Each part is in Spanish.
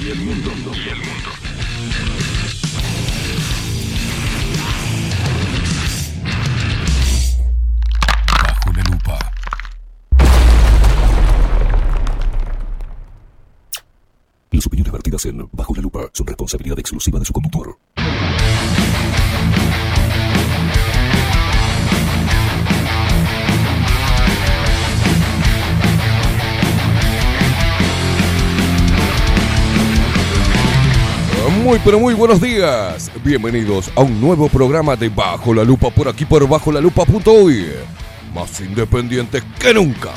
y el mundo. Y el mundo. Bajo la lupa. Las opiniones vertidas en Bajo la lupa son responsabilidad exclusiva de su conductor. Muy pero muy buenos días. Bienvenidos a un nuevo programa de Bajo la Lupa por aquí por bajo la lupa.uy. Más independientes que nunca.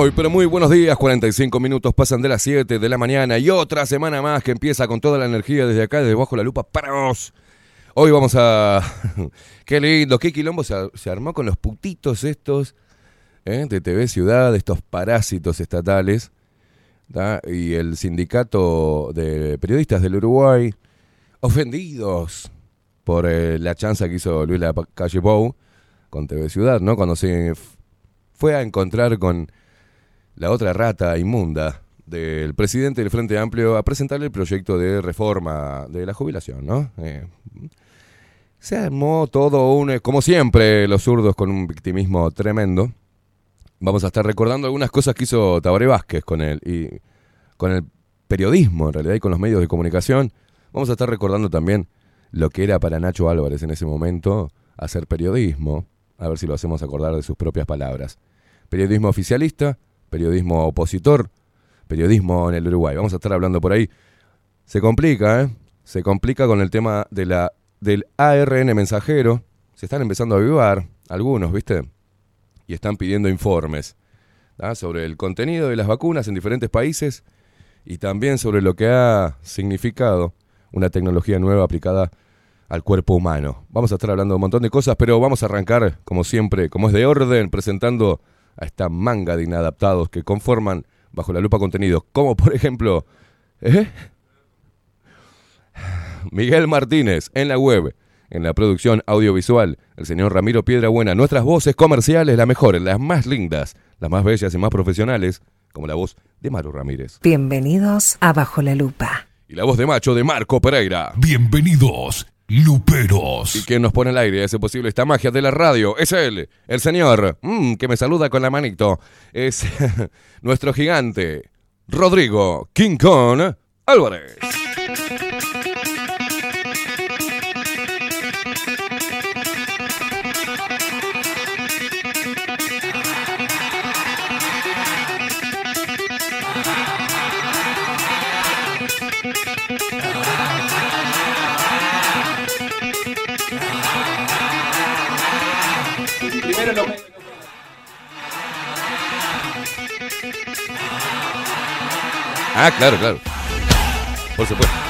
Muy, pero muy buenos días. 45 minutos pasan de las 7 de la mañana y otra semana más que empieza con toda la energía desde acá, desde bajo la lupa para. Hoy vamos a. qué lindo, qué quilombo se, armó con los putitos estos ¿eh? de TV Ciudad, estos parásitos estatales. Y el sindicato de periodistas del Uruguay, ofendidos por eh, la chanza que hizo Luis Calle Pou con TV Ciudad, ¿no? Cuando se fue a encontrar con la otra rata inmunda del presidente del Frente Amplio a presentarle el proyecto de reforma de la jubilación, ¿no? Eh, se armó todo un, eh, como siempre, los zurdos con un victimismo tremendo. Vamos a estar recordando algunas cosas que hizo Tabaré Vázquez con él y con el periodismo en realidad y con los medios de comunicación. Vamos a estar recordando también lo que era para Nacho Álvarez en ese momento hacer periodismo, a ver si lo hacemos acordar de sus propias palabras. Periodismo oficialista, periodismo opositor, periodismo en el Uruguay. Vamos a estar hablando por ahí. Se complica, ¿eh? Se complica con el tema de la, del ARN mensajero. Se están empezando a avivar algunos, ¿viste? Y están pidiendo informes sobre el contenido de las vacunas en diferentes países y también sobre lo que ha significado una tecnología nueva aplicada al cuerpo humano. Vamos a estar hablando de un montón de cosas, pero vamos a arrancar, como siempre, como es de orden, presentando a esta manga de inadaptados que conforman bajo la lupa contenidos, como por ejemplo, ¿eh? Miguel Martínez en la web, en la producción audiovisual, el señor Ramiro Piedrabuena, nuestras voces comerciales, las mejores, las más lindas, las más bellas y más profesionales, como la voz de Maru Ramírez. Bienvenidos a Bajo la Lupa. Y la voz de macho de Marco Pereira. Bienvenidos, Luperos. Y quien nos pone al aire hace posible esta magia de la radio es él, el señor, mm, que me saluda con la manito. Es nuestro gigante, Rodrigo King Kong Álvarez. Ah, claro, claro. Por supuesto.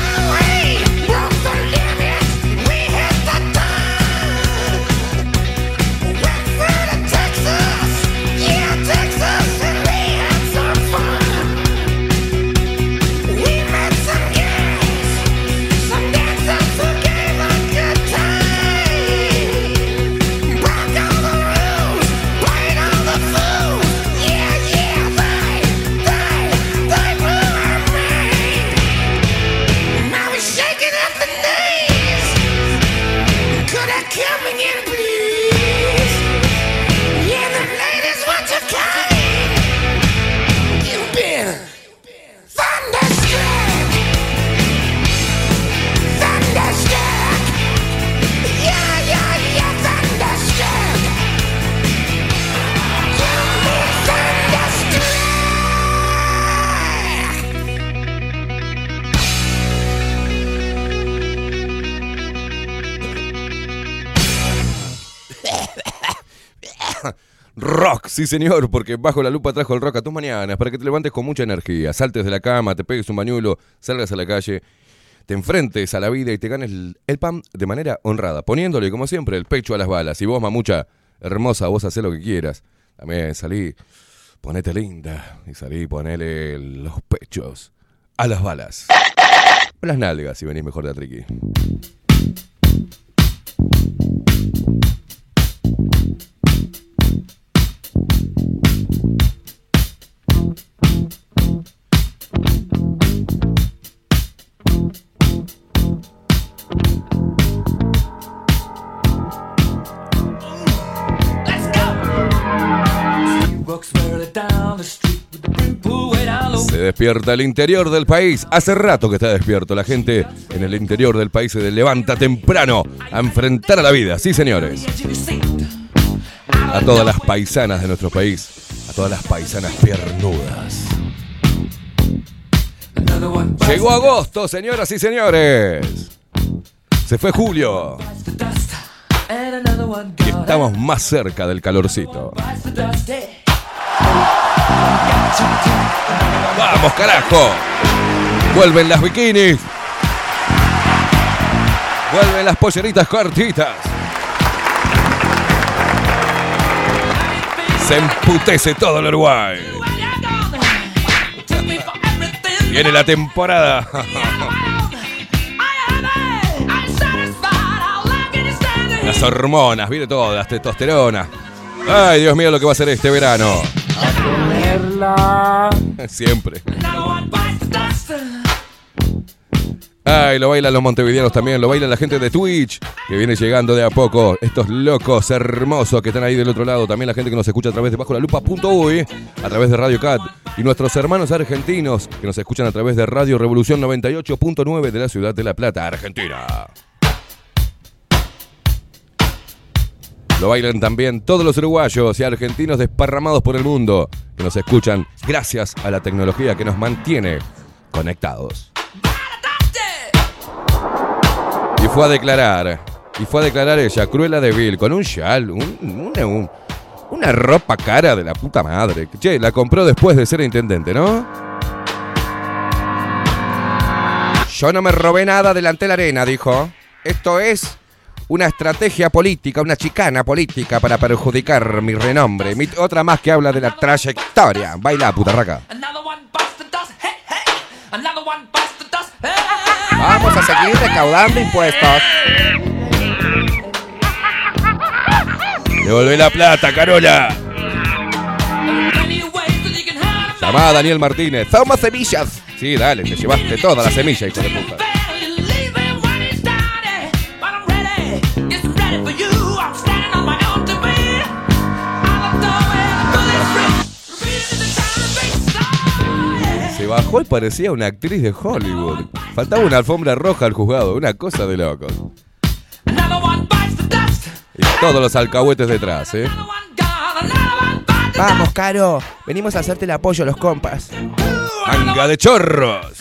Rock, sí señor, porque Bajo la Lupa trajo el rock a tus mañanas para que te levantes con mucha energía, saltes de la cama, te pegues un bañuelo, salgas a la calle, te enfrentes a la vida y te ganes el, pan de manera honrada, poniéndole como siempre el pecho a las balas. Y vos, mamucha, hermosa, vos hacés lo que quieras. También salí, ponete linda y salí, ponele los pechos a las balas. Las nalgas, si venís mejor de Atriqui. Despierta el interior del país. Hace rato que está despierto. La gente en el interior del país se levanta temprano a enfrentar a la vida. Sí, señores. A todas las paisanas de nuestro país. A todas las paisanas piernudas. Llegó agosto, señoras y señores. Se fue julio. Y estamos más cerca del calorcito. ¡Vamos, carajo! Vuelven las bikinis, Vuelven las polleritas cortitas. Se emputece todo el Uruguay. Viene la temporada. Las hormonas, viene todo, las testosterona. Ay, Dios mío, lo que va a ser este verano. Siempre. Ay, lo bailan los montevideanos también, lo bailan la gente de Twitch, que viene llegando de a poco. Estos locos hermosos que están ahí del otro lado. También la gente que nos escucha a través de bajo la lupa.uy, a través de Radio Cat. Y nuestros hermanos argentinos que nos escuchan a través de Radio Revolución 98.9 de la ciudad de La Plata, Argentina. Lo bailan también todos los uruguayos y argentinos desparramados por el mundo que nos escuchan gracias a la tecnología que nos mantiene conectados. Y fue a declarar, y fue a declarar ella, Cruella de Vil, con un chal, un- una, un- una ropa cara de la puta madre. Che, la compró después de ser intendente, ¿no? Yo no me robé nada delante de la arena, dijo. Esto es una estrategia política, una chicana política para perjudicar mi renombre. Mi- otra más que habla de la trayectoria. Baila, putarraca. Vamos a seguir recaudando impuestos. Devolvé la plata, Carola. Llamá a Daniel Martínez. Somos semillas. Sí, dale, te llevaste toda la semilla, hijo de puta. Bajó y parecía una actriz de Hollywood. Faltaba una alfombra roja al juzgado, una cosa de locos. Y todos los alcahuetes detrás, ¿eh? Vamos, Caro. Venimos a hacerte el apoyo, los compas. ¡Manga de chorros!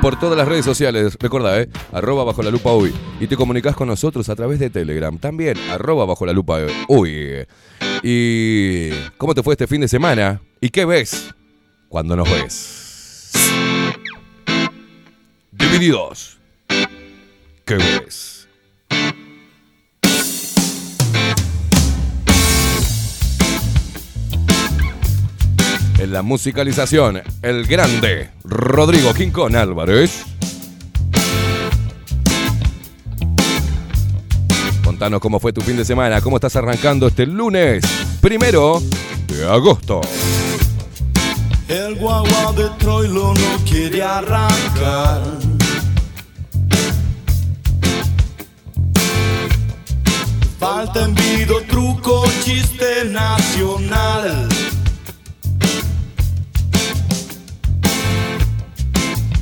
Por todas las redes sociales, recordá, ¿eh? Arroba bajo la lupa uy. Y te comunicás con nosotros a través de Telegram. También, arroba bajo la lupa uy. ¿Y cómo te fue este fin de semana? ¿Y qué ves cuando nos ves? Divididos. ¿Qué ves? En la musicalización, el grande Rodrigo Quincón Álvarez. Contanos cómo fue tu fin de semana, cómo estás arrancando este lunes primero de agosto. El guagua de Troilo no quiere arrancar. Falta envido, truco, chiste nacional.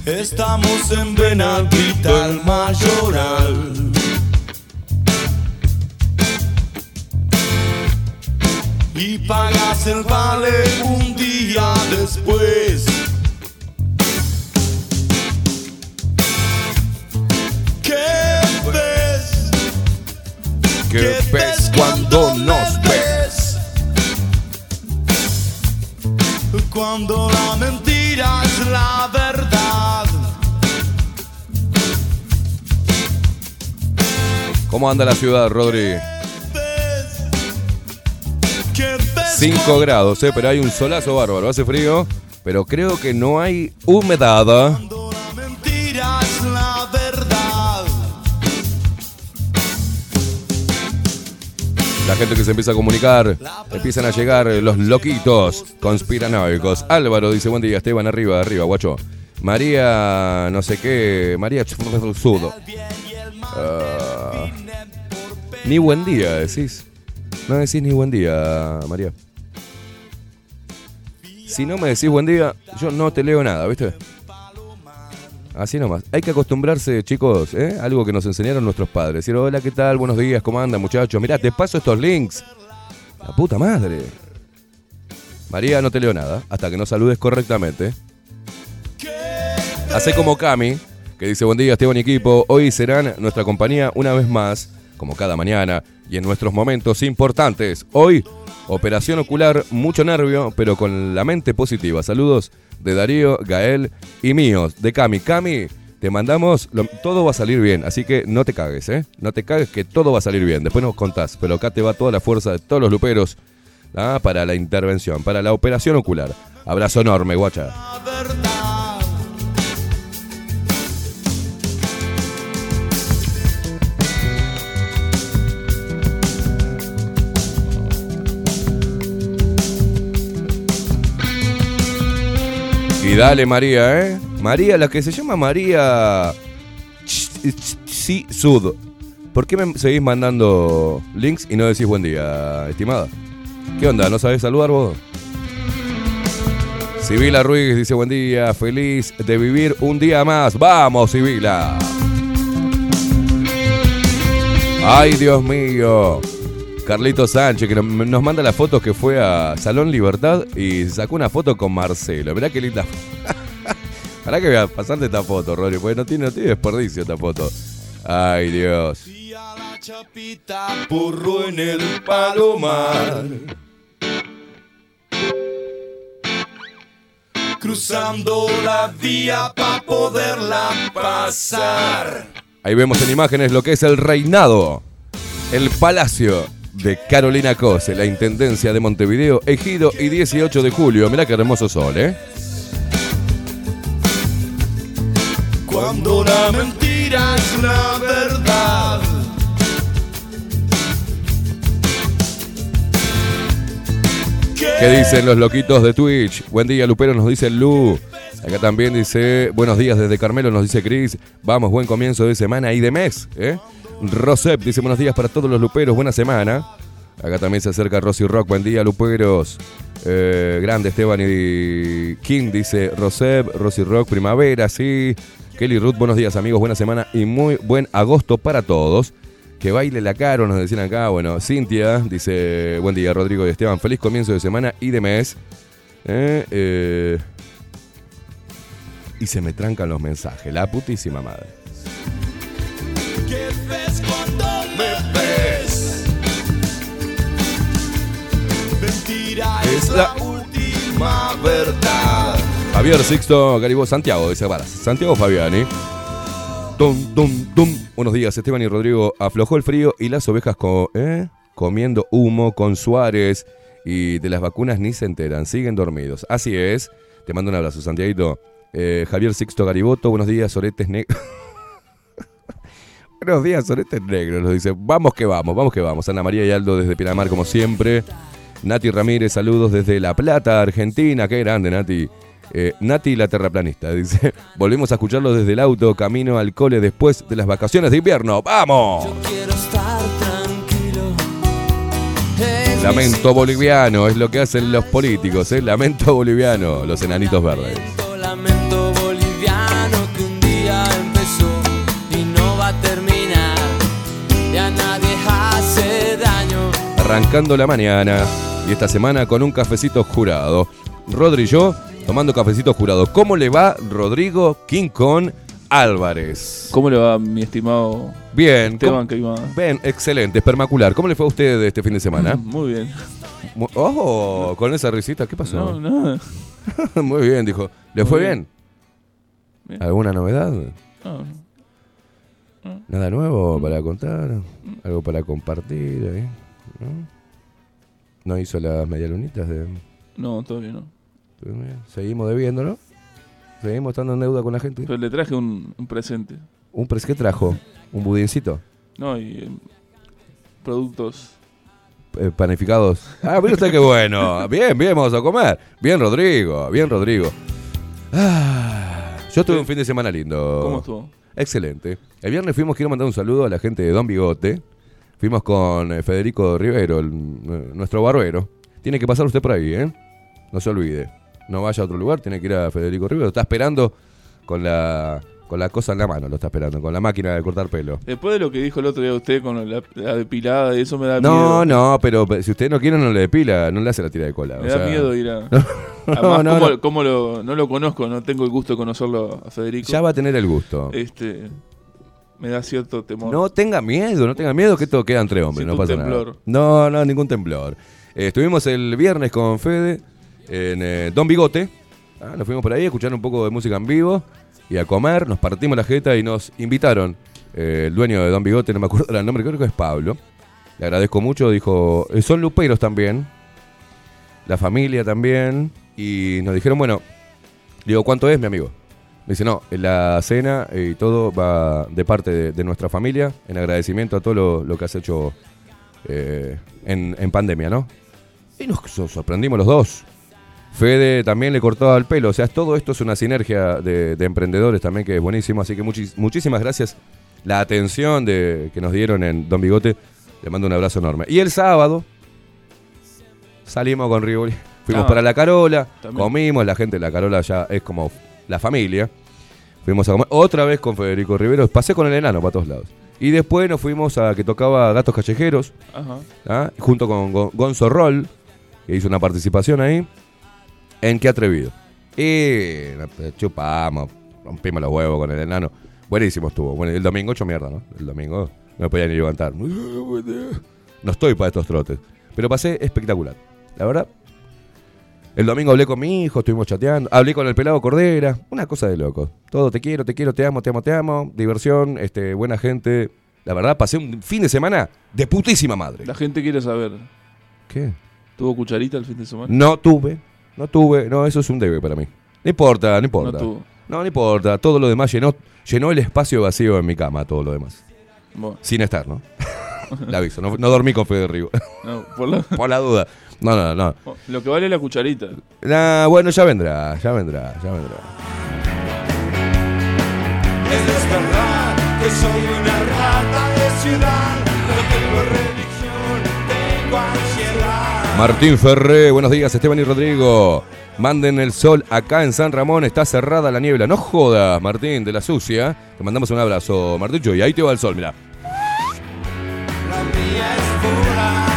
Estamos en Benalpita, el mayoral. Y pagas el vale un día después. ¿Qué ves? ¿Qué ves cuando nos ves? ves? Cuando la mentira es la ¿Cómo anda la ciudad, Rodri? ¿Ves? ¿Qué ves 5 grados, eh, pero hay un solazo bárbaro. Hace frío, pero creo que no hay humedad. La gente que se empieza a comunicar, empiezan a llegar los loquitos conspiranoicos. Álvaro dice, buen día, Esteban, arriba, arriba, guacho. María, no sé qué, María Sudo. Ah, ni buen día, decís. No decís ni buen día, María. Si no me decís buen día, yo no te leo nada, ¿viste? Así nomás. Hay que acostumbrarse, chicos, ¿eh? Algo que nos enseñaron nuestros padres. Decir, hola, ¿qué tal? Buenos días, ¿cómo andan, muchachos? Mirá, te paso estos links. La puta madre. María, no te leo nada, hasta que no saludes correctamente. Hacé como Cami, que dice buen día Esteban y equipo. Hoy serán nuestra compañía una vez más, como cada mañana, y en nuestros momentos importantes. Hoy, operación ocular, mucho nervio, pero con la mente positiva. Saludos de Darío, Gael y míos, de Cami. Cami, te mandamos, todo va a salir bien, así que no te cagues, ¿eh? No te cagues que todo va a salir bien. Después nos contás, pero acá te va toda la fuerza de todos los luperos ¿ah? para la intervención, para la operación ocular. Abrazo enorme, guacha. Y dale, María, ¿eh? María, la que se llama María Sí Sud. ¿Por qué me seguís mandando links y no decís buen día, estimada? ¿Qué onda? ¿No sabés saludar vos? Sibila Ruiz dice buen día, feliz de vivir un día más. ¡Vamos, Sibila! ¡Ay, Dios mío! Carlito Sánchez, que no- nos manda la foto que fue a Salón Libertad y sacó una foto con Marcelo. Mirá qué linda. Pará que voy a pasarte esta foto, Rodri, porque no tiene, no tiene desperdicio esta foto. Ay, Dios. Y a la chapita, burro en el palomar. Cruzando la vía para poderla pasar. Ahí vemos en imágenes lo que es el reinado, el palacio de Carolina Cose, la intendencia de Montevideo, Ejido y 18 de julio. Mirá qué hermoso sol, ¿eh? Cuando la mentira es la verdad. ¿Qué dicen los loquitos de Twitch? Buen día, Lupero, nos dice Lu. Acá también dice, buenos días desde Carmelo, nos dice Chris. Vamos, buen comienzo de semana y de mes, ¿eh? Rosep dice, buenos días para todos los Luperos, buena semana. Acá también se acerca Rosy Rock, buen día, Luperos. Eh, grande Esteban y King dice Rosep, Rosy Rock, primavera, sí. Kelly Ruth, buenos días amigos, buena semana y muy buen agosto para todos. Que baile la caro, nos decían acá. Bueno, Cintia dice, buen día Rodrigo y Esteban, feliz comienzo de semana y de mes. Eh, eh, y se me trancan los mensajes, la putísima madre. Mentira es la última verdad. Javier Sixto Garibó Santiago, dice para Santiago Fabiani. Tum, tum, tum. Buenos días, Esteban y Rodrigo. Aflojó el frío y las ovejas co- ¿eh? comiendo humo con Suárez. Y de las vacunas ni se enteran, siguen dormidos. Así es. Te mando un abrazo, Santiaguito. Eh, Javier Sixto Gariboto, buenos días, Oretes Negros. buenos días, Oretes Negros, nos dice. Vamos que vamos, vamos que vamos. Ana María y Aldo desde Pinamar, como siempre. Nati Ramírez, saludos desde La Plata, Argentina. Qué grande, Nati. Eh, Nati la terraplanista, dice. Volvemos a escucharlo desde el auto, camino al cole después de las vacaciones de invierno. ¡Vamos! Quiero estar tranquilo. en Lamento boliviano, es lo que hacen los políticos, ¿eh? Lamento boliviano, los enanitos verdes. Arrancando la mañana y esta semana con un cafecito jurado. Rodri y yo tomando cafecito jurado. ¿Cómo le va Rodrigo King Kong Álvarez? ¿Cómo le va, mi estimado Bien, Esteban? ¿cómo- Que iba... Bien, excelente, espermacular. ¿Cómo le fue a usted este fin de semana? Muy bien. Ojo, con esa risita, ¿qué pasó? No, nada. Muy bien, dijo. ¿Le Muy fue bien. ¿Alguna novedad? No, ¿Nada nuevo para contar? ¿Algo para compartir ahí? ¿No? ¿No hizo las medialunitas de...? no, todavía no. Seguimos debiéndolo. Seguimos estando en deuda con la gente. Pero le traje un, un presente. ¿Un pres qué trajo? ¿Un budincito? No, y eh, productos. Eh, panificados. Ah, mira usted qué bueno. Bien, bien, vamos a comer. Bien, Rodrigo. Bien, Rodrigo. Ah, yo tuve un fin de semana lindo. ¿Cómo estuvo? Excelente. El viernes fuimos, quiero mandar un saludo a la gente de Don Bigote. Fuimos con eh, Federico Rivero, el- eh, nuestro barbero. Tiene que pasar usted por ahí, ¿eh? No se olvide. No vaya a otro lugar, tiene que ir a Federico Rivero. Está esperando con la con la cosa en la mano lo está esperando, con la máquina de cortar pelo. Después de lo que dijo el otro día usted con la, la depilada y eso me da No, miedo. no, pero pe- si usted no quiere no le depila, no le hace la tira de cola. Me o da sea, miedo ir a. No, Además, no, ¿cómo, no. cómo lo, no lo conozco, no tengo el gusto de conocerlo a Federico. Ya va a tener el gusto. Este. Me da cierto temor. No tenga miedo, no tenga miedo que esto queda entre hombres, no pasa nada. temblor. No, no, ningún temblor. Eh, estuvimos el viernes con Fede en eh, Don Bigote. Ah, nos fuimos por ahí a escuchar un poco de música en vivo y a comer. Nos partimos la jeta y nos invitaron. eh, el dueño de Don Bigote, no me acuerdo el nombre, creo que es Pablo. Le agradezco mucho. Dijo, son luperos también. La familia también. Y nos dijeron, bueno, digo, ¿cuánto es, mi amigo? Dice, no, la cena y todo va de parte de, de nuestra familia, en agradecimiento a todo lo, lo que has hecho eh, en, en pandemia, ¿no? Y nos so- sorprendimos los dos. Fede también le cortaba el pelo, o sea, todo esto es una sinergia de, de emprendedores también que es buenísimo, así que muchis- muchísimas gracias. La atención de, que nos dieron en Don Bigote, le mando un abrazo enorme. Y el sábado salimos con Rivoli, fuimos Ah, para La Carola, también. comimos, la gente de La Carola ya es como la familia. Fuimos a comer otra vez con Federico Rivero, pasé con el enano para todos lados. Y después nos fuimos a que tocaba Gatos Callejeros, Ajá. ¿ah? junto con Gon- Gonzo Roll, que hizo una participación ahí, en Qué Atrevido. Y nos chupamos, rompimos los huevos con el enano. Buenísimo estuvo. Bueno, el domingo hecho mierda, ¿no? El domingo no me podía ni levantar. No estoy para estos trotes. Pero pasé espectacular. La verdad. El domingo hablé con mi hijo, estuvimos chateando. Hablé con el pelado Cordera. Una cosa de loco. Todo te quiero, te quiero, te amo, te amo, te amo. Diversión, este, buena gente. La verdad, pasé un fin de semana de putísima madre. La gente quiere saber. ¿Qué? ¿Tuvo cucharita el fin de semana? No tuve, no tuve, no, eso es un debe para mí. No importa, no No importa. tuvo. No, no importa, todo lo demás llenó, llenó el espacio vacío en mi cama, todo lo demás. Bueno, Sin estar, ¿no? Le aviso, no, no dormí con Fede Rigo, no, por la- por la duda. No, no, no. lo que vale es la cucharita. Nah, bueno, ya vendrá, ya vendrá, ya vendrá. Es verdad que soy una rata de ciudad. No tengo religión, tengo ansiedad. Martín Ferré, buenos días, Esteban y Rodrigo. Manden el sol acá en San Ramón, está cerrada la niebla. No jodas, Martín, de la sucia. Te mandamos un abrazo, Martín, y ahí te va el sol, mirá. La mía es pura.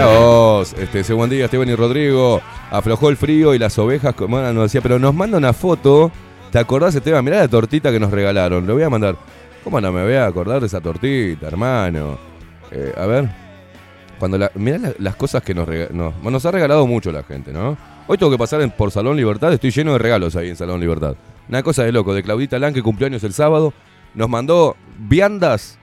No me enredes. Hola vos, este, ese buen día, Esteban y Rodrigo. Aflojó el frío y las ovejas, como nos decía, pero nos manda una foto. ¿Te acordás, Esteban? Mirá la tortita que nos regalaron. Lo voy a mandar. ¿Cómo no me voy a acordar de esa tortita, hermano? Eh, a ver. Cuando la, mirá la- las cosas que nos, rega- nos, nos ha regalado mucho la gente, ¿no? Hoy tengo que pasar por Salón Libertad, estoy lleno de regalos ahí en Salón Libertad. Una cosa de loco, de Claudita Lan, que cumpleaños el sábado, nos mandó viandas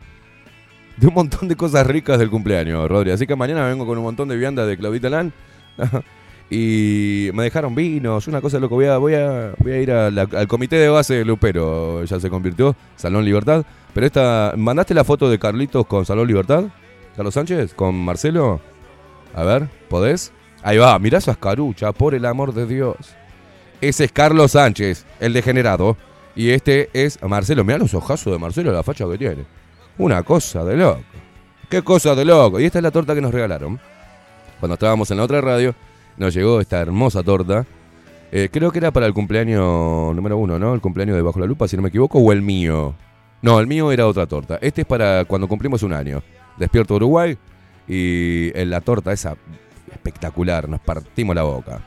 de un montón de cosas ricas del cumpleaños, Rodri. Así que mañana vengo con un montón de viandas de Claudita Lan. y me dejaron vinos, una cosa loco. Voy a, voy a, voy a ir a la- al comité de base de Lupero, ya se convirtió, Salón Libertad. Pero esta, ¿mandaste la foto de Carlitos con Salón Libertad? ¿Carlos Sánchez? ¿Con Marcelo? A ver, ¿podés? Ahí va, mirá su ascarucha, por el amor de Dios. Ese es Carlos Sánchez, el degenerado. Y este es Marcelo. Mirá los ojazos de Marcelo, la facha que tiene. Una cosa de loco. Qué cosa de loco. Y esta es la torta que nos regalaron. Cuando estábamos en la otra radio, nos llegó esta hermosa torta. Eh, creo que era para el cumpleaños número uno, ¿no? El cumpleaños de Bajo la Lupa, si no me equivoco, o el mío. No, el mío era otra torta. Este es para cuando cumplimos un año. Despierto Uruguay y la torta esa espectacular, nos partimos la boca.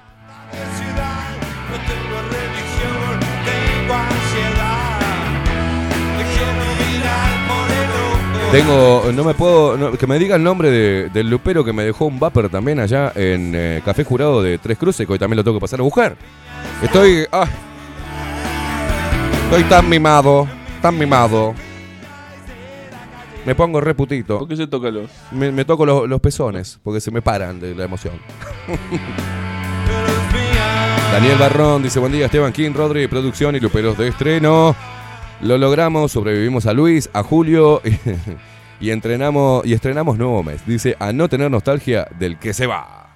Tengo, no me puedo, no, que me diga el nombre de- del lupero que me dejó un vapor también allá en eh, Café Jurado de Tres Cruces, que hoy también lo tengo que pasar a buscar. Estoy, ah, estoy tan mimado, tan mimado. Me pongo reputito. ¿Por qué se toca los? Me, me toco los, los pezones porque se me paran de la emoción. Daniel Barrón dice: Buen día, Esteban King, Rodri, producción y luperos de estreno. Lo logramos, sobrevivimos a Luis, a Julio y, y entrenamos y estrenamos nuevo mes. Dice: A no tener nostalgia del que se va.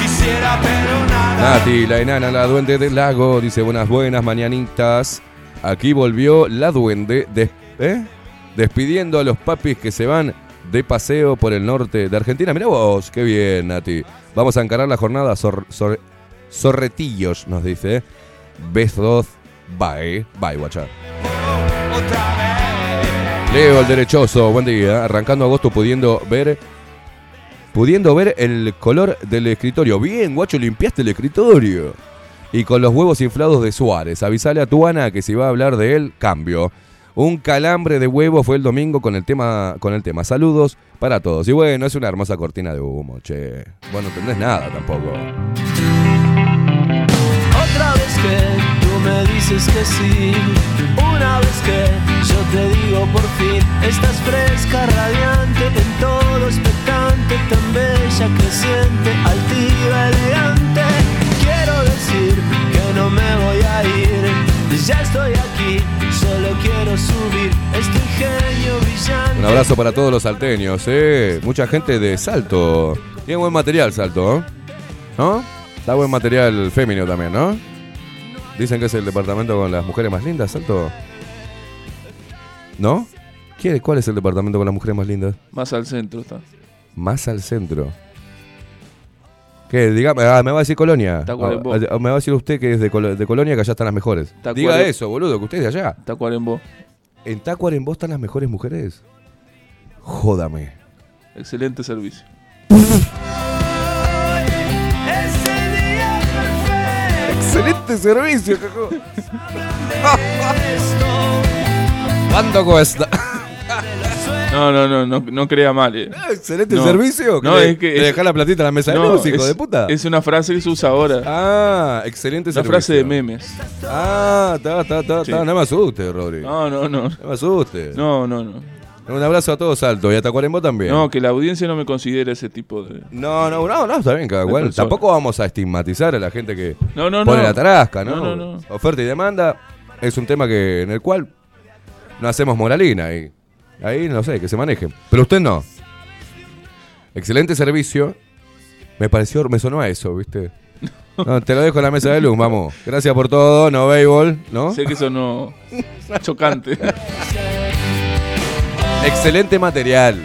Quisiera, pero nada. Nati, la enana, la duende del lago, dice: Buenas, buenas mañanitas. Aquí volvió la duende de. ¿Eh? despidiendo a los papis que se van de paseo por el norte de Argentina. Mirá vos, qué bien, Nati. Vamos a encarar la jornada sor- sor- Sorretillos, nos dice. ¿eh? Bye. Bye, guacha. Leo el derechoso, buen día. Arrancando agosto pudiendo ver. Pudiendo ver el color del escritorio. Bien, guacho, limpiaste el escritorio. Y con los huevos inflados de Suárez. Avisale a tu Ana que si va a hablar de él, cambio. Un calambre de huevo fue el domingo con el tema. Con el tema. Saludos para todos. Y bueno, es una hermosa cortina de humo, che. Bueno, no entendés nada tampoco. Otra vez que dices que sí, una vez que yo te digo por fin, estás fresca, radiante, en todo expectante, tan bella, creciente, altiva, elegante. Quiero decir que no me voy a ir, ya estoy aquí, solo quiero subir este ingenio brillante. Un abrazo para todos los salteños, eh. Mucha gente de Salto. Tiene buen material, Salto, ¿eh? ¿no? Está buen material femenino también, ¿no? Dicen que es el departamento con las mujeres más lindas, Salto. ¿No? ¿Quién- ¿Cuál es el departamento con las mujeres más lindas? Más al centro está. Más al centro. ¿Qué? Diga, ah, me va a decir Colonia. Tacuarembó. Ah, ah, me va a decir usted que es de, Colo- de Colonia, que allá están las mejores. Tacuare- Diga eso, boludo, que usted es de allá. Tacuarembó. ¿En Tacuarembó están las mejores mujeres? Jódame. Excelente servicio. Excelente servicio. ¿Cuánto cuesta? No, no, no, no, no crea mal. eh. Excelente No. servicio. No, es que es- dejá la platita en la mesa de No, luz, hijo es- de puta. Es una frase que se usa ahora. Ah, excelente Una servicio. frase de memes. Ah, está, está, está, Sí. está. No me asuste, Rodri. No, No, no, no. me asuste. No, no, no. Un abrazo a todos alto y a Tacuarembó también. No, que la audiencia no me considere ese tipo de. No, no, no, no, está bien, cada cual. Tampoco vamos a estigmatizar a la gente que No, no, pone no. la tarasca, ¿no? No, no, no. Oferta y demanda es un tema que en el cual no hacemos moralina y ahí no sé, que se manejen. Pero usted no. Excelente servicio. Me pareció, me sonó a eso, ¿viste? No, te lo dejo en la mesa de luz, vamos. Gracias por todo, no béisbol, ¿no? Sé que eso no. chocante. Excelente material.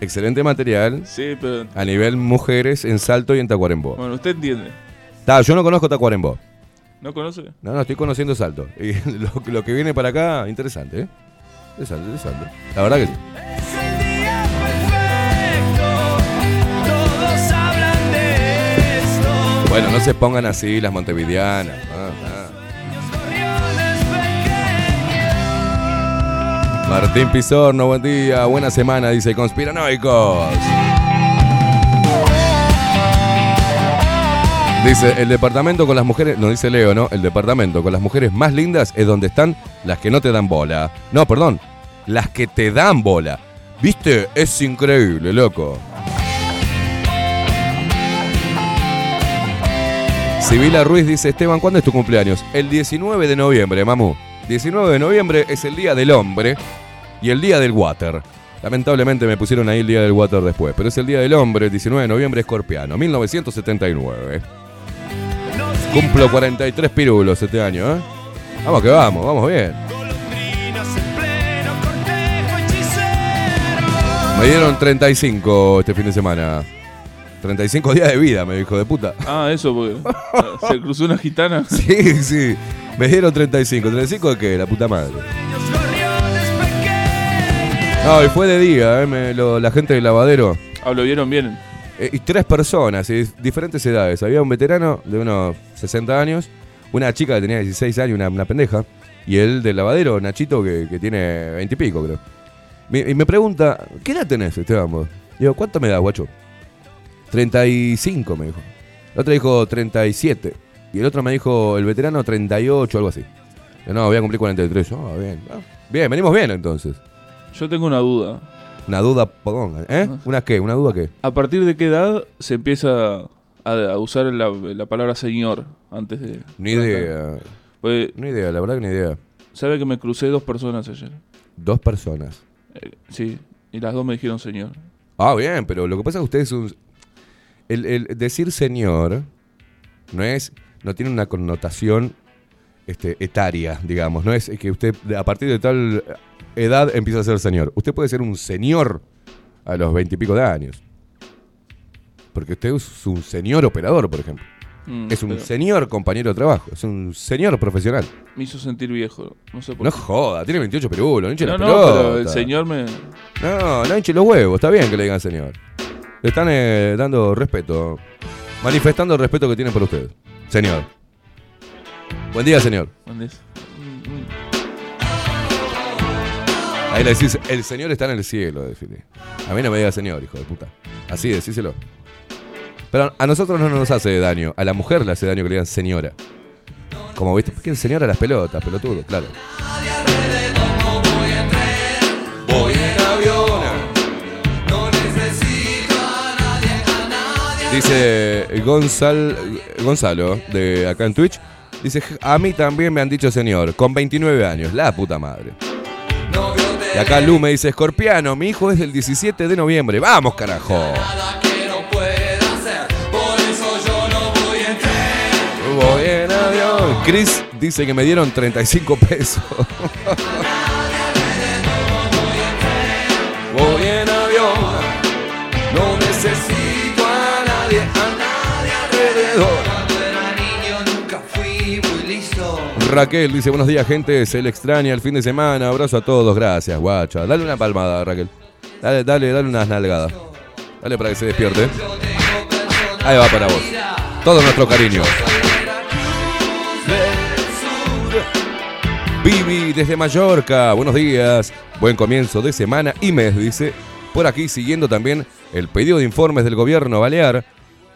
Excelente material Sí, pero. a nivel mujeres en Salto y en Tacuarembó. Bueno, usted entiende. Ta, yo no conozco Tacuarembó. ¿No conoce? No, no, estoy conociendo Salto. Y lo, lo que viene para acá, interesante, ¿eh? Interesante, interesante. La verdad que sí. Todos hablan de esto. Bueno, no se pongan así las montevideanas. Ah, ah. Martín Pizorno, buen día, buena semana, dice Conspiranoicos. Dice, el departamento con las mujeres, no dice Leo, ¿no? El departamento con las mujeres más lindas es donde están las que no te dan bola. No, perdón, las que te dan bola. ¿Viste? Es increíble, loco. Sibila Ruiz dice, Esteban, ¿cuándo es tu cumpleaños? El 19 de noviembre, mamu. 19 de noviembre es el día del hombre y el día del water. Lamentablemente me pusieron ahí el día del water después, pero es el día del hombre, el 19 de noviembre, escorpiano, 1979. Cumplo 43 pirulos este año, ¿eh? Vamos que vamos, vamos bien. Me dieron 35 este fin de semana. 35 días de vida, me dijo de puta. Ah, eso, porque. se cruzó una gitana. Sí, sí. Me dieron 35. ¿35 de qué? La puta madre. No, y fue de día, ¿eh? Me- lo- la gente del lavadero. Ah, lo vieron bien. Eh, y tres personas, y diferentes edades. Había un veterano de unos 60 años, una chica que tenía 16 años, una, una pendeja, y el del lavadero, Nachito, que, que tiene 20 y pico, creo. Me- y me pregunta, ¿qué edad tenés, Esteban? vos? Digo, ¿cuánto me da, guacho? 35, me dijo. El otro dijo 37. Y el otro me dijo, el veterano, 38, algo así. Yo, no, voy a cumplir 43. Ah, bien. Ah, bien, venimos bien entonces. Yo tengo una duda. Una duda, perdón, ¿eh? ¿Una qué? ¿Una duda qué? ¿A partir de qué edad se empieza a, usar la, la palabra señor antes de. Ni idea. Pues, Ni idea, la verdad que ni idea. ¿Sabe que me crucé dos personas ayer? Dos personas. Eh, sí, y las dos me dijeron señor. Ah, bien, pero lo que pasa es que usted es un... El, el decir señor no es... No tiene una connotación este, etaria, digamos. No es que usted a partir de tal edad empieza a ser señor. Usted puede ser un señor a los veintipico de años. Porque usted es un señor operador, por ejemplo. Mm, Es un pero señor compañero de trabajo. Es un señor profesional. Me hizo sentir viejo. No sé por No qué. joda, tiene 28 perulos, no hinche No, la no, pelota. pero el señor me. No, no hinche los huevos, está bien que le digan señor. Le están eh, dando respeto, manifestando el respeto que tienen por usted. Señor. Buen día, señor. Mm, mm. Ahí le decís, el señor está en el cielo, decirle. A mí no me diga señor, hijo de puta. Así, decíselo. Pero a nosotros no nos hace daño, a la mujer le hace daño que le digan señora. Como viste, ¿por qué señora las pelotas, pelotudo? Claro. Dice Gonzal, Gonzalo, de acá en Twitch. Dice, a mí también me han dicho señor, con 29 años, la puta madre. Y acá Lu me dice, Escorpiano, mi hijo es del 17 de noviembre. Vamos, carajo. Voy en avión. Chris dice que me dieron 35 pesos. Raquel dice, buenos días, gente. Se le extraña el fin de semana. Abrazo a todos. Gracias, guacha. Dale una palmada, Raquel. Dale, dale, dale unas nalgadas. Dale para que se despierte. Ahí va para vos. Todo nuestro cariño. Vivi desde Mallorca, buenos días, buen comienzo de semana y mes, dice, por aquí siguiendo también el pedido de informes del gobierno balear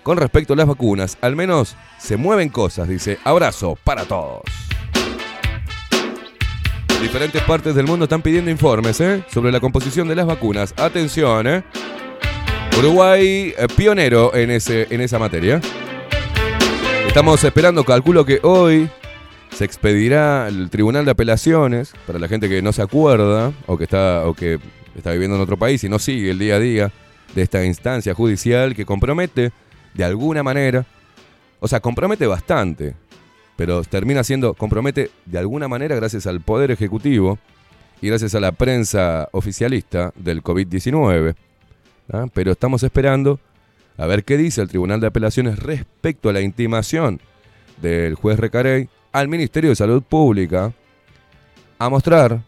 con respecto a las vacunas. Al menos se mueven cosas, dice, abrazo para todos. Diferentes partes del mundo están pidiendo informes ¿eh? sobre la composición de las vacunas. Atención, ¿eh? Uruguay eh, pionero en, ese, en esa materia. Estamos esperando, calculo que hoy se expedirá el Tribunal de Apelaciones, para la gente que no se acuerda o que está, o que está viviendo en otro país y no sigue el día a día de esta instancia judicial que compromete de alguna manera, o sea, compromete bastante, pero termina siendo, compromete de alguna manera gracias al Poder Ejecutivo y gracias a la prensa oficialista del COVID-19. ¿ah? Pero estamos esperando a ver qué dice el Tribunal de Apelaciones respecto a la intimación del juez Recarey al Ministerio de Salud Pública a mostrar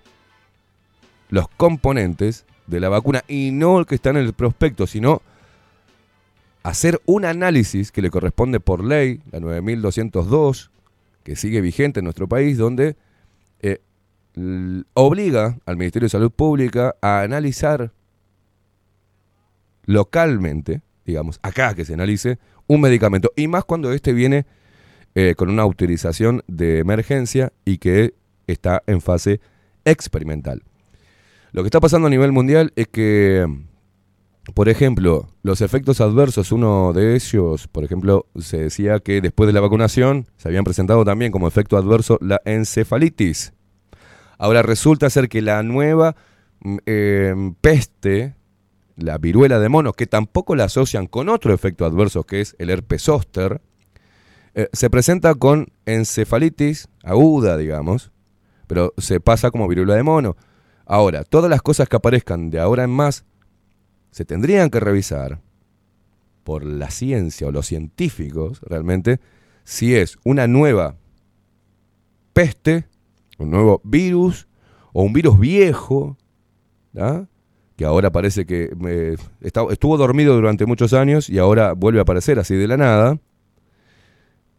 los componentes de la vacuna y no el que está en el prospecto, sino hacer un análisis que le corresponde por ley, la 9202, que sigue vigente en nuestro país, donde eh, obliga al Ministerio de Salud Pública a analizar localmente, digamos, acá que se analice, un medicamento. Y más cuando este viene eh, con una autorización de emergencia y que está en fase experimental. Lo que está pasando a nivel mundial es que, por ejemplo, los efectos adversos, uno de ellos, por ejemplo, se decía que después de la vacunación se habían presentado también como efecto adverso la encefalitis. Ahora resulta ser que la nueva mm, eh, peste, la viruela de mono, que tampoco la asocian con otro efecto adverso que es el herpes zóster, eh, se presenta con encefalitis aguda, digamos, pero se pasa como viruela de mono. Ahora, todas las cosas que aparezcan de ahora en más se tendrían que revisar por la ciencia o los científicos realmente si es una nueva peste, un nuevo virus o un virus viejo, que ahora parece que eh, estuvo dormido durante muchos años y ahora vuelve a aparecer así de la nada.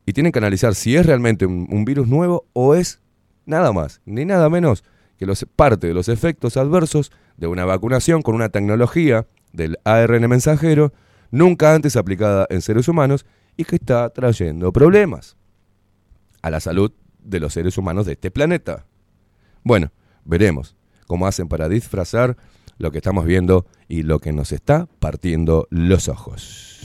Y tienen que analizar si es realmente un, virus nuevo o es nada más, ni nada menos que parte de los efectos adversos de una vacunación con una tecnología del ARN mensajero nunca antes aplicada en seres humanos y que está trayendo problemas a la salud de los seres humanos de este planeta. Bueno, veremos cómo hacen para disfrazar lo que estamos viendo y lo que nos está partiendo los ojos.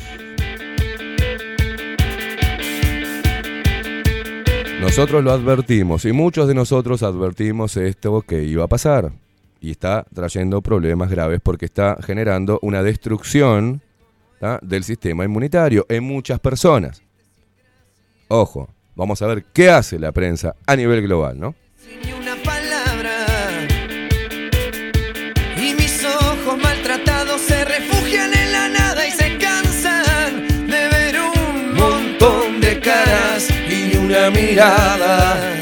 Nosotros lo advertimos y muchos de nosotros advertimos esto que iba a pasar y está trayendo problemas graves porque está generando una destrucción del sistema inmunitario en muchas personas. Ojo, Vamos a ver qué hace la prensa a nivel global, ¿no? ni una palabra. Y mis ojos maltratados se refugian en la nada y se cansan de ver un montón de caras y una mirada.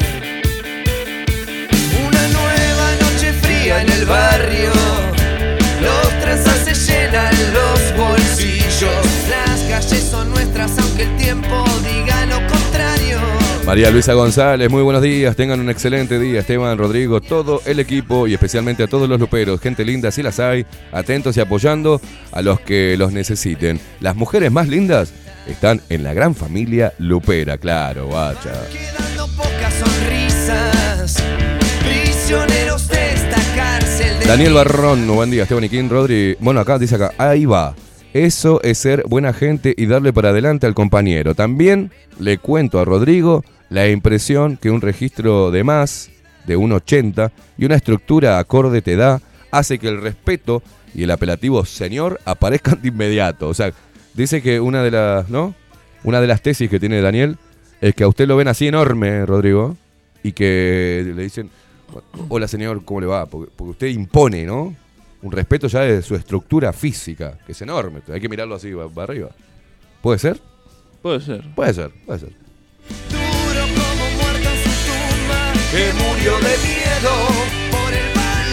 Bolsillos. Las calles son nuestras aunque el tiempo diga lo contrario. María Luisa González, muy buenos días, tengan un excelente día, Esteban, Rodrigo, todo el equipo y especialmente a todos los luperos, gente linda, si las hay, atentos y apoyando a los que los necesiten. Las mujeres más lindas están en la gran familia lupera, claro, guacha. Quedando pocas sonrisas, prisioneros de esta cárcel de Daniel Barrón, buen día, Esteban y King, Rodri. Bueno, acá dice acá, ahí va. Eso es ser buena gente y darle para adelante al compañero. También le cuento a Rodrigo la impresión que un registro de más de 1,80 y una estructura acorde te da hace que el respeto y el apelativo señor aparezcan de inmediato. O sea, dice que una de las, ¿no? Una de las tesis que tiene Daniel es que a usted lo ven así enorme, Rodrigo, y que le dicen, hola señor, ¿cómo le va? Porque, porque usted impone, ¿no? Un respeto ya de su estructura física, que es enorme. Hay que mirarlo así, para arriba. ¿Puede ser? Puede ser. Puede ser, puede ser. duro como muerto en su tumba, que murió de miedo por el valor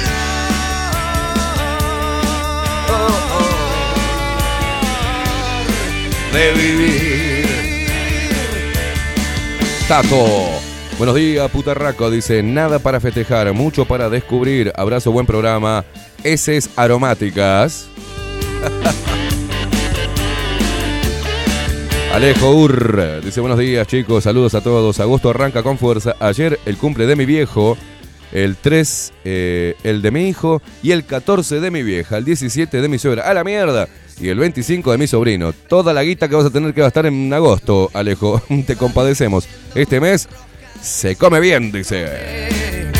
de vivir. Tato. Buenos días, putarraco. Dice, nada para festejar, mucho para descubrir. Abrazo, buen programa. Heces aromáticas. Alejo Ur. Dice, buenos días, chicos. Saludos a todos. Agosto arranca con fuerza. Ayer el cumple de mi viejo. El 3, eh, el de mi hijo. Y el 14 de mi vieja. El 17 de mi suegra. ¡A la mierda! Y el 25 de mi sobrino. Toda la guita que vas a tener que gastar en agosto, Alejo. Te compadecemos. Este mes se come bien, dice.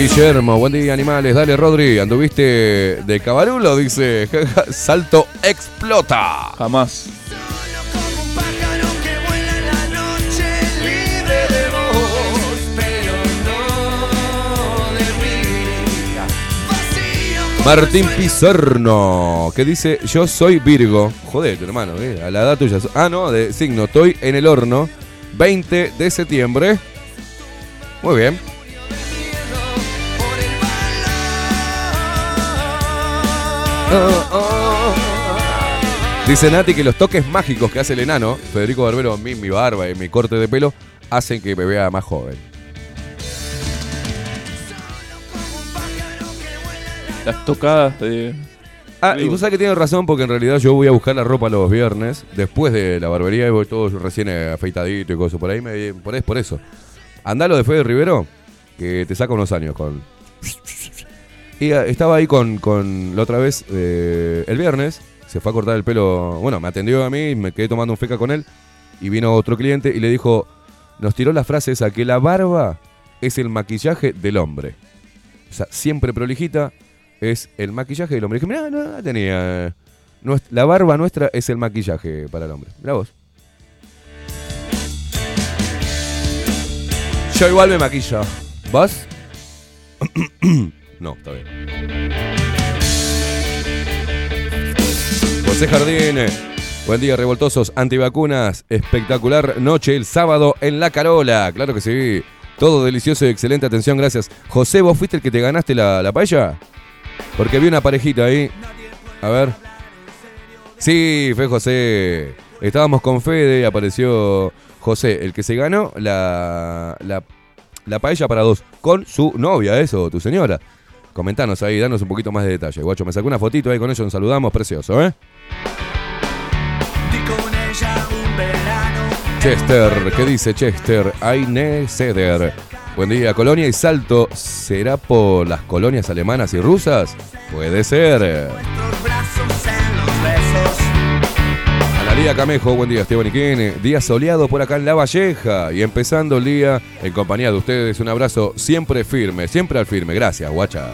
Guillermo, buen día, animales. Dale, Rodri. ¿Anduviste de cabarulo? Dice. Salto explota. Jamás. Martín Pizarno, que dice, yo soy Virgo. Jodete, hermano, eh, a la edad tuya. Ah, no, de signo, estoy en el horno. 20 de septiembre. Muy bien. Dice Nati que los toques mágicos que hace el enano, Federico Barbero, en mí, mi barba y mi corte de pelo, hacen que me vea más joven. Las tocadas de. Ah, y vos sabés que tiene razón porque en realidad yo voy a buscar la ropa los viernes, después de la barbería y voy todo recién afeitadito y cosas. Por ahí me por, es por eso. Andalo de Fede Rivero, que te saca unos años con. Y ah, estaba ahí con, con la otra vez, eh, el viernes, se fue a cortar el pelo. Bueno, me atendió a mí, me quedé tomando un feca con él. Y vino otro cliente y le dijo, nos tiró la frase esa, que la barba es el maquillaje del hombre. O sea, siempre prolijita es el maquillaje del hombre. Dije, mirá, no, tenía. nues- La barba nuestra es el maquillaje para el hombre. Mirá vos. Yo igual me maquillo. ¿Vos? no, está bien. José Jardín. Buen día, revoltosos antivacunas. Espectacular noche el sábado en La Carola. Claro que sí. Todo delicioso y excelente. Atención, gracias. José, ¿vos fuiste el que te ganaste la, la paella? Porque vi una parejita ahí. A ver. Sí, fue José. Estábamos con Fede y apareció José, el que se ganó la, la, la paella para dos. Con su novia, eso, tu señora. Comentanos ahí, danos un poquito más de detalle. Guacho, me sacó una fotito ahí con ellos, nos saludamos, precioso, ¿eh? Di con ella un verano. Chester, ¿qué dice Chester? Aine Ceder. Buen día, Colonia y Salto. ¿Será por las colonias alemanas y rusas? Puede ser. Analía Camejo, buen día, Esteban Iquine. Día soleado por acá en La Valleja. Y empezando el día en compañía de ustedes. Un abrazo siempre firme, siempre al firme. Gracias, guacha.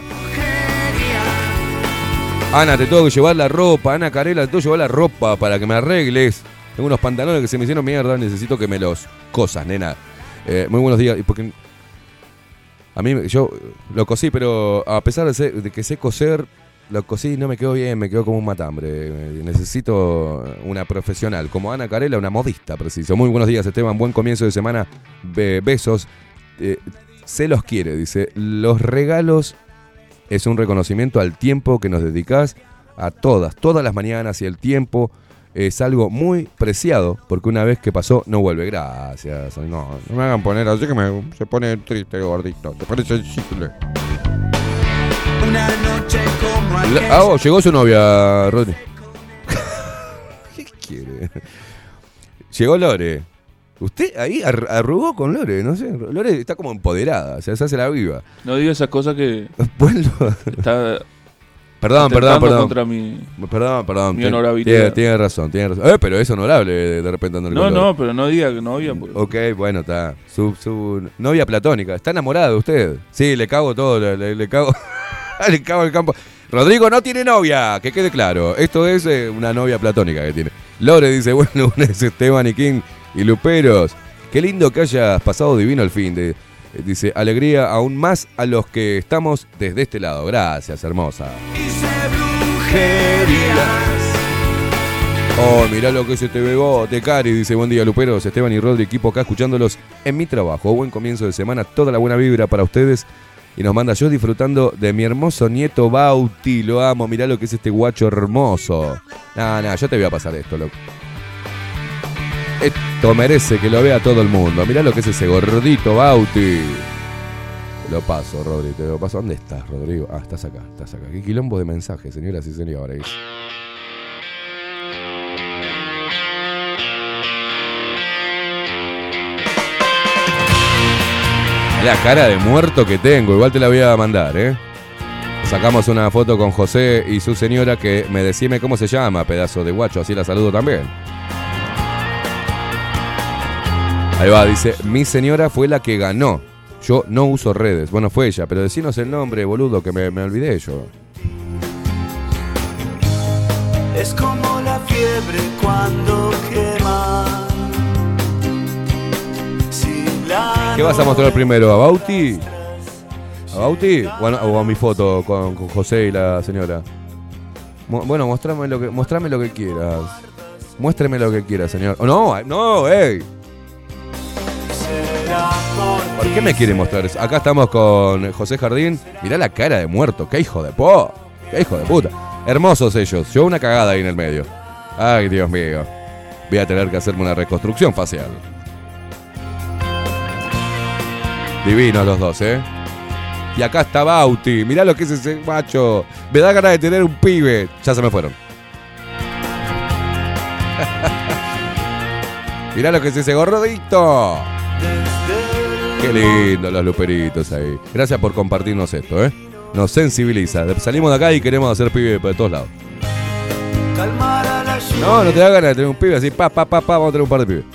Ana, te tengo que llevar la ropa. Ana Carela, te tengo que llevar la ropa para que me arregles. Tengo unos pantalones que se me hicieron mierda, necesito que me los cosas, nena. Eh, muy buenos días. A mí, yo lo cosí, pero a pesar de que sé coser, lo cosí y no me quedó bien, me quedó como un matambre. Necesito una profesional, como Ana Carela, una modista, preciso. Muy buenos días, Esteban. Buen comienzo de semana. Be- besos. Eh, se los quiere, dice. Los regalos es un reconocimiento al tiempo que nos dedicás a todas, todas las mañanas y el tiempo es algo muy preciado porque una vez que pasó no vuelve. Gracias. No, no me hagan poner así que me, se pone triste, gordito. Te parece sensible. Ah, oh, llegó su novia, Rodri. ¿Qué quiere? Llegó Lore. Usted ahí ar- arrugó con Lore, no sé. Lore está como empoderada, o sea, se hace la viva. No diga esas cosas que Vuelvo. está Perdón, perdón, perdón. contra mi... Perdón, perdón. Mi honorabilidad. Tiene, tiene razón, tiene razón. Eh, pero es honorable de, de repente andar No, con Lore. no, pero no diga que novia. Porque... Ok, bueno, está. Su, su novia platónica. ¿Está enamorada de usted? Sí, le cago todo, le cago. le cago el campo. Rodrigo no tiene novia, que quede claro. Esto es eh, una novia platónica que tiene. Lore dice, bueno, una es Esteban y King y Luperos. Qué lindo que hayas pasado divino el fin de. Dice, alegría aún más a los que estamos desde este lado. Gracias, hermosa. Oh, mirá lo que es este bebote, Cari. Dice, buen día, Luperos, Esteban y Rodri, equipo acá escuchándolos en mi trabajo. Buen comienzo de semana, toda la buena vibra para ustedes. Y nos manda yo disfrutando de mi hermoso nieto Bauti. Lo amo, mirá lo que es este guacho hermoso. Nah, nah, yo te voy a pasar esto, loco. Esto merece que lo vea todo el mundo. Mirá lo que es ese gordito Bauti. Lo paso, Rodri, te lo paso. ¿Dónde estás, Rodrigo? Ah, estás acá, estás acá. Qué quilombo de mensajes, señoras y señores. La cara de muerto que tengo, igual te la voy a mandar, ¿eh? Sacamos una foto con José y su señora que me decime cómo se llama, pedazo de guacho, así la saludo también. Ahí va, dice, mi señora fue la que ganó. Yo no uso redes. Bueno, fue ella, pero decinos el nombre, boludo, que me, me olvidé yo. Es como la fiebre cuando quema. ¿Qué vas a mostrar primero? ¿A Bauti? ¿A Bauti? O a mi foto con, José y la señora. Bueno, mostrame lo que, mostrame lo que quieras. Muéstreme lo que quieras, señor. Oh, no, no, ey. ¿Por qué me quiere mostrar eso? Acá estamos con José Jardín. Mirá la cara de muerto. Qué hijo de po. Qué hijo de puta. Hermosos ellos. Yo una cagada ahí en el medio. Ay, Dios mío. Voy a tener que hacerme una reconstrucción facial. Divinos los dos, ¿eh? Y acá está Bauti. Mirá lo que es ese macho. Me da ganas de tener un pibe. Ya se me fueron. Mirá lo que es ese gordito. Qué lindo los luperitos ahí. Gracias por compartirnos esto, ¿eh? Nos sensibiliza. Salimos de acá y queremos hacer pibe por todos lados. No, no te da ganas de tener un pibe así, pa, pa, pa, pa, vamos a tener un par de pibes.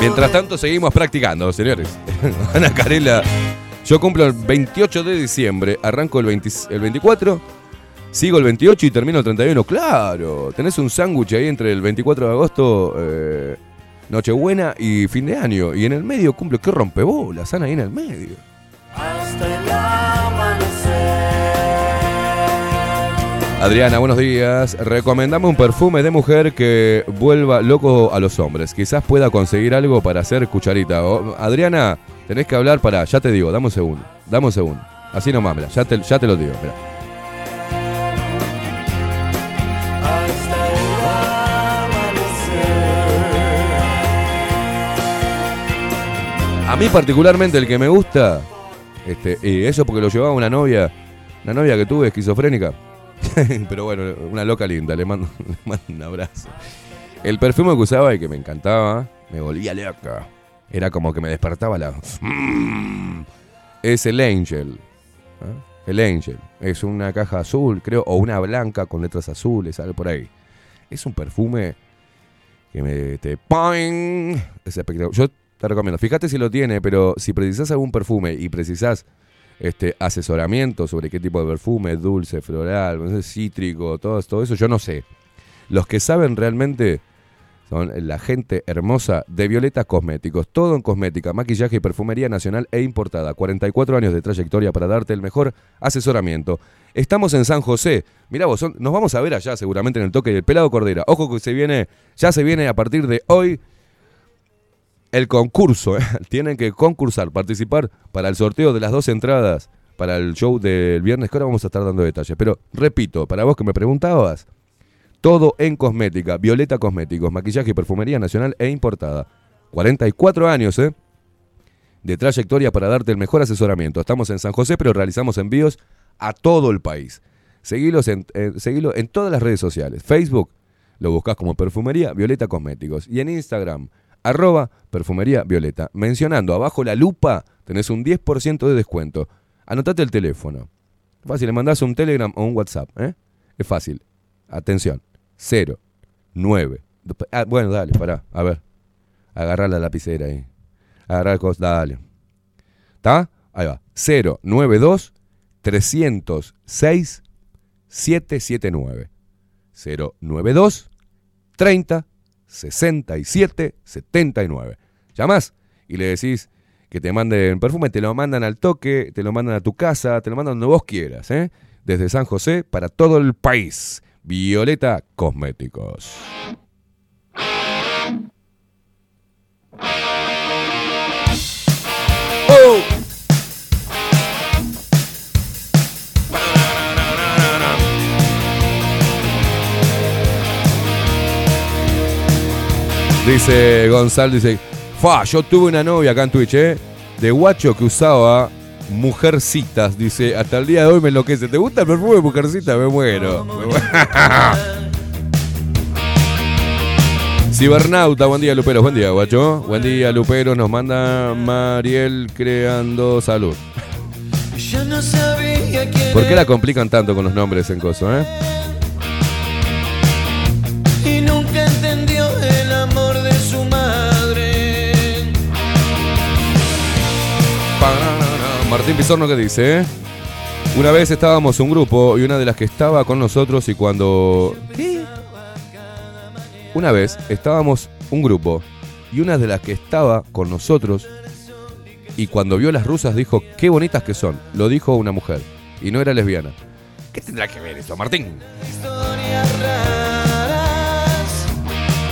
Mientras tanto, seguimos practicando, señores. Ana Carela, yo cumplo el 28 de diciembre, arranco el, 20 el 24, sigo el 28 y termino el 31. Claro, tenés un sándwich ahí entre el 24 de agosto, eh, Nochebuena y fin de año. Y en el medio cumple, qué rompebolas, Ana, ahí en el medio. hasta el Adriana, buenos días. Recomendame un perfume de mujer que vuelva loco a los hombres. Quizás pueda conseguir algo para hacer cucharita. Adriana, tenés que hablar para. Ya te digo, dame un segundo. Dame un segundo. Así nomás, ya te, lo digo. A mí, particularmente, el que me gusta. Este, y eso porque lo llevaba una novia. Una novia que tuve esquizofrénica. Pero bueno, una loca linda. Le mando, un abrazo. El perfume que usaba y que me encantaba, me volvía loca. Era como que me despertaba la. Mm. Es el Angel. ¿ah? El Angel. Es una caja azul, creo, o una blanca con letras azules, algo por ahí. Es un perfume que me. Te, ¡Poing! Es espectacular. Yo te recomiendo. Fíjate si lo tiene, pero si precisás algún perfume y precisás este, asesoramiento sobre qué tipo de perfume, dulce, floral, cítrico, todo, todo eso, yo no sé. Los que saben realmente son la gente hermosa de Violeta Cosméticos. Todo en cosmética, maquillaje y perfumería nacional e importada. 44 años de trayectoria para darte el mejor asesoramiento. Estamos en San José. Mirá vos, nos vamos a ver allá seguramente en el toque del Pelado Cordera. Ojo que se viene, ya se viene a partir de hoy el concurso. ¿eh? Tienen que concursar, participar para el sorteo de las dos entradas para el show del viernes, que ahora vamos a estar dando detalles. Pero repito, para vos que me preguntabas, todo en cosmética, Violeta Cosméticos, maquillaje y perfumería nacional e importada. 44 años, ¿eh? De trayectoria para darte el mejor asesoramiento. Estamos en San José, pero realizamos envíos a todo el país. Seguilos en, eh, todas las redes sociales. Facebook, lo buscas como Perfumería Violeta Cosméticos. Y en Instagram, arroba Perfumería Violeta. Mencionando abajo la lupa, tenés un 10% de descuento. Anotate el teléfono. Fácil, le mandás un Telegram o un WhatsApp. ¿eh? Es fácil. Atención. 0, 9. Ah, bueno, dale, pará. A ver. Agarrá la lapicera ahí. Agarrá el cos, dale. ¿Está? Ahí va. 092 306 779. 092 30 67 79. Llamás y le decís que te manden perfume, te lo mandan al toque, te lo mandan a tu casa, te lo mandan donde vos quieras, ¿eh? Desde San José para todo el país. Violeta Cosméticos. Dice Gonzalo, dice, Fa, yo tuve una novia acá en Twitch, ¿eh? De guacho que usaba mujercitas. Dice, hasta el día de hoy me enloquece. ¿Te gusta el perfume de mujercita? Me muero. Me muero. Cibernauta, buen día Lupero, buen día guacho. Buen día Lupero, nos manda Mariel creando salud. ¿Por qué la complican tanto con los nombres en coso, eh? Martín Pizorno que dice, eh? Una vez estábamos un grupo y una de las que estaba con nosotros y cuando... Una vez estábamos un grupo y una de las que estaba con nosotros y cuando vio las rusas dijo, qué bonitas que son. Lo dijo una mujer y no era lesbiana. ¿Qué tendrá que ver eso, Martín? Historias raras.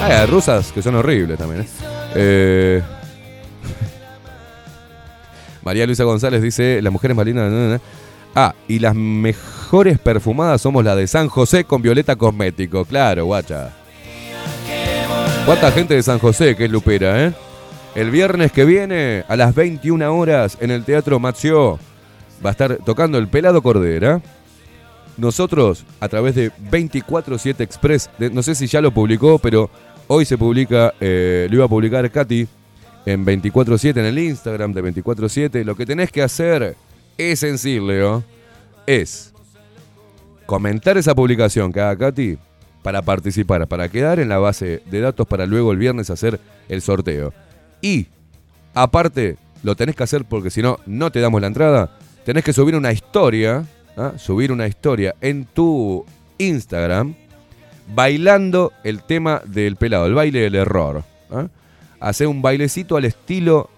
Ah, rusas que son horribles también. ¿eh? Eh, María Luisa González dice, las mujeres más lindas... na, na, na". Ah, y las mejores perfumadas somos las de San José con Violeta Cosmético. Claro, guacha. ¿Cuánta gente de San José que es Lupera, eh? El viernes que viene, a las 21 horas, en el Teatro Mació, va a estar tocando el Pelado Cordera. Nosotros, a través de 247 Express, no sé si ya lo publicó, pero hoy se publica, eh, lo iba a publicar Katy en 247 en el Instagram de 247. Lo que tenés que hacer es sencillo, es comentar esa publicación que haga Katy para participar, para quedar en la base de datos para luego el viernes hacer el sorteo. Y, aparte, lo tenés que hacer porque si no, no te damos la entrada. Tenés que subir una historia, ¿ah? subir una historia en tu Instagram bailando el tema del pelado, el baile del error. ¿ah? Hacer un bailecito al estilo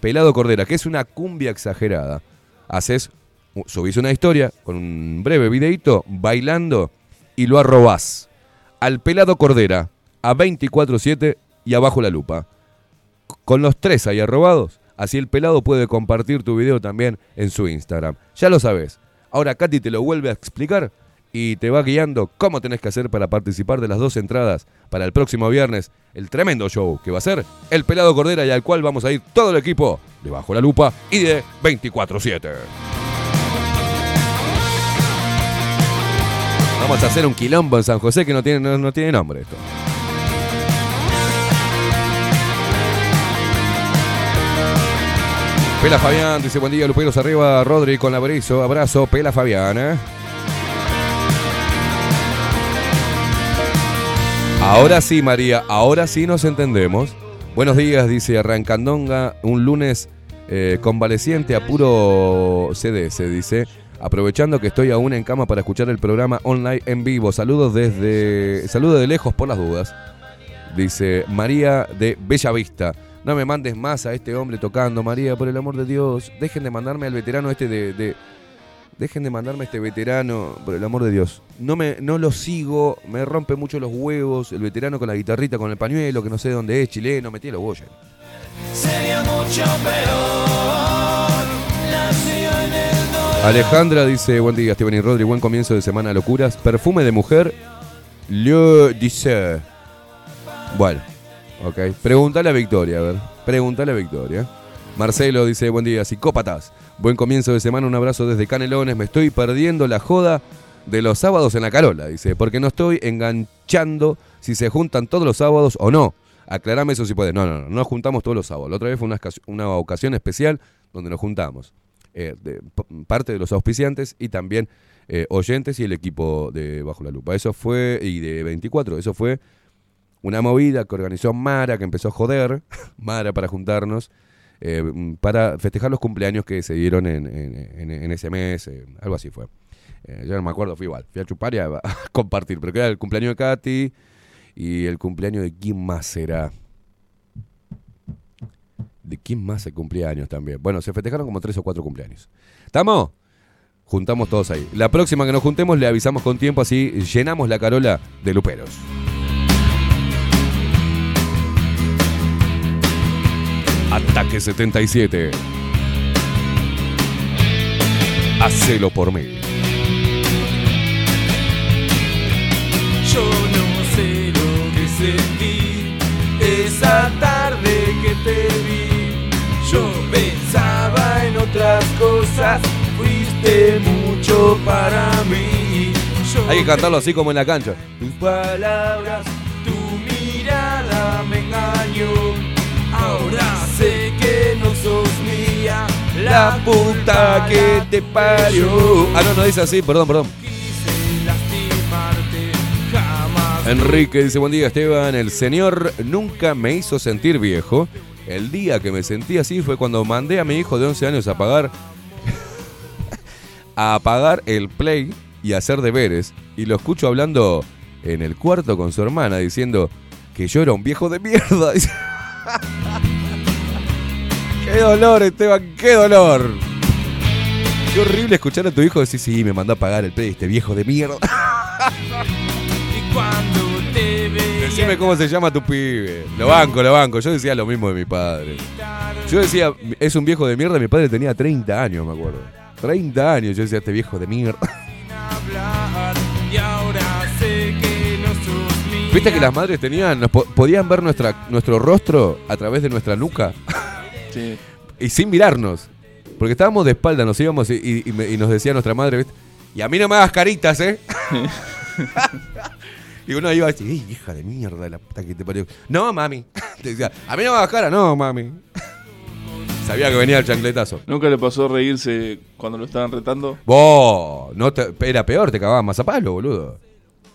pelado cordera, que es una cumbia exagerada. Haces, subís una historia con un breve videito bailando y lo arrobás al pelado cordera a 24-7 y abajo la lupa. Con los tres ahí arrobados, así el pelado puede compartir tu video también en su Instagram. Ya lo sabes. Ahora Katy te lo vuelve a explicar y te va guiando cómo tenés que hacer para participar de las dos entradas para el próximo viernes, el tremendo show que va a ser El Pelado Cordera y al cual vamos a ir todo el equipo de Bajo la Lupa y de 24-7. Vamos a hacer un quilombo en San José que no tiene, no, no tiene nombre esto. Pela Fabián dice buen día, Luperos arriba, Rodri con la Berizo, abrazo, Pela Fabián, ¿eh? Ahora sí, María, ahora sí nos entendemos. Buenos días, dice Arrancandonga. Un lunes eh, convaleciente a puro CDS, dice. Aprovechando que estoy aún en cama para escuchar el programa online en vivo. Saludos desde. Saludos de lejos por las dudas. Dice María de Bellavista. No me mandes más a este hombre tocando, María, por el amor de Dios. Dejen de mandarme al veterano este de- dejen de mandarme a este veterano, por el amor de Dios. No, me, no lo sigo, me rompe mucho los huevos. El veterano con la guitarrita, con el pañuelo, que no sé dónde es, chileno, metí los bollos. Sería mucho peor. Nació en el dolor. Alejandra dice, buen día, Steven y Rodri, buen comienzo de semana, locuras. Perfume de mujer, Le dice. Bueno, ok. Pregúntale a Victoria, a ver. Pregúntale a Victoria. Marcelo dice, buen día, psicópatas. Buen comienzo de semana, un abrazo desde Canelones. Me estoy perdiendo la joda de los sábados en la Carola, dice, porque no estoy enganchando si se juntan todos los sábados o no. Aclarame eso si puedes. No, no, no, no nos juntamos todos los sábados. La otra vez fue una, ocasión especial donde nos juntamos. Eh, parte de los auspiciantes y también eh, oyentes y el equipo de Bajo la Lupa. Eso fue, y de 24, eso fue una movida que organizó Mara, que empezó a joder, Mara para juntarnos, eh, para festejar los cumpleaños que se dieron en, en- ese mes, eh, algo así fue. Eh, yo no me acuerdo, fui igual, fui a chupar y a, a compartir, pero que era el cumpleaños de Katy y el cumpleaños de quién más será. ¿De quién más se cumpleaños también? Bueno, se festejaron como tres o cuatro cumpleaños. ¿Estamos? Juntamos todos ahí. La próxima que nos juntemos le avisamos con tiempo, así llenamos la carola de luperos. Ataque 77. Hacelo por mí. Yo no sé lo que sentí esa tarde que te vi. Yo pensaba en otras cosas, fuiste mucho para mí. Yo Hay que cantarlo así como en la cancha. Tus palabras, tu mirada me engañó. La puta que te parió. Ah, no, no dice así, perdón, perdón. Enrique dice, buen día Esteban, el señor nunca me hizo sentir viejo. El día que me sentí así fue cuando mandé a mi hijo de 11 años a pagar a apagar el play y hacer deberes y lo escucho hablando en el cuarto con su hermana diciendo que yo era un viejo de mierda. Qué dolor, Esteban, qué dolor. Qué horrible escuchar a tu hijo decir, sí, me mandó a pagar el play, este viejo de mierda. Y cuando te veía Decime cómo se llama tu pibe. Lo banco, lo banco. Yo decía lo mismo de mi padre. Yo decía, es un viejo de mierda. Mi padre tenía 30 años, me acuerdo. 30 años. Yo decía, este viejo de mierda. ¿Viste que las madres tenían, nos po- podían ver nuestra, nuestro rostro a través de nuestra nuca? Sí. y sin mirarnos. Porque estábamos de espalda, nos íbamos y, y- y me- y nos decía nuestra madre, ¿viste? Y a mí no me hagas caritas, ¿eh? y uno iba a decir, ¡ey, hija de mierda, la puta que te parió! No, mami. Te decía, a mí no me hagas cara, no, mami. Sabía que venía el chancletazo. ¿Nunca le pasó reírse cuando lo estaban retando? Vos, no te, era peor, te cagabas más a palo, boludo.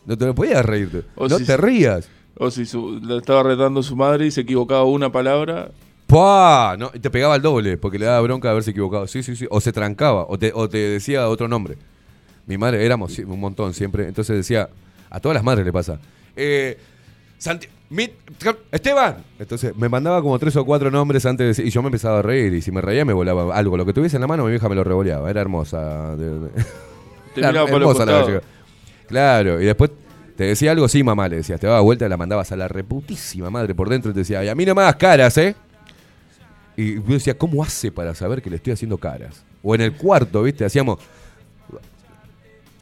No te podías reírte. O no si- te rías. O si su- le estaba retando su madre y se equivocaba una palabra. ¡Pua! No, te pegaba el doble porque le daba bronca de haberse equivocado. Sí, sí, sí. O se trancaba, o te, o te decía otro nombre. Mi madre, éramos un montón siempre. Entonces decía, a todas las madres le pasa. Eh, Santi- mi- Esteban. Entonces me mandaba como tres o cuatro nombres antes de decir- y yo me empezaba a reír. Y si me reía me volaba algo. Lo que tuviese en la mano, mi vieja me lo revoleaba. Era hermosa. Te hermosa la. Claro, y después te decía algo, sí, mamá, le decías. Te daba vuelta y la mandabas a la reputísima madre por dentro y te decía, y a mí no me hagas caras, ¿eh? Y yo decía, ¿cómo hace para saber que le estoy haciendo caras? O en el cuarto, ¿viste? Hacíamos.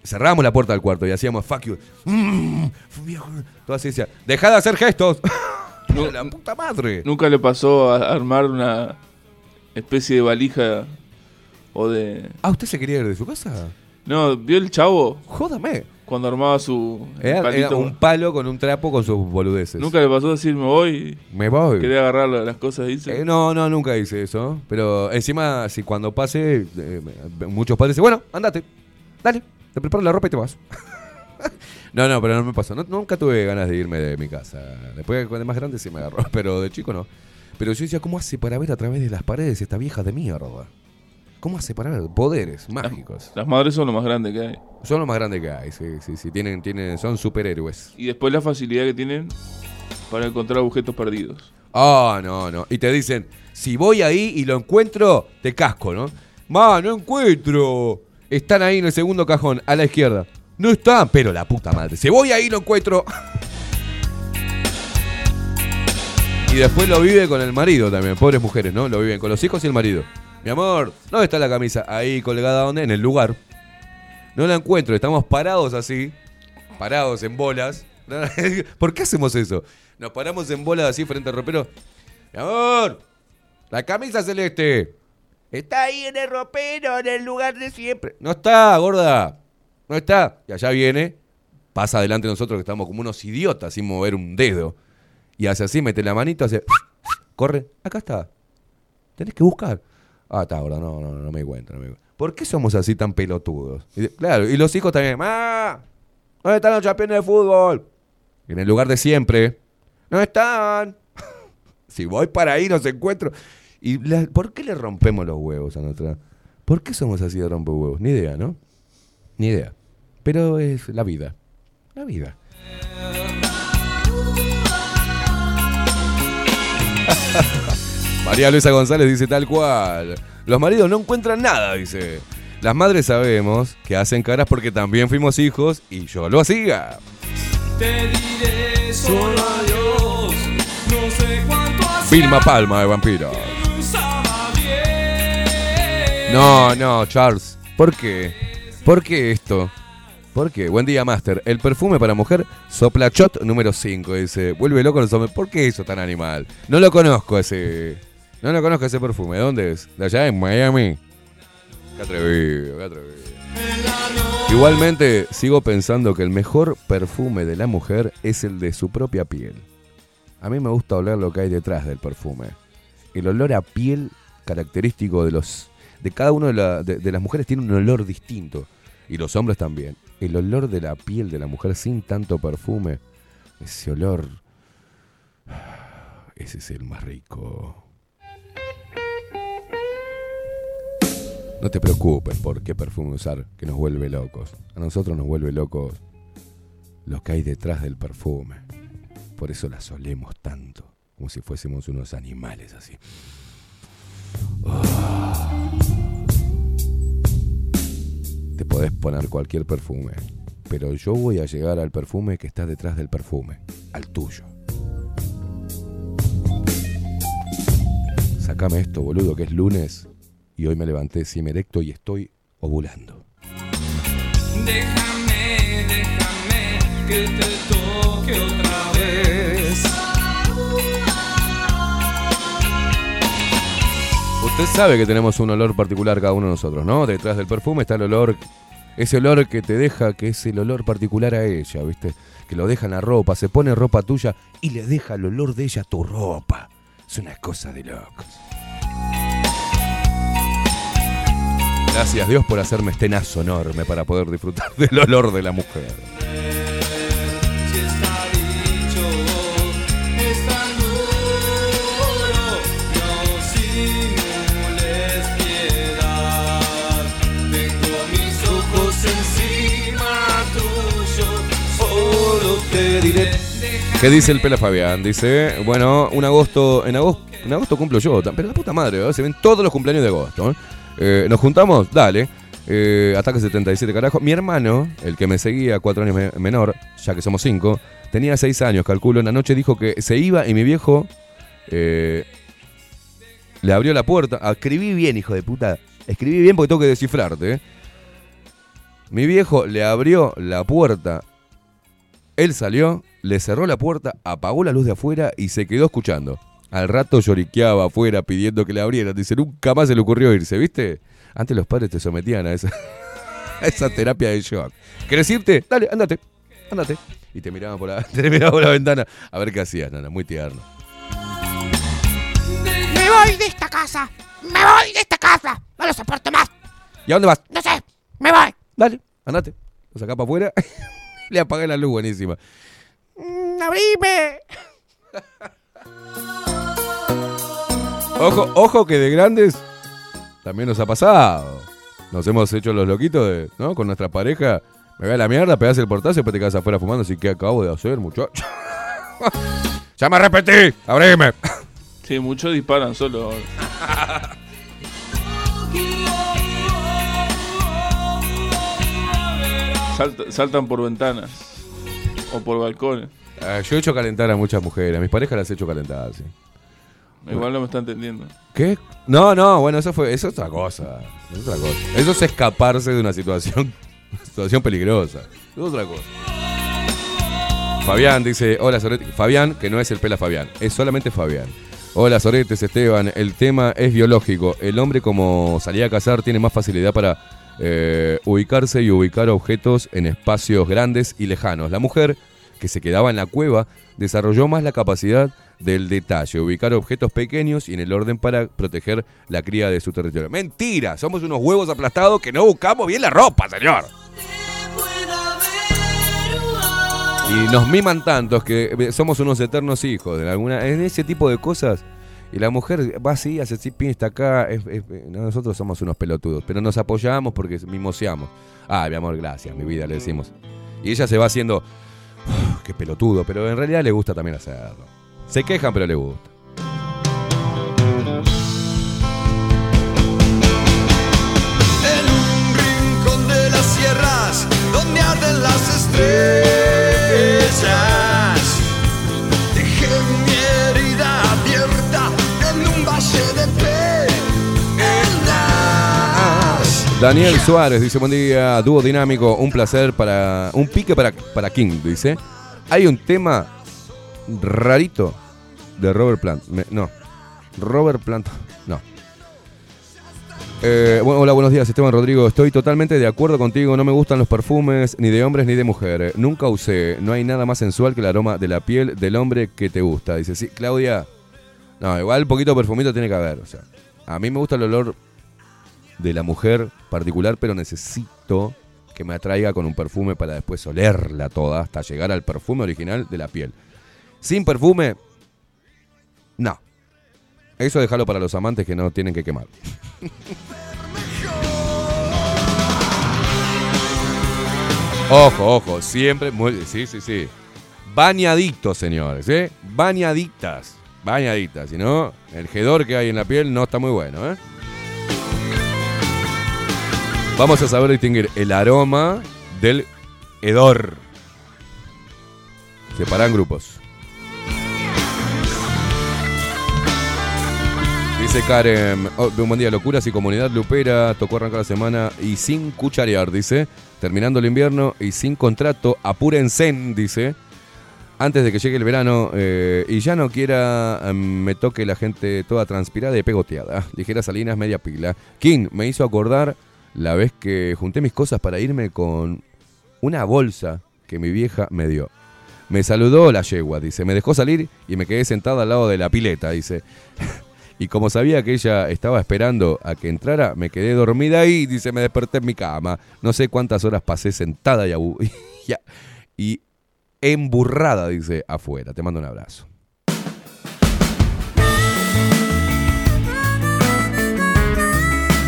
Cerrábamos la puerta del cuarto y hacíamos fuck you. Mm. Todo así decía, dejá de hacer gestos. No- la puta madre. ¿Nunca le pasó a armar una especie de valija o de... Ah, ¿usted se quería ir de su casa? No, ¿vio el chavo Jódame. cuando armaba su Era, un palo con un trapo con sus boludeces. ¿Nunca le pasó decir me voy? Me voy. Quería agarrar la- las cosas, dice. Eh, no, no, nunca hice eso. Pero encima, si cuando pase, eh, muchos padres dicen, bueno, andate, dale, te preparo la ropa y te vas. No, no, pero no me pasó. No- nunca tuve ganas de irme de mi casa. Después, cuando más grande, sí me agarró. Pero de chico no. Pero yo decía, ¿cómo hace para ver a través de las paredes esta vieja de mierda? ¿Cómo hace para ver? Poderes mágicos. Las madres son lo más grande que hay. Son lo más grande que hay, sí, sí, sí. Tienen, tienen, son superhéroes. Y después la facilidad que tienen para encontrar objetos perdidos. Ah, no, no. Y te dicen, si voy ahí y lo encuentro, te casco, ¿no? Ma, no encuentro. Están ahí en el segundo cajón, a la izquierda. No están, pero la puta madre. Si voy ahí y lo encuentro. Y después lo vive con el marido también, pobres mujeres, ¿no? Lo viven con los hijos y el marido. Mi amor, ¿dónde está la camisa? Ahí colgada, ¿dónde? En el lugar. No la encuentro, estamos parados así, parados en bolas. ¿Por qué hacemos eso? Nos paramos en bolas así frente al ropero. Mi amor, la camisa celeste. Está ahí en el ropero, en el lugar de siempre. No está, gorda. No está. Y allá viene, pasa adelante de nosotros que estamos como unos idiotas sin mover un dedo. Y hace así, mete la manito, hace. Corre, acá está. Tenés que buscar. Ah, está, gorda, no, no, no me di cuenta. No me. ¿Por qué somos así tan pelotudos? Claro, y los hijos también. ¡Ma! ¿Dónde están los campeones de fútbol? En el lugar de siempre. No están. si voy para ahí, los encuentro. ¿Y por qué le rompemos los huevos a nuestra? ¿Por qué somos así de romper huevos? Ni idea, ¿no? Ni idea. Pero es la vida. La vida. María Luisa González dice tal cual. Los maridos no encuentran nada, dice. Las madres sabemos que hacen caras porque también fuimos hijos y yo lo hacía. Te diré solo adiós. No sé cuánto Vilma Palma de Vampiro. No, no, Charles. ¿Por qué? ¿Por qué esto? ¿Por qué? Buen día, Master. El perfume para mujer Soplachot número 5. Dice, vuelve loco los hombres. ¿Por qué eso tan animal? No lo conozco ese. No lo conozco ese perfume. ¿De dónde es? ¿De allá en Miami? Qué atrevido, qué atrevido. Igualmente, sigo pensando que el mejor perfume de la mujer es el de su propia piel. A mí me gusta oler lo que hay detrás del perfume. El olor a piel característico de los de cada una de, la- de las mujeres tiene un olor distinto y los hombres también. El olor de la piel de la mujer sin tanto perfume, ese olor, ese es el más rico. No te preocupes por qué perfume usar, que nos vuelve locos. A nosotros nos vuelve locos lo que hay detrás del perfume. Por eso las olemos tanto, como si fuésemos unos animales así. Te podés poner cualquier perfume, pero yo voy a llegar al perfume que está detrás del perfume, al tuyo. Sácame esto, boludo, que es lunes y hoy me levanté erecto y estoy ovulando. Déjame, déjame que te toque otra vez. Usted sabe que tenemos un olor particular cada uno de nosotros, ¿no? Detrás del perfume está el olor, ese olor que te deja, que es el olor particular a ella, ¿viste? Que lo deja en la ropa, se pone ropa tuya y le deja el olor de ella a tu ropa. Es una cosa de locos. Gracias Dios por hacerme este nazo enorme para poder disfrutar del olor de la mujer. ¿Qué dice el Pela Fabián? Dice, bueno, un agosto, en agosto, en agosto cumplo yo, pero la puta madre, ¿verdad? se ven todos los cumpleaños de agosto. ¿eh? Eh, ¿Nos juntamos? Dale. Eh, Ataque 77, carajo. Mi hermano, el que me seguía cuatro años me- menor, ya que somos cinco, tenía seis años, calculo. En la noche dijo que se iba y mi viejo eh, le abrió la puerta. Escribí bien, hijo de puta. Escribí bien porque tengo que descifrarte. ¿eh? Mi viejo le abrió la puerta. Él salió, le cerró la puerta, apagó la luz de afuera y se quedó escuchando. Al rato lloriqueaba afuera pidiendo que le abrieran. Dice, nunca más se le ocurrió irse, ¿viste? Antes los padres te sometían a esa, a esa terapia de shock. ¿Querés irte? Dale, andate, andate. Y te miraban por la, te miraban por la ventana a ver qué hacías, nana. Muy tierno. Me voy de esta casa. Me voy de esta casa. No lo soporto más. ¿Y a dónde vas? No sé. Me voy. Dale, andate. Lo sacás para afuera. Le apagué la luz, buenísima. Mm, ¡Abrime! Ojo, ojo que de grandes también nos ha pasado. Nos hemos hecho los loquitos, de, ¿no? Con nuestra pareja. Me va a la mierda, pegás el portazo y después te quedas afuera fumando. Así que acabo de hacer, muchacho. ya me repetí, abrime. Sí, muchos disparan solo. Salta- saltan por ventanas o por balcones. Ah, yo he hecho calentar a muchas mujeres. A mis parejas las he hecho calentar, sí. Igual no me está entendiendo. ¿Qué? No, no, bueno, eso fue, eso es otra cosa. Eso es otra cosa. Eso es escaparse de una situación, una situación peligrosa. Eso es otra cosa. Fabián dice, hola Sorete. Fabián, que no es el pela Fabián, es solamente Fabián. Hola Soretes, Esteban. El tema es biológico. El hombre como salía a cazar tiene más facilidad para eh, ubicarse y ubicar objetos en espacios grandes y lejanos. La mujer, que se quedaba en la cueva, desarrolló más la capacidad del detalle, ubicar objetos pequeños y en el orden para proteger la cría de su territorio. Mentira, somos unos huevos aplastados que no buscamos bien la ropa, señor. Y nos miman tantos que eh, somos unos eternos hijos de alguna, en ese tipo de cosas. Y la mujer va así, hace así, está acá. es- nosotros somos unos pelotudos, pero nos apoyamos porque mimoseamos. Ah, mi amor, gracias, mi vida, le decimos. Y ella se va haciendo, "Uf, qué pelotudo, pero en realidad le gusta también hacerlo. Se quejan, pero le gusta. En un rincón de las sierras donde arden las estrellas. Dejé mi herida abierta en un valle de penas. Daniel Suárez dice, buen día, dúo dinámico, un placer para... Un pique para, para King, dice. Hay un tema rarito de Robert Plant. No, Robert Plant, no. Eh, bueno, hola, buenos días, Esteban Rodrigo. Estoy totalmente de acuerdo contigo. No me gustan los perfumes ni de hombres ni de mujeres. Nunca usé. No hay nada más sensual que el aroma de la piel del hombre que te gusta. Dice, sí, Claudia. No, igual poquito perfumito tiene que haber. O sea, a mí me gusta el olor de la mujer particular, pero necesito que me atraiga con un perfume para después olerla toda hasta llegar al perfume original de la piel. Sin perfume, no. Eso déjalo para los amantes que no tienen que quemar. Ojo, ojo, siempre muy. Sí, sí, sí. Bañaditos, señores, ¿eh? Bañaditas. Bañaditas. Si no, el hedor que hay en la piel no está muy bueno, ¿eh? Vamos a saber distinguir el aroma del hedor. Separan grupos. Dice Karen, oh, buen día, locuras y comunidad lupera, tocó arrancar la semana y sin cucharear, dice, terminando el invierno y sin contrato, apúrense, dice, antes de que llegue el verano eh, y ya no quiera, eh, me toque la gente toda transpirada y pegoteada, ligeras salinas, media pila. King me hizo acordar la vez que junté mis cosas para irme con una bolsa que mi vieja me dio. Me saludó la yegua, dice, me dejó salir y me quedé sentada al lado de la pileta, dice. Y como sabía que ella estaba esperando a que entrara, me quedé dormida ahí, dice, me desperté en mi cama. No sé cuántas horas pasé sentada y, y, emburrada, dice, afuera. Te mando un abrazo.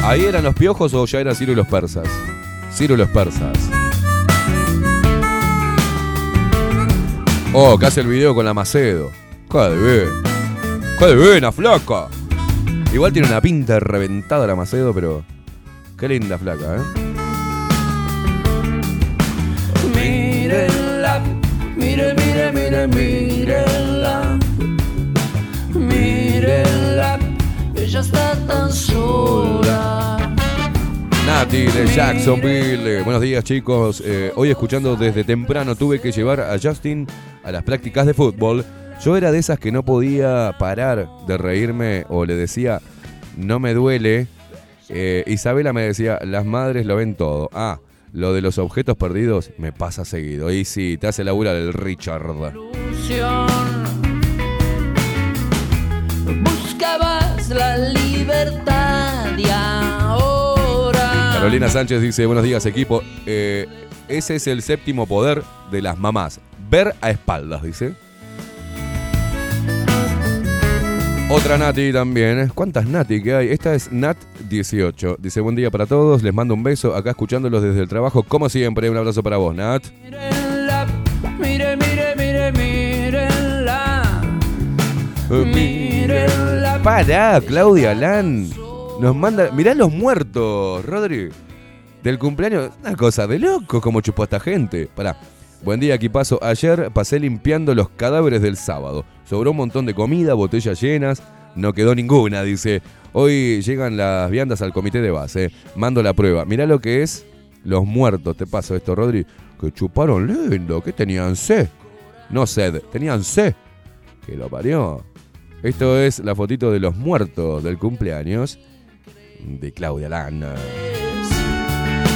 ¿Ahí eran los piojos o ya era Ciro y los persas? Ciro y los persas. Oh, que hace el video con la Macedo. Joder. ¡Qué buena, flaca! Igual tiene una pinta reventada la Macedo, pero. Qué linda flaca, ¿eh? Mírenla, mire, mire, mire, mírenla. Mírenla, ella está tan sola. Nati de Jacksonville. Eh, Buenos días, chicos. Eh, hoy escuchando desde temprano tuve que llevar a Justin a las prácticas de fútbol. Yo era de esas que no podía parar de reírme o le decía, no me duele. Eh, Isabela me decía, las madres lo ven todo. Ah, lo de los objetos perdidos me pasa seguido. Y sí, te hace labura del Richard. ilusión. Buscabas la libertad y ahora. Carolina Sánchez dice, buenos días equipo. Eh, Ese es el séptimo poder de las mamás. Ver a espaldas, dice. Otra Nati también. ¿eh? ¿Cuántas Nati que hay? Esta es Nat18. Dice, buen día para todos. Les mando un beso acá escuchándolos desde el trabajo. Como siempre, un abrazo para vos, Nat. Mírenla, mire, mire, mire, mírenla. Mírenla. Pará, Claudia Lan. Nos manda. Mirá los muertos, Rodri. Del cumpleaños. Una cosa de loco como chupó esta gente. Pará. Buen día, aquí paso. Ayer pasé limpiando los cadáveres del sábado. Sobró un montón de comida, botellas llenas. No quedó ninguna, dice. Hoy llegan las viandas al comité de base. Mando la prueba. Mirá lo que es los muertos. Te paso esto, Rodri. Que chuparon lindo. Que tenían sed. No sed, tenían sed. Que lo parió. Esto es la fotito de los muertos del cumpleaños de Claudia Lana.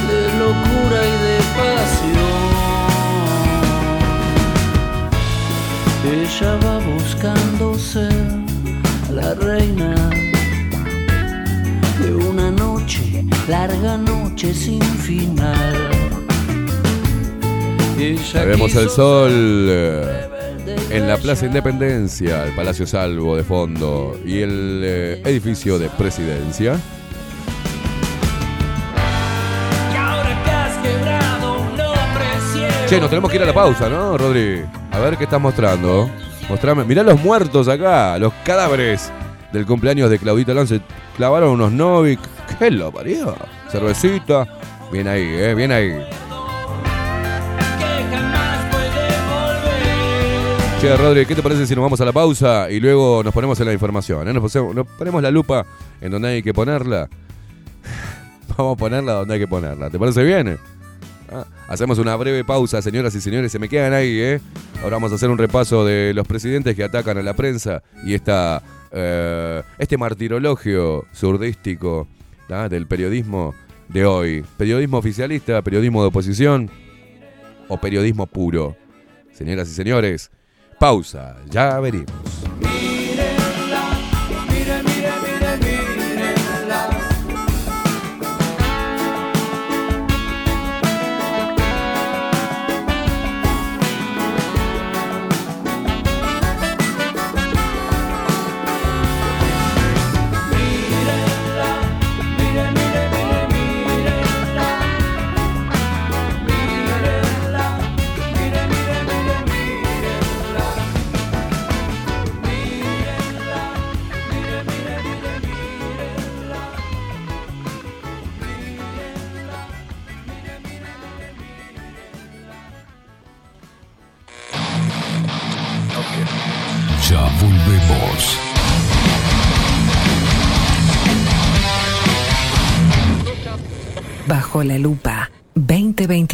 de locura y de. Ella va buscando ser la reina de una noche, larga noche sin final. Vemos el sol en la Plaza. Independencia, el Palacio Salvo de fondo y el eh, edificio de presidencia. Che, nos tenemos que ir a la pausa, ¿no, Rodri? A ver qué estás mostrando. Mostrame. Mirá los muertos acá, los cadáveres del cumpleaños de Claudita Lance. Clavaron unos Novik. ¿Qué lo parió? Cervecita. Bien ahí, ¿eh? Bien ahí. Che, Rodri, ¿qué te parece si nos vamos a la pausa y luego nos ponemos en la información? ¿eh? Nos, posemos- nos ponemos la lupa en donde hay que ponerla. Vamos a ponerla donde hay que ponerla. ¿Te parece bien? Ah, Hacemos una breve pausa, señoras y señores. Se me quedan ahí, ¿eh? Ahora vamos a hacer un repaso de los presidentes que atacan a la prensa y esta, eh, este martirologio surdístico ¿tá? del periodismo de hoy. Periodismo oficialista, periodismo de oposición o periodismo puro. Señoras y señores, pausa, ya venimos.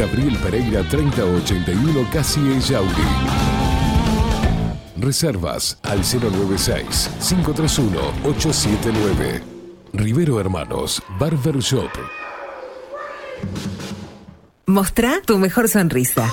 Gabriel Pereira 3081 Casi Yauri. Reservas al 096-531-879. Rivero Hermanos, Barber Shop. Mostrá tu mejor sonrisa.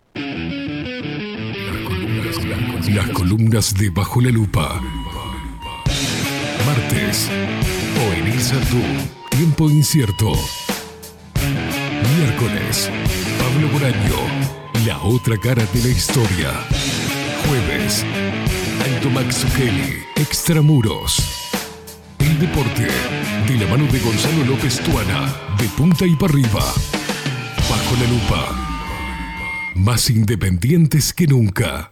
Las columnas de Bajo la Lupa. Martes. Oenisa tú. Tiempo incierto. Miércoles. Pablo Boraño. La otra cara de la historia. Jueves. Alto Max Kelly. Extramuros. El deporte. De la mano de Gonzalo López Tuana. De punta y para arriba. Bajo la lupa. Más independientes que nunca.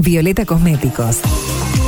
Violeta Cosméticos.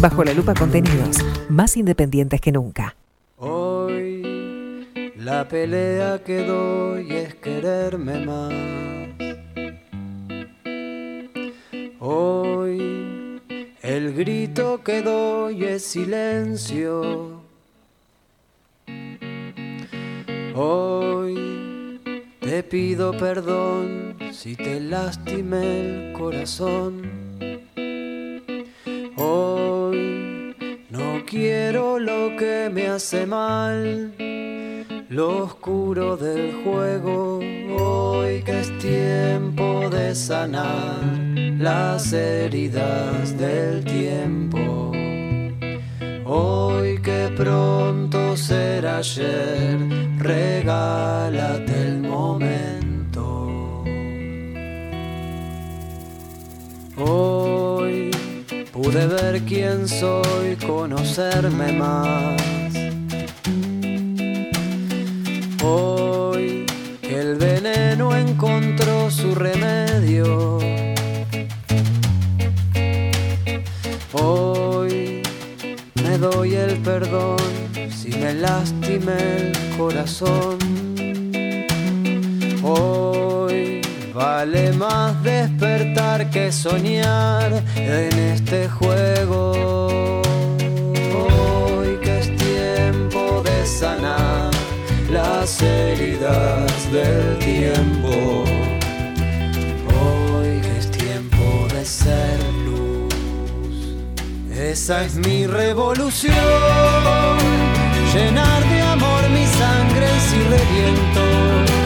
Bajo la Lupa contenidos más independientes que nunca. Hoy la pelea que doy es quererme más. Hoy el grito que doy es silencio. Hoy te pido perdón si te lastimé el corazón. Hoy quiero lo que me hace mal, lo oscuro del juego. Hoy que es tiempo de sanar las heridas del tiempo. Hoy que pronto será ayer, regálate el momento. Pude ver quién soy, conocerme más. Hoy el veneno encontró su remedio. Hoy me doy el perdón si me lastimé el corazón. Hoy vale más despertar que soñar en este juego. Hoy que es tiempo de sanar las heridas del tiempo. Hoy que es tiempo de ser luz. Esa es mi revolución. Llenar de amor mi sangre si reviento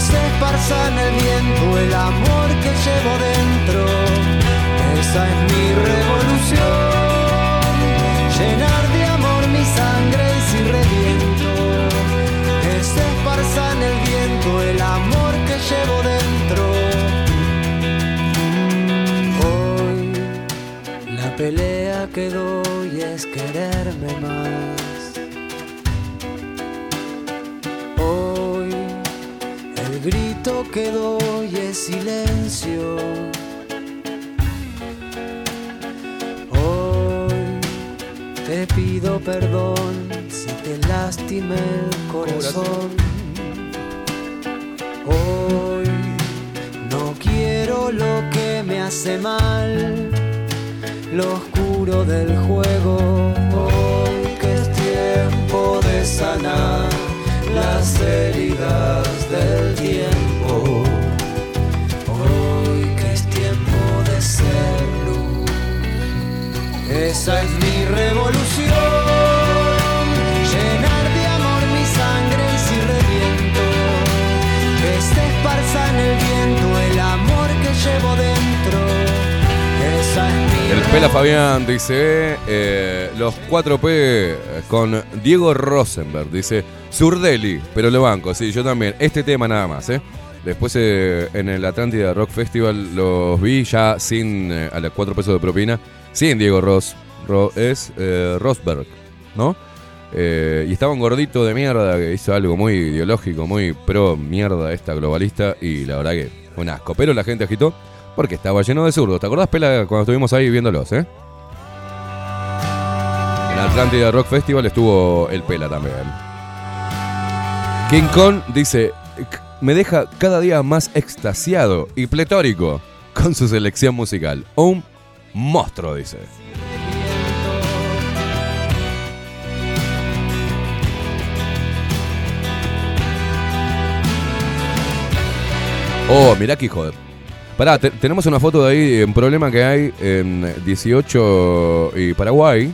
se esparza en el viento el amor que llevo dentro. Esa es mi revolución, llenar de amor mi sangre y si reviento. Se esparza en el viento el amor que llevo dentro. Hoy la pelea que doy es quererme más grito que doy es silencio. Hoy te pido perdón si te lastimé el corazón. Hoy no quiero lo que me hace mal, lo oscuro del juego. Hoy que es tiempo de sanar las heridas del tiempo. Hoy que es tiempo de ser luz. Esa es mi revolución. Llenar de amor mi sangre y si reviento. Que se esparza en el viento el amor que llevo dentro. El Pela Fabián dice eh, los 4P con Diego Rosenberg. Dice Zurdeli, pero lo banco, sí, yo también. Este tema nada más, ¿eh? Después eh, en el Atlántida Rock Festival los vi ya sin eh, a los 4 pesos de propina, sin Diego Ross. Ro- es eh, Rosberg, ¿no? Eh, y estaba un gordito de mierda que hizo algo muy ideológico, muy pro mierda esta globalista y la verdad que un asco. Pero la gente agitó porque estaba lleno de zurdos. ¿Te acordás, Pela, cuando estuvimos ahí viéndolos, eh? En Atlántida Rock Festival estuvo el Pela también. King Kong dice, "C- me deja cada día más extasiado y pletórico con su selección musical. Un monstruo, dice. Oh, mirá que hijo. Pará, te- tenemos una foto de ahí, un problema que hay en 18 y Paraguay.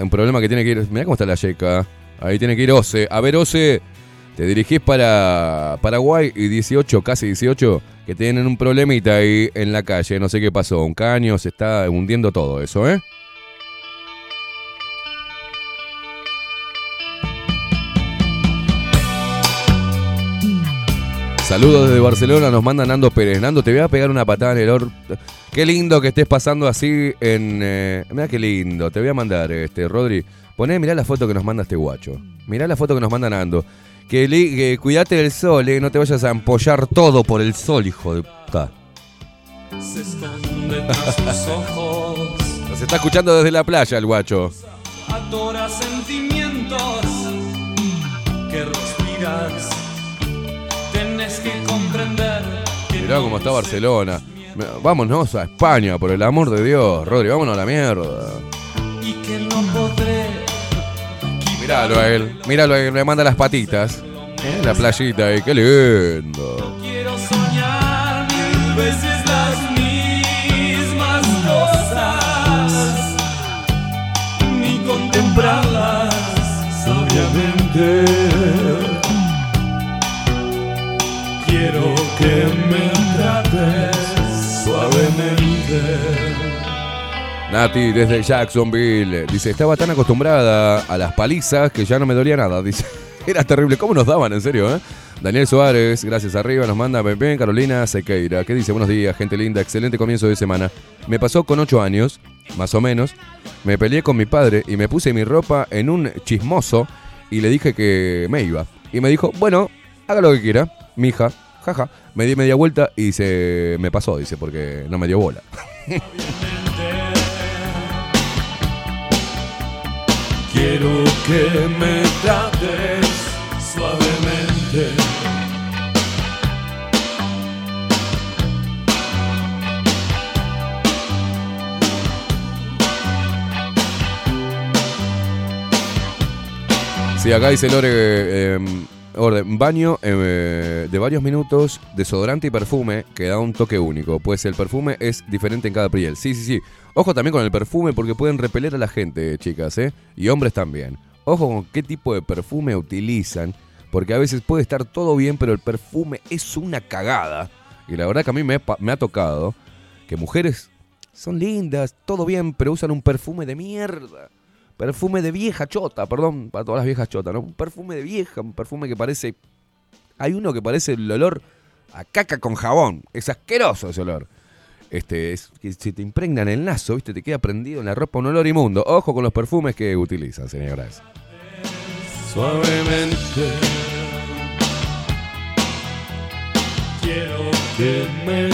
Un problema que tiene que ir... Mirá cómo está la yeca. Ahí tiene que ir Ose. A ver, Ose, te dirigís para Paraguay y 18, casi 18, que tienen un problemita ahí en la calle. No sé qué pasó. Un caño, se está hundiendo todo eso, ¿eh? Saludos desde Barcelona, nos manda Nando Pérez. Nando, te voy a pegar una patada en el orto. Qué lindo que estés pasando así en. Eh, mirá qué lindo. Te voy a mandar, este, Rodri. Poné, mirá la foto que nos manda este guacho. Mirá la foto que nos manda Nando. Que, li- que cuidate del sol, eh. No te vayas a empollar todo por el sol, hijo de puta. Se sus ojos, Nos está escuchando desde la playa el guacho. adora sentimientos que respiras. Que comprender Mirá cómo está Barcelona. Vámonos a España, por el amor de Dios. Rodri, vámonos a la mierda. y que no podré Míralo a él, míralo a él, me manda las patitas. Eh, La playita ahí, qué lindo. Quiero soñar mil veces las mismas cosas, ni contemplarlas sabiamente. Quiero que me trates suavemente. Nati desde Jacksonville dice, estaba tan acostumbrada a las palizas que ya no me dolía nada. Dice, era terrible. ¿Cómo nos daban, en serio? eh? Daniel Suárez, gracias arriba, nos manda Pepe, Carolina Sequeira. ¿Qué dice? Buenos días, gente linda, excelente comienzo de semana. Me pasó con 8 años, más o menos. Me peleé con mi padre y me puse mi ropa en un chismoso y le dije que me iba. Y me dijo, bueno, haga lo que quiera, mi jaja. Me di media vuelta y se me pasó, dice, porque no me dio bola. Quiero que me trates suavemente. Sí, acá dice Lore, eh, orden, baño eh, de varios minutos, desodorante y perfume que da un toque único, pues el perfume es diferente en cada piel. Sí, sí, sí. Ojo también con el perfume porque pueden repeler a la gente, chicas, ¿eh? Y hombres también. Ojo con qué tipo de perfume utilizan, porque a veces puede estar todo bien, pero el perfume es una cagada. Y la verdad que a mí me, ha pa- me ha tocado que mujeres son lindas, todo bien, pero usan un perfume de mierda. Perfume de vieja chota, perdón, para todas las viejas chotas, ¿no? Un perfume de vieja, un perfume que parece. Hay uno que parece el olor a caca con jabón. Es asqueroso ese olor. Este, es que se te impregna en el naso, ¿viste? Te queda prendido en la ropa un olor inmundo. Ojo con los perfumes que utilizan, señoras. Suavemente. Quiero que me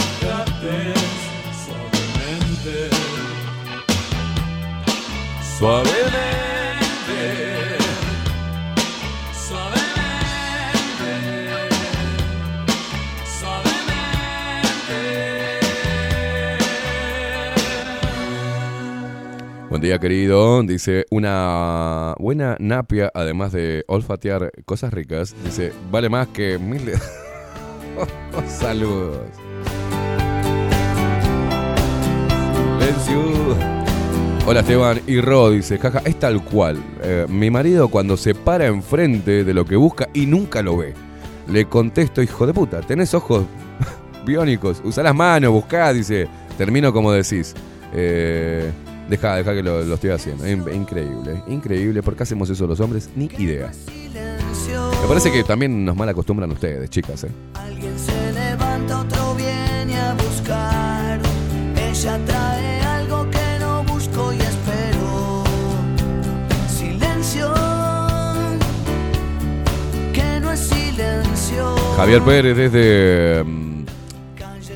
Suavemente. Buen día, querido. Dice, una buena napia, además de olfatear cosas ricas, dice, vale más que mil... Saludos. Silencio. Hola Esteban y Ro dice, jaja, es tal cual. Eh, mi marido cuando se para enfrente de lo que busca y nunca lo ve. Le contesto, hijo de puta, tenés ojos biónicos, usa las manos, buscá, dice. Termino como decís. Eh, deja, deja que lo, estoy haciendo. In- Increíble, increíble. ¿Por qué hacemos eso los hombres? Ni idea. Me parece que también nos mal acostumbran ustedes, chicas, ¿eh? Alguien se levanta, otro viene a buscar. Ella trae Javier Pérez desde mm,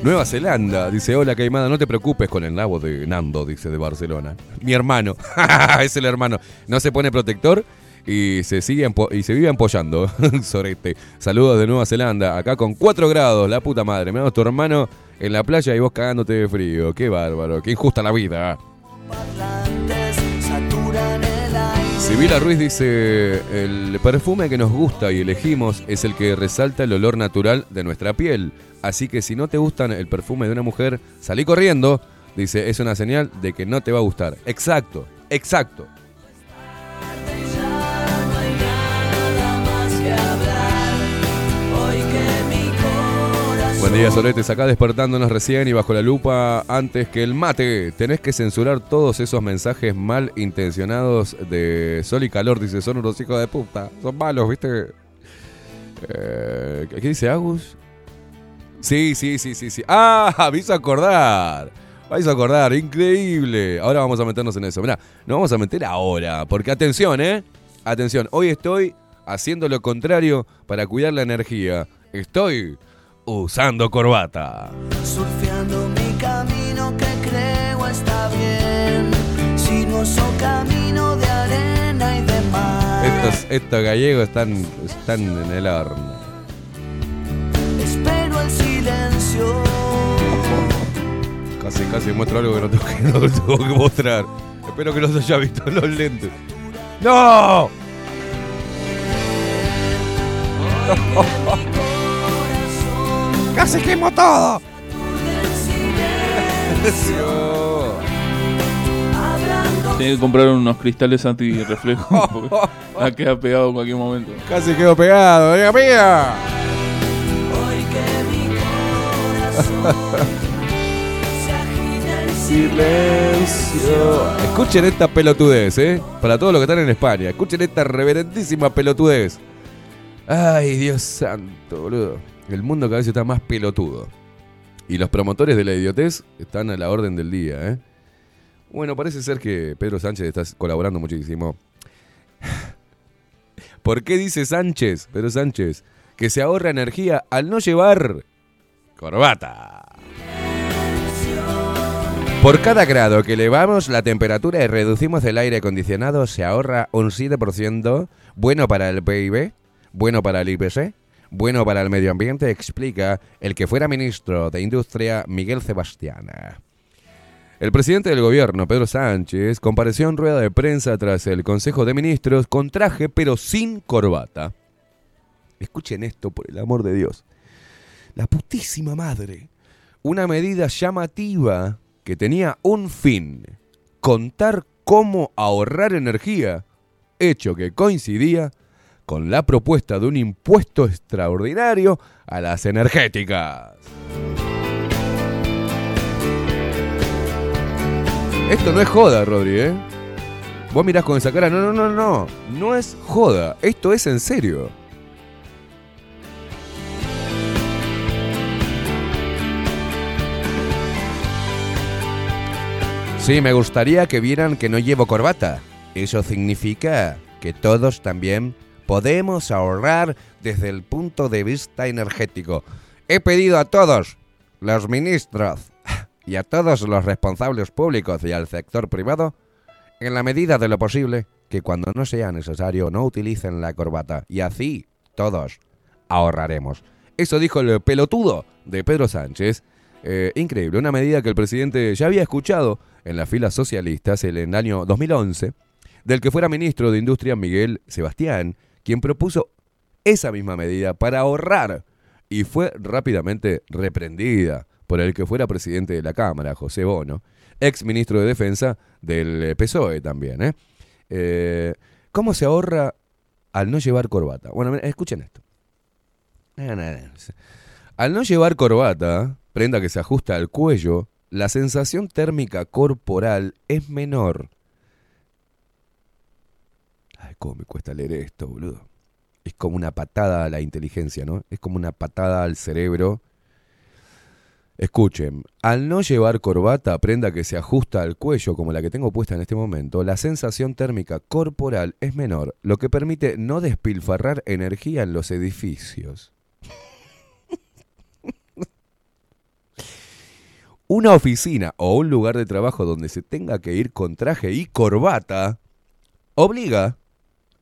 Nueva Zelanda dice, hola Caimada, no te preocupes con el nabo de Nando, dice de Barcelona. Mi hermano, es el hermano. No se pone protector y se sigue y se vive empollando. Sorete. Saludos de Nueva Zelanda, acá con 4 grados, la puta madre. Menos tu hermano en la playa y vos cagándote de frío. Qué bárbaro, qué injusta la vida. Sibila Ruiz dice, el perfume que nos gusta y elegimos es el que resalta el olor natural de nuestra piel. Así que si no te gustan el perfume de una mujer, salí corriendo. Dice, es una señal de que no te va a gustar. Exacto, exacto. Buen día, Soletes, acá despertándonos recién y bajo la lupa antes que el mate. Tenés que censurar todos esos mensajes mal intencionados de sol y calor. Dice, son unos hijos de puta. Son malos, ¿viste? Eh, ¿Qué dice Agus? Sí, sí, sí, sí, sí. Ah, me hizo acordar. Me hizo acordar, increíble. Ahora vamos a meternos en eso. Mirá, nos vamos a meter ahora. Porque atención, ¿eh? Atención, hoy estoy haciendo lo contrario para cuidar la energía. Estoy usando corbata. Surfeando mi camino que creo está bien. Sinuoso camino de arena y de mar. Estos, estos gallegos están, están en el horno. Espero el silencio. Casi, casi muestro algo que no tengo que, no tengo que mostrar. Espero que no se haya visto los lentes. ¡No! ¡Casi quemo todo! Tiene que comprar unos cristales antirreflejo porque ha queda pegado en cualquier momento. Casi quedó pegado, amiga mía. Hoy que mi corazón se agita en Silencio. Escuchen esta pelotudez, ¿eh? Para todos los que están en España. Escuchen esta reverendísima pelotudez. Ay, Dios santo, boludo. El mundo cada vez está más pelotudo. Y los promotores de la idiotez están a la orden del día, ¿eh? Bueno, parece ser que Pedro Sánchez está colaborando muchísimo. ¿Por qué dice Sánchez, Pedro Sánchez, que se ahorra energía al no llevar corbata? Por cada grado que elevamos la temperatura y reducimos el aire acondicionado, se ahorra un 7%, bueno para el PIB, bueno para el IPC, bueno para el medio ambiente, explica el que fuera ministro de Industria, Miguel Sebastiana. El presidente del gobierno, Pedro Sánchez, compareció en rueda de prensa tras el Consejo de Ministros con traje pero sin corbata. Escuchen esto, por el amor de Dios. La putísima madre. Una medida llamativa que tenía un fin, contar cómo ahorrar energía, hecho que coincidía con la propuesta de un impuesto extraordinario a las energéticas. Esto no es joda, Rodri, ¿eh? Vos mirás con esa cara, no, no, no, no, no es joda, esto es en serio. Sí, me gustaría que vieran que no llevo corbata. Eso significa que todos también podemos ahorrar desde el punto de vista energético. He pedido a todos los ministros y a todos los responsables públicos y al sector privado, en la medida de lo posible, que cuando no sea necesario no utilicen la corbata. Y así todos ahorraremos. Eso dijo el pelotudo de Pedro Sánchez. Eh, increíble, una medida que el presidente ya había escuchado en las filas socialistas en el año 2011, del que fuera ministro de Industria Miguel Sebastián, quien propuso esa misma medida para ahorrar y fue rápidamente reprendida por el que fuera presidente de la Cámara, José Bono, ex ministro de Defensa del PSOE también. ¿eh? Eh, cómo se ahorra al no llevar corbata? Bueno, escuchen esto. Al no llevar corbata, prenda que se ajusta al cuello, la sensación térmica corporal es menor. Me cuesta leer esto, boludo. Es como una patada a la inteligencia, ¿no? Es como una patada al cerebro. Escuchen, al no llevar corbata, prenda que se ajusta al cuello como la que tengo puesta en este momento, la sensación térmica corporal es menor, lo que permite no despilfarrar energía en los edificios. Una oficina o un lugar de trabajo donde se tenga que ir con traje y corbata obliga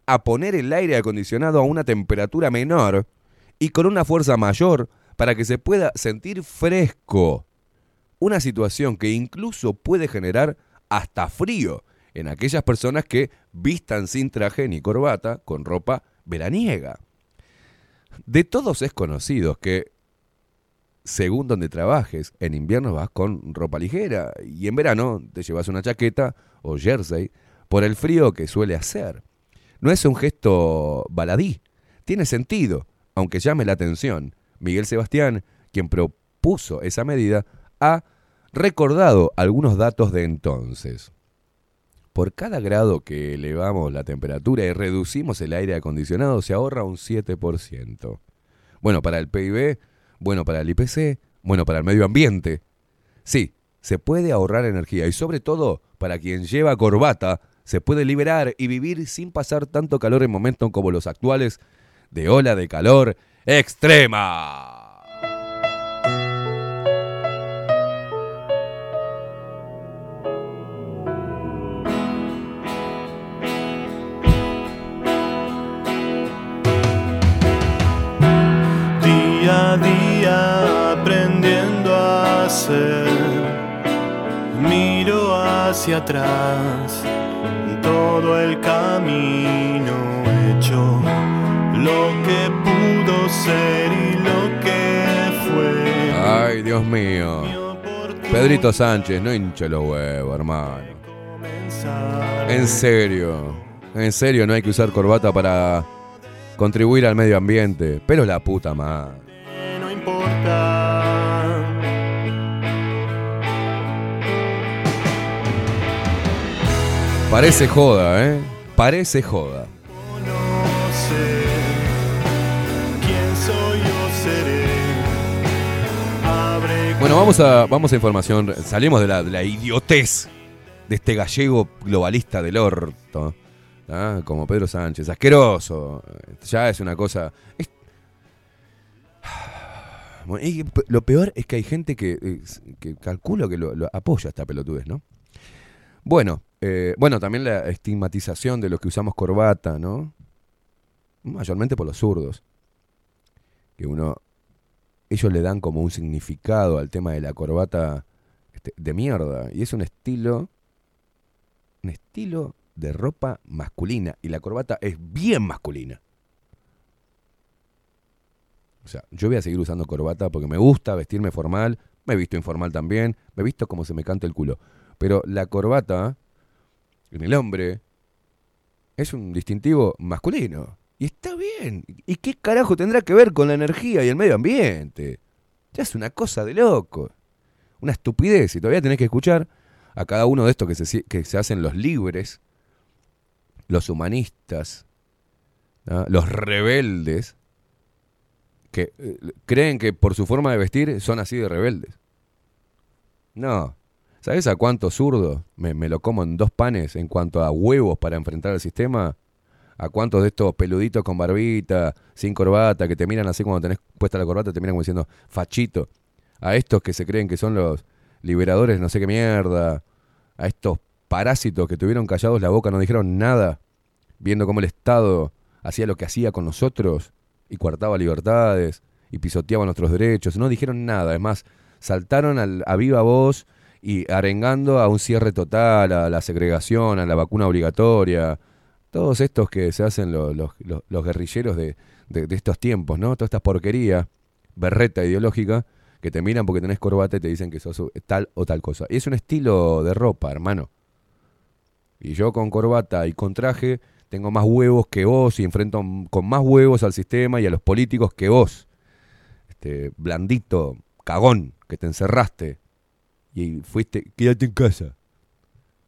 a poner el aire acondicionado a una temperatura menor y con una fuerza mayor para que se pueda sentir fresco. Una situación que incluso puede generar hasta frío en aquellas personas que vistan sin traje ni corbata con ropa veraniega. De todos es conocido que según donde trabajes. En invierno vas con ropa ligera y en verano te llevas una chaqueta o jersey por el frío que suele hacer. No es un gesto baladí, tiene sentido, aunque llame la atención. Miguel Sebastián, quien propuso esa medida, ha recordado algunos datos de entonces. Por cada grado que elevamos la temperatura y reducimos el aire acondicionado se ahorra un 7%. Bueno, para el PIB bueno para el IPC, bueno para el medio ambiente. Sí, se puede ahorrar energía y sobre todo para quien lleva corbata, se puede liberar y vivir sin pasar tanto calor en momentos como los actuales de ola de calor extrema. Día a día aprendiendo a ser. Hacia atrás todo el camino hecho, lo que pudo ser y lo que fue. Ay, Dios mío. Pedrito Sánchez, no hinche los huevos, hermano. En serio, en serio, no hay que usar corbata para contribuir al medio ambiente. Pero la puta madre. No importa. Parece joda, ¿eh? Parece joda. Bueno, vamos a, vamos a información. Salimos de la, de la idiotez de este gallego globalista del orto. ¿ah? Como Pedro Sánchez. Asqueroso. Ya es una cosa. es- Bueno, y p- lo peor es que hay gente que, que calculo que lo, lo apoya esta pelotudez, ¿no? Bueno, eh, bueno, también la estigmatización de los que usamos corbata, ¿no? Mayormente por los zurdos. Que uno ellos le dan como un significado al tema de la corbata este, de mierda. Y es un estilo, un estilo de ropa masculina. Y la corbata es bien masculina. O sea, yo voy a seguir usando corbata porque me gusta vestirme formal. Me he visto informal también. Me he visto como se me canta el culo. Pero la corbata en el hombre es un distintivo masculino. Y está bien. ¿Y qué carajo tendrá que ver con la energía y el medio ambiente? Ya es una cosa de loco. Una estupidez. Y todavía tenés que escuchar a cada uno de estos que se, que se hacen los libres, los humanistas, los rebeldes, que eh, creen que por su forma de vestir son así de rebeldes. No. ¿Sabes a cuánto zurdo me, lo como en dos panes en cuanto a huevos para enfrentar al sistema? ¿A cuántos de estos peluditos con barbita, sin corbata, que te miran así cuando tenés puesta la corbata, te miran como diciendo fachito? A estos que se creen que son los liberadores, no sé qué mierda. A estos parásitos que tuvieron callados la boca, no dijeron nada, viendo cómo el Estado hacía lo que hacía con nosotros y coartaba libertades y pisoteaba nuestros derechos. No dijeron nada, es más, saltaron al- a viva voz y arengando a un cierre total, a la segregación, a la vacuna obligatoria. Todos estos que se hacen los, los- los- guerrilleros de, de- estos tiempos, ¿no? Toda esta porquería, berreta ideológica, que te miran porque tenés corbata y te dicen que sos tal o tal cosa. Y es un estilo de ropa, hermano. Y yo con corbata y con traje tengo más huevos que vos y enfrento con más huevos al sistema y a los políticos que vos. Este blandito, cagón, que te encerraste y fuiste, quédate en casa.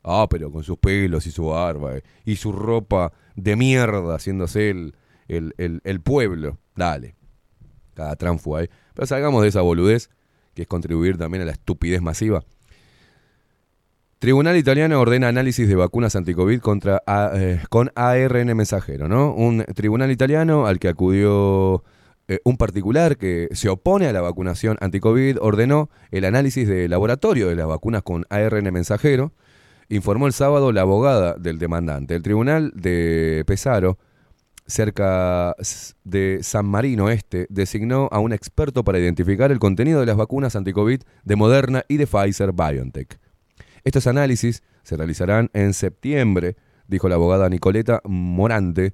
Ah, pero con sus pelos y su barba eh, y su ropa de mierda haciéndose el, el, el- el pueblo. Dale. Cada tránfuga ahí. Pero salgamos de esa boludez, que es contribuir también a la estupidez masiva. Tribunal italiano ordena análisis de vacunas anticovid contra eh, con ARN mensajero, ¿no? Un tribunal italiano al que acudió eh, un particular que se opone a la vacunación anticovid ordenó el análisis de laboratorio de las vacunas con ARN mensajero, informó el sábado la abogada del demandante. El tribunal de Pesaro, cerca de San Marino Este, designó a un experto para identificar el contenido de las vacunas anticovid de Moderna y de Pfizer BioNTech. Estos análisis se realizarán en septiembre, dijo la abogada Nicoleta Morante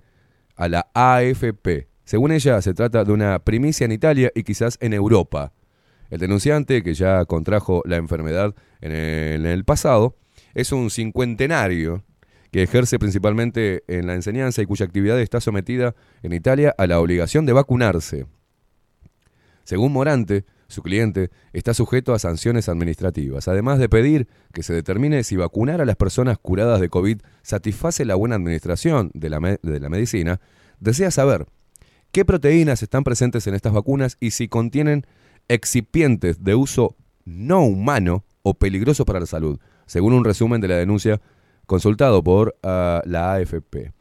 a la AFP. Según ella, se trata de una primicia en Italia y quizás en Europa. El denunciante, que ya contrajo la enfermedad en el, pasado, es un cincuentenario que ejerce principalmente en la enseñanza y cuya actividad está sometida en Italia a la obligación de vacunarse. Según Morante, su cliente está sujeto a sanciones administrativas, además de pedir que se determine si vacunar a las personas curadas de COVID satisface la buena administración de la, de la medicina, desea saber qué proteínas están presentes en estas vacunas y si contienen excipientes de uso no humano o peligrosos para la salud, según un resumen de la denuncia consultado por ah, la AFP.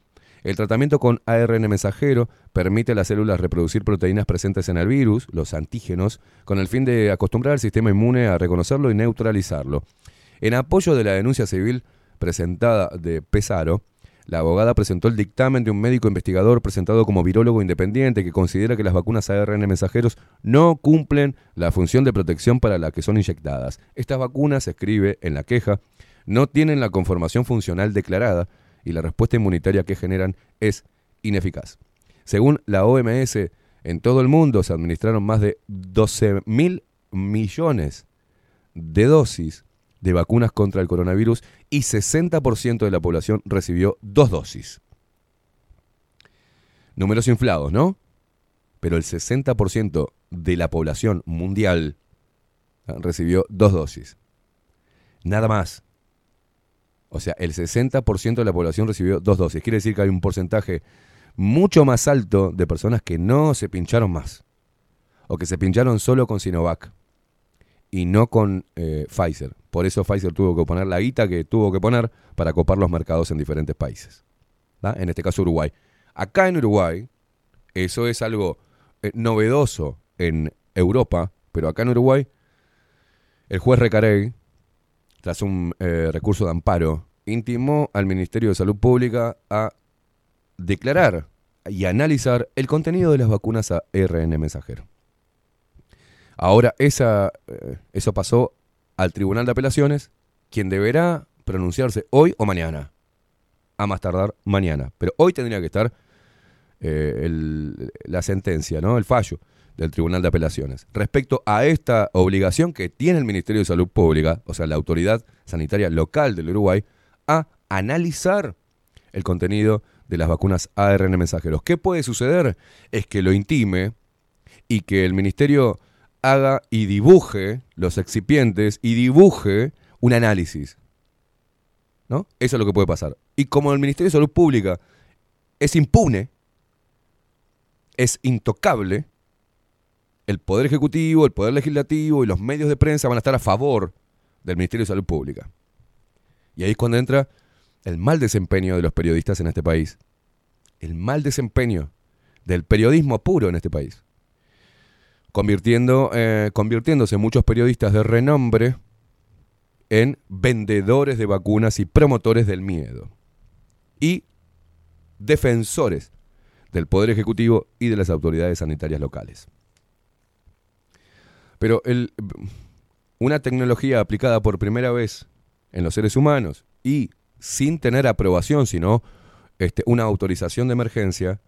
El tratamiento con ARN mensajero permite a las células reproducir proteínas presentes en el virus, los antígenos, con el fin de acostumbrar al sistema inmune a reconocerlo y neutralizarlo. En apoyo de la denuncia civil presentada de Pesaro, la abogada presentó el dictamen de un médico investigador presentado como virólogo independiente que considera que las vacunas ARN mensajeros no cumplen la función de protección para la que son inyectadas. Estas vacunas, escribe en la queja, no tienen la conformación funcional declarada y la respuesta inmunitaria que generan es ineficaz. Según la OMS, en todo el mundo se administraron más de 12 mil millones de dosis de vacunas contra el coronavirus y 60% de la población recibió dos dosis. Números inflados, ¿no? Pero el 60% de la población mundial ah, recibió dos dosis. Nada más. O sea, el 60% de la población recibió dos dosis. Quiere decir que hay un porcentaje mucho más alto de personas que no se pincharon más. O que se pincharon solo con Sinovac y no con eh, Pfizer. Por eso Pfizer tuvo que poner la guita que tuvo que poner para copar los mercados en diferentes países. En este caso Uruguay. Acá en Uruguay, eso es algo eh, novedoso en Europa, pero acá en Uruguay, el juez Recarey, tras un eh, recurso de amparo, intimó al Ministerio de Salud Pública a declarar y analizar el contenido de las vacunas a RN mensajero. Ahora, esa, eh, eso pasó al Tribunal de Apelaciones, quien deberá pronunciarse hoy o mañana. A más tardar mañana. Pero hoy tendría que estar eh, la sentencia, ¿no? El fallo del Tribunal de Apelaciones. Respecto a esta obligación que tiene el Ministerio de Salud Pública, o sea, la autoridad sanitaria local del Uruguay, a analizar el contenido de las vacunas ARN mensajeros. ¿Qué puede suceder? Es que lo intime y que el ministerio haga y dibuje los excipientes y dibuje un análisis. ¿No? Eso es lo que puede pasar. Y como el Ministerio de Salud Pública es impune, es intocable, el Poder Ejecutivo, el Poder Legislativo y los medios de prensa van a estar a favor del Ministerio de Salud Pública. Y ahí es cuando entra el mal desempeño de los periodistas en este país. el mal desempeño del periodismo puro en este país, convirtiendo, eh, convirtiéndose muchos periodistas de renombre en vendedores de vacunas y promotores del miedo, y defensores del Poder Ejecutivo y de las autoridades sanitarias locales. Pero el, una tecnología aplicada por primera vez en los seres humanos y sin tener aprobación, sino este, una autorización de emergencia,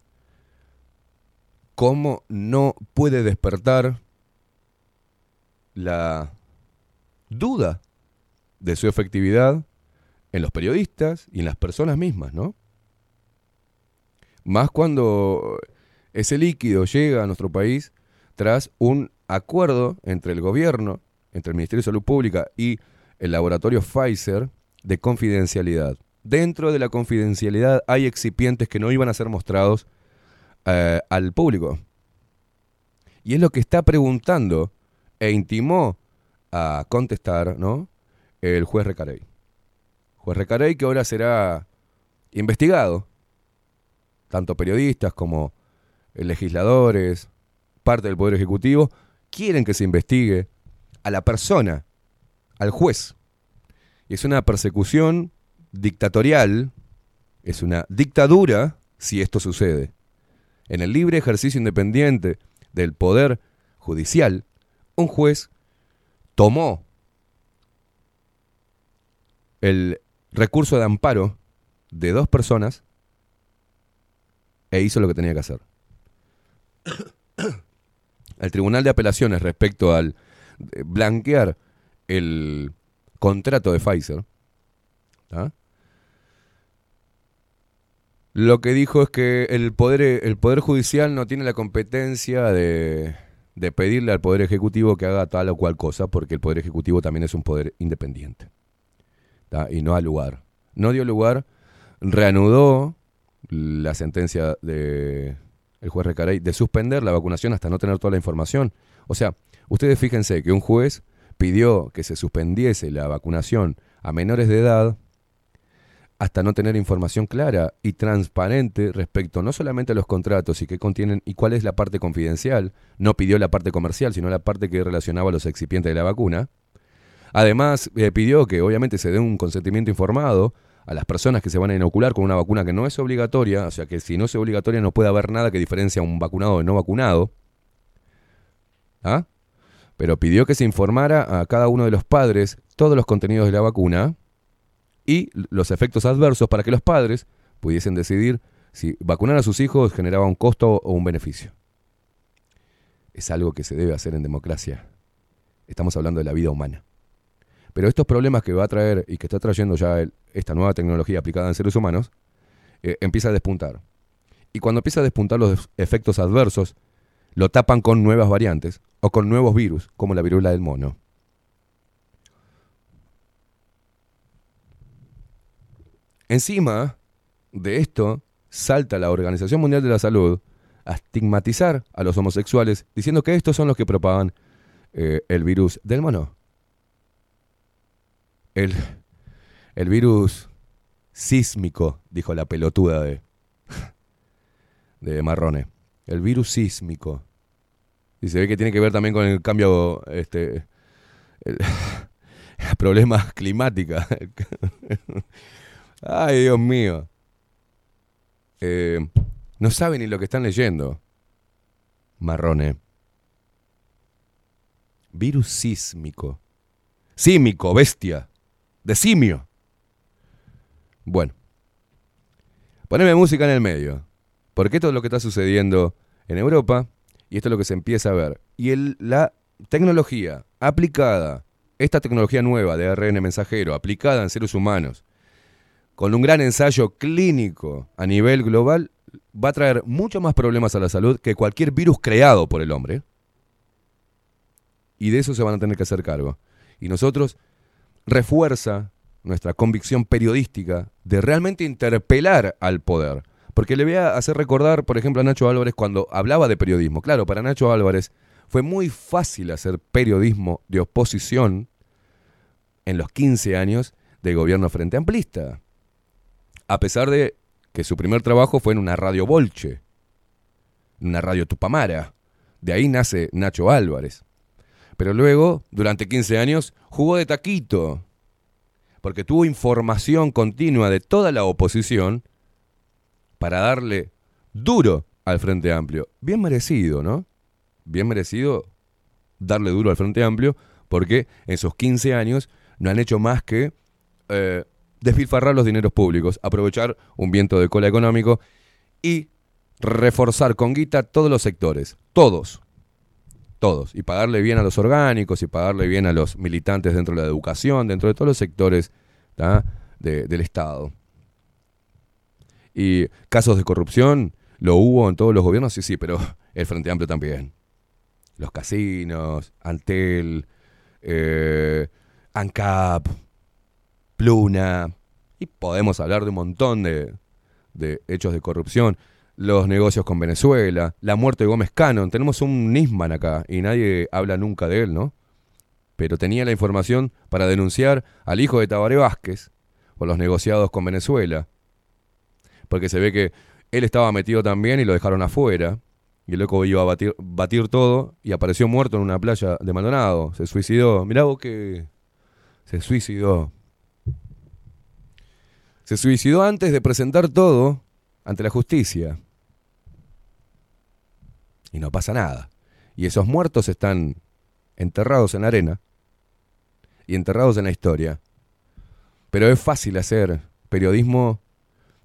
¿cómo no puede despertar la duda de su efectividad en los periodistas y en las personas mismas, ¿no? Más cuando ese líquido llega a nuestro país tras un acuerdo entre el gobierno, entre el Ministerio de Salud Pública y el laboratorio Pfizer de confidencialidad. Dentro de la confidencialidad hay excipientes que no iban a ser mostrados eh, al público. Y es lo que está preguntando e intimó a contestar ¿no? el juez Recarey. Juez Recarey que ahora será investigado, tanto periodistas como legisladores, parte del Poder Ejecutivo, quieren que se investigue a la persona, al juez. Y es una persecución dictatorial, es una dictadura si esto sucede. En el libre ejercicio independiente del poder judicial, un juez tomó el recurso de amparo de dos personas e hizo lo que tenía que hacer. El Tribunal de Apelaciones respecto al eh, blanquear el contrato de Pfizer, ¿tá? Lo que dijo es que el poder, el poder Judicial no tiene la competencia de, de pedirle al Poder Ejecutivo que haga tal o cual cosa, porque el Poder Ejecutivo también es un poder independiente. Y no ha lugar. No dio lugar, reanudó la sentencia de el juez Recarey de suspender la vacunación hasta no tener toda la información. O sea, ustedes fíjense que un juez pidió que se suspendiese la vacunación a menores de edad hasta no tener información clara y transparente respecto no solamente a los contratos y qué contienen y cuál es la parte confidencial, no pidió la parte comercial, sino la parte que relacionaba a los excipientes de la vacuna. Además, eh, pidió que obviamente se dé un consentimiento informado a las personas que se van a inocular con una vacuna que no es obligatoria, o sea que si no es obligatoria no puede haber nada que diferencia a un vacunado de no vacunado. ¿Ah? Pero pidió que se informara a cada uno de los padres todos los contenidos de la vacuna y los efectos adversos para que los padres pudiesen decidir si vacunar a sus hijos generaba un costo o un beneficio. Es algo que se debe hacer en democracia. Estamos hablando de la vida humana. Pero estos problemas que va a traer y que está trayendo ya esta nueva tecnología aplicada en seres humanos, eh, empieza a despuntar. Y cuando empieza a despuntar los efectos adversos, lo tapan con nuevas variantes o con nuevos virus, como la viruela del mono. Encima de esto, salta la Organización Mundial de la Salud a estigmatizar a los homosexuales diciendo que estos son los que propagan eh, el virus del mono. El, el virus sísmico, dijo la pelotuda de, de Marrone. El virus sísmico. Y se ve que tiene que ver también con el cambio, este, problemas climáticos. Ay, Dios mío. Eh, no saben ni lo que están leyendo. Marrone. Virus sísmico. Símico, bestia. De simio. Bueno. Poneme música en el medio. Porque esto es lo que está sucediendo en Europa y esto es lo que se empieza a ver. Y el, la tecnología aplicada, esta tecnología nueva de ARN mensajero, aplicada en seres humanos, con un gran ensayo clínico a nivel global, va a traer mucho más problemas a la salud que cualquier virus creado por el hombre. Y de eso se van a tener que hacer cargo. Y nosotros refuerza nuestra convicción periodística de realmente interpelar al poder. Porque le voy a hacer recordar, por ejemplo, a Nacho Álvarez cuando hablaba de periodismo. Claro, para Nacho Álvarez fue muy fácil hacer periodismo de oposición en los 15 años de gobierno frente amplista. A pesar de que su primer trabajo fue en una radio Bolche, una radio Tupamara. De ahí nace Nacho Álvarez. Pero luego, durante 15 años, jugó de taquito, porque tuvo información continua de toda la oposición para darle duro al Frente Amplio. Bien merecido, ¿no? Bien merecido darle duro al Frente Amplio, porque en esos 15 años no han hecho más que eh, despilfarrar los dineros públicos, aprovechar un viento de cola económico y reforzar con guita todos los sectores, todos, todos, y pagarle bien a los orgánicos y pagarle bien a los militantes dentro de la educación, dentro de todos los sectores del Estado. Y casos de corrupción, lo hubo en todos los gobiernos, sí, sí, pero el Frente Amplio también. Los casinos, Antel, eh, ANCAP, Pluna, y podemos hablar de un montón de, hechos de corrupción. Los negocios con Venezuela, la muerte de Gómez Cannon. Tenemos un Nisman acá y nadie habla nunca de él, ¿no? Pero tenía la información para denunciar al hijo de Tabaré Vázquez por los negociados con Venezuela. Porque se ve que él estaba metido también y lo dejaron afuera. Y el loco iba a batir, batir todo y apareció muerto en una playa de Maldonado. Se suicidó. Mirá vos que se suicidó. Se suicidó antes de presentar todo ante la justicia. Y no pasa nada. Y esos muertos están enterrados en la arena y enterrados en la historia. Pero es fácil hacer periodismo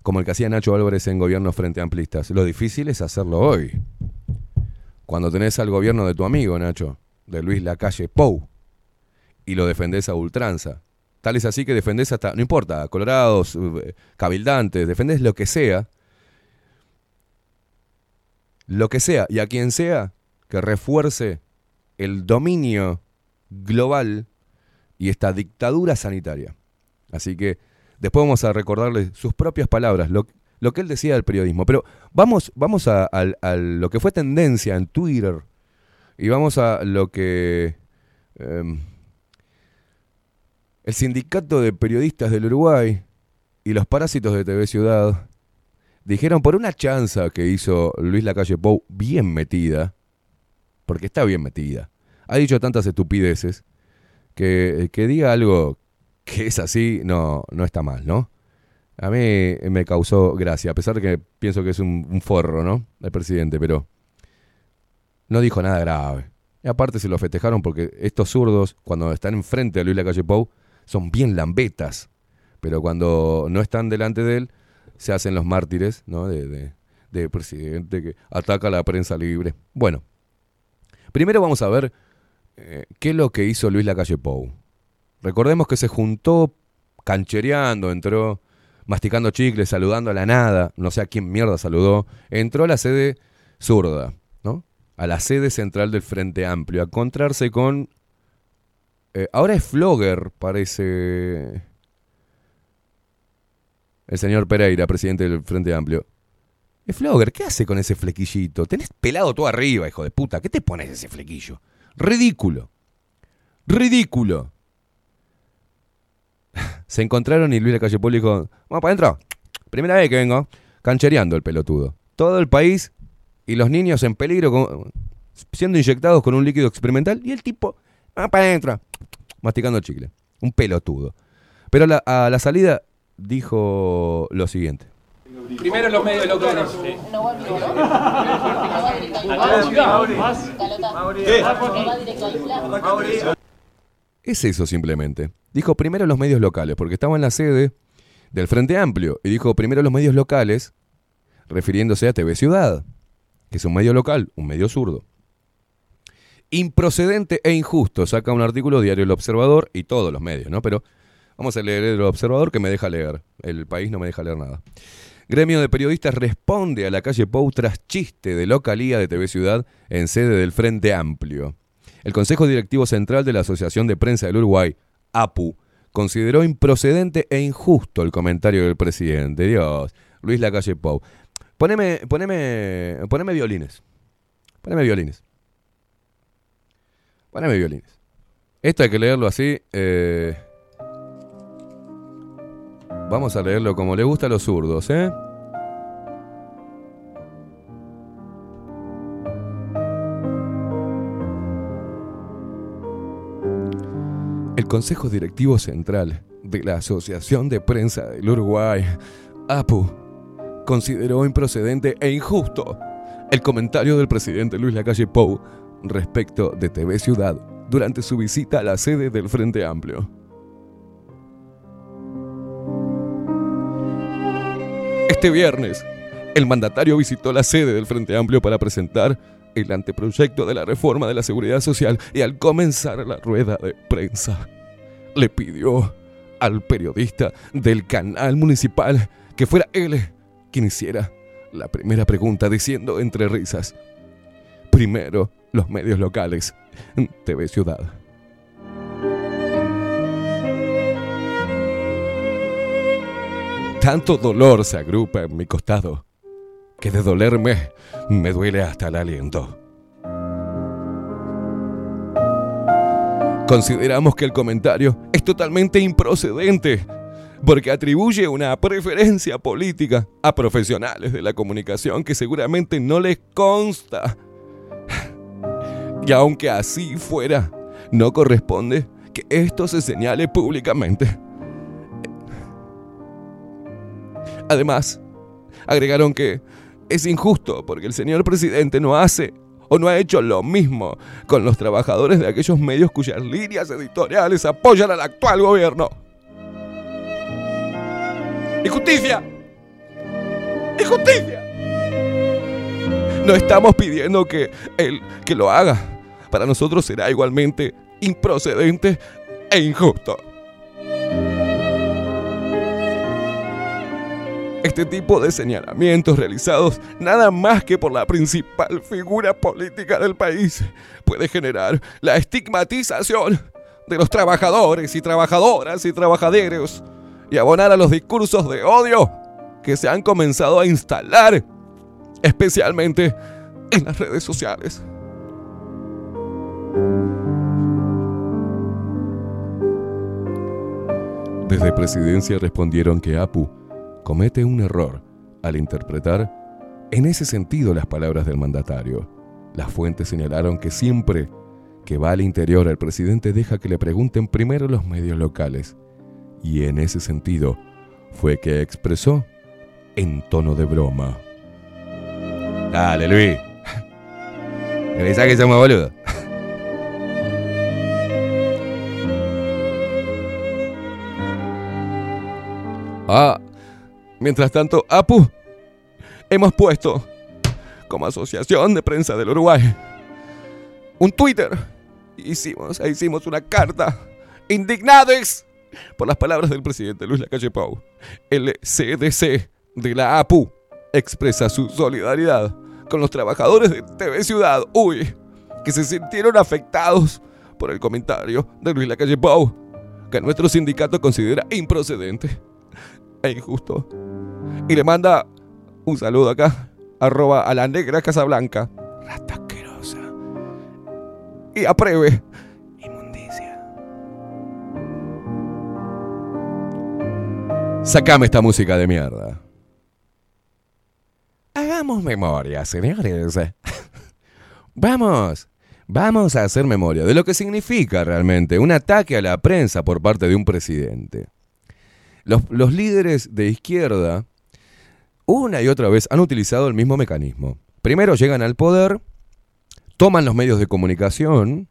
como el que hacía Nacho Álvarez en gobiernos frente amplistas. Lo difícil es hacerlo hoy. Cuando tenés al gobierno de tu amigo, Nacho, de Luis Lacalle Pou, y lo defendés a ultranza. Tal es así que defendés hasta, no importa, colorados, eh, cabildantes, defendés lo que sea, lo que sea, y a quien sea que refuerce el dominio global y esta dictadura sanitaria. Así que después vamos a recordarle sus propias palabras, lo, lo que él decía del periodismo. Pero vamos, vamos a, lo que fue tendencia en Twitter y vamos a lo que em, el sindicato de periodistas del Uruguay y los parásitos de TV Ciudad dijeron por una chanza que hizo Luis Lacalle Pou bien metida, porque está bien metida, ha dicho tantas estupideces que, que diga algo que es así, no, no está mal, ¿no? A mí me causó gracia, a pesar de que pienso que es un, un forro, ¿no? El presidente, pero no dijo nada grave. Y aparte se lo festejaron porque estos zurdos, cuando están enfrente de Luis Lacalle Pou, son bien lambetas. Pero cuando no están delante de él, se hacen los mártires, ¿no? De, de, de presidente que ataca a la prensa libre. Bueno, primero vamos a ver eh, qué es lo que hizo Luis Lacalle Pou. Recordemos que se juntó canchereando, entró masticando chicles, saludando a la nada, no sé a quién mierda saludó, entró a la sede zurda, ¿no? A la sede central del Frente Amplio, a encontrarse con... eh, ahora es Flogger, parece... El señor Pereira, presidente del Frente Amplio. Es Flogger, ¿qué hace con ese flequillito? Tenés pelado todo arriba, hijo de puta. ¿Qué te pones ese flequillo? Ridículo. Ridículo. Se encontraron y Luis Lacalle Pou le dijo, vamos para adentro. Primera vez que vengo. Canchereando el pelotudo. Todo el país y los niños en peligro con- siendo inyectados con un líquido experimental y el tipo, vamos para adentro. Masticando chicle. Un pelotudo. Pero a la- a la salida dijo lo siguiente. Primero los medios locales. Es eso simplemente. Dijo primero los medios locales, porque estaba en la sede del Frente Amplio. Y dijo primero los medios locales, refiriéndose a TV Ciudad, que es un medio local, un medio zurdo. Improcedente e injusto, saca un artículo diario El Observador y todos los medios, ¿no? Pero vamos a leer El Observador que me deja leer. El país no me deja leer nada. Gremio de periodistas responde a la calle Pou tras chiste de localía de TV Ciudad en sede del Frente Amplio. El Consejo Directivo Central de la Asociación de Prensa del Uruguay, APU, consideró improcedente e injusto el comentario del presidente. Dios, Luis Lacalle Pou. Poneme, poneme, violines. Poneme violines. Poneme violines. Esto hay que leerlo así. Eh... Vamos a leerlo como le gusta a los zurdos, ¿eh? El Consejo Directivo Central de la Asociación de Prensa del Uruguay, APU, consideró improcedente e injusto el comentario del presidente Luis Lacalle Pou respecto de TV Ciudad durante su visita a la sede del Frente Amplio. Este viernes, el mandatario visitó la sede del Frente Amplio para presentar el anteproyecto de la reforma de la seguridad social y al comenzar la rueda de prensa, le pidió al periodista del canal municipal que fuera él quien hiciera la primera pregunta diciendo entre risas, primero los medios locales, TV Ciudad. Tanto dolor se agrupa en mi costado que de dolerme me duele hasta el aliento. Consideramos que el comentario es totalmente improcedente porque atribuye una preferencia política a profesionales de la comunicación que seguramente no les consta. Y aunque así fuera, no corresponde que esto se señale públicamente. Además, agregaron que es injusto porque el señor presidente no hace o no ha hecho lo mismo con los trabajadores de aquellos medios cuyas líneas editoriales apoyan al actual gobierno. ¡Injusticia! ¡Injusticia! No estamos pidiendo que él que lo haga. Para nosotros será igualmente improcedente e injusto. Este tipo de señalamientos realizados nada más que por la principal figura política del país puede generar la estigmatización de los trabajadores y trabajadoras y trabajaderos y abonar a los discursos de odio que se han comenzado a instalar, especialmente en las redes sociales. Desde presidencia respondieron que APU comete un error al interpretar en ese sentido las palabras del mandatario. Las fuentes señalaron que siempre que va al interior el presidente deja que le pregunten primero los medios locales. Y en ese sentido fue que expresó en tono de broma. Dale, Luis. ¿Me pensás que somos? Ah, mientras tanto, APU, hemos puesto como Asociación de Prensa del Uruguay un Twitter. Hicimos, hicimos una carta indignados por las palabras del presidente Luis Lacalle Pou. El CDC de la APU expresa su solidaridad con los trabajadores de TV Ciudad, uy, que se sintieron afectados por el comentario de Luis Lacalle Pou, que nuestro sindicato considera improcedente e injusto. Y le manda un saludo acá, arroba a la negra Casablanca. Rata asquerosa. Y apruebe. Inmundicia. Sacame esta música de mierda. Hagamos memoria, señores. Vamos, vamos a hacer memoria de lo que significa realmente un ataque a la prensa por parte de un presidente. Los, líderes de izquierda una y otra vez han utilizado el mismo mecanismo. Primero llegan al poder, toman los medios de comunicación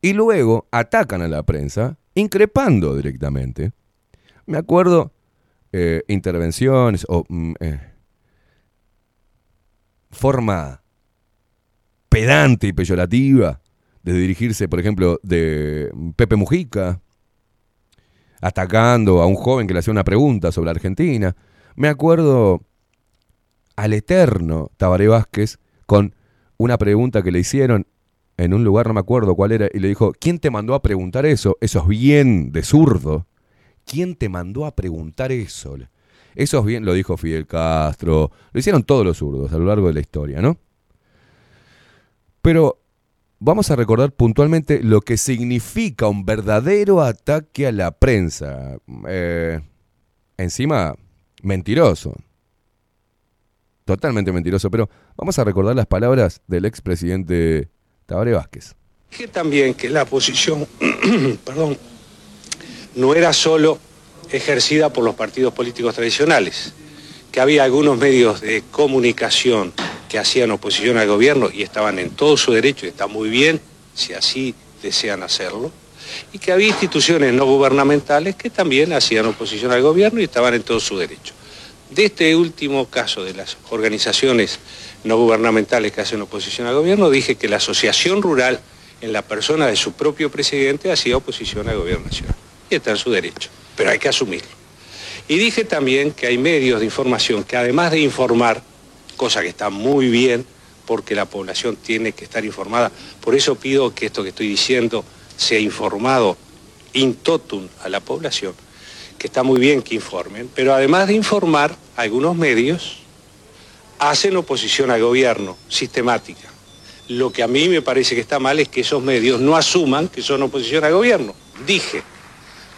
y luego atacan a la prensa, increpando directamente. Me acuerdo eh, intervenciones o mm, eh, forma pedante y peyorativa de dirigirse, por ejemplo, de Pepe Mujica, atacando a un joven que le hacía una pregunta sobre Argentina. Me acuerdo al eterno Tabaré Vázquez con una pregunta que le hicieron en un lugar, no me acuerdo cuál era, y le dijo, ¿quién te mandó a preguntar eso? Eso es bien de zurdo. ¿Quién te mandó a preguntar eso? Eso es bien, lo dijo Fidel Castro, lo hicieron todos los zurdos a lo largo de la historia, ¿no? Pero vamos a recordar puntualmente lo que significa un verdadero ataque a la prensa. Eh, encima, mentiroso. Totalmente mentiroso, pero vamos a recordar las palabras del expresidente Tabaré Vázquez. Dije también que la posición, perdón, no era solo ejercida por los partidos políticos tradicionales, que había algunos medios de comunicación que hacían oposición al gobierno y estaban en todo su derecho, y está muy bien si así desean hacerlo, y que había instituciones no gubernamentales que también hacían oposición al gobierno y estaban en todo su derecho. De este último caso de las organizaciones no gubernamentales que hacen oposición al gobierno, dije que la Asociación Rural, en la persona de su propio presidente, hacía oposición al gobierno nacional. Y está en su derecho, pero hay que asumirlo. Y dije también que hay medios de información que además de informar, cosa que está muy bien, porque la población tiene que estar informada, por eso pido que esto que estoy diciendo sea informado in totum a la población, que está muy bien que informen, pero además de informar, algunos medios hacen oposición al gobierno sistemática. Lo que a mí me parece que está mal es que esos medios no asuman que son oposición al gobierno. Dije,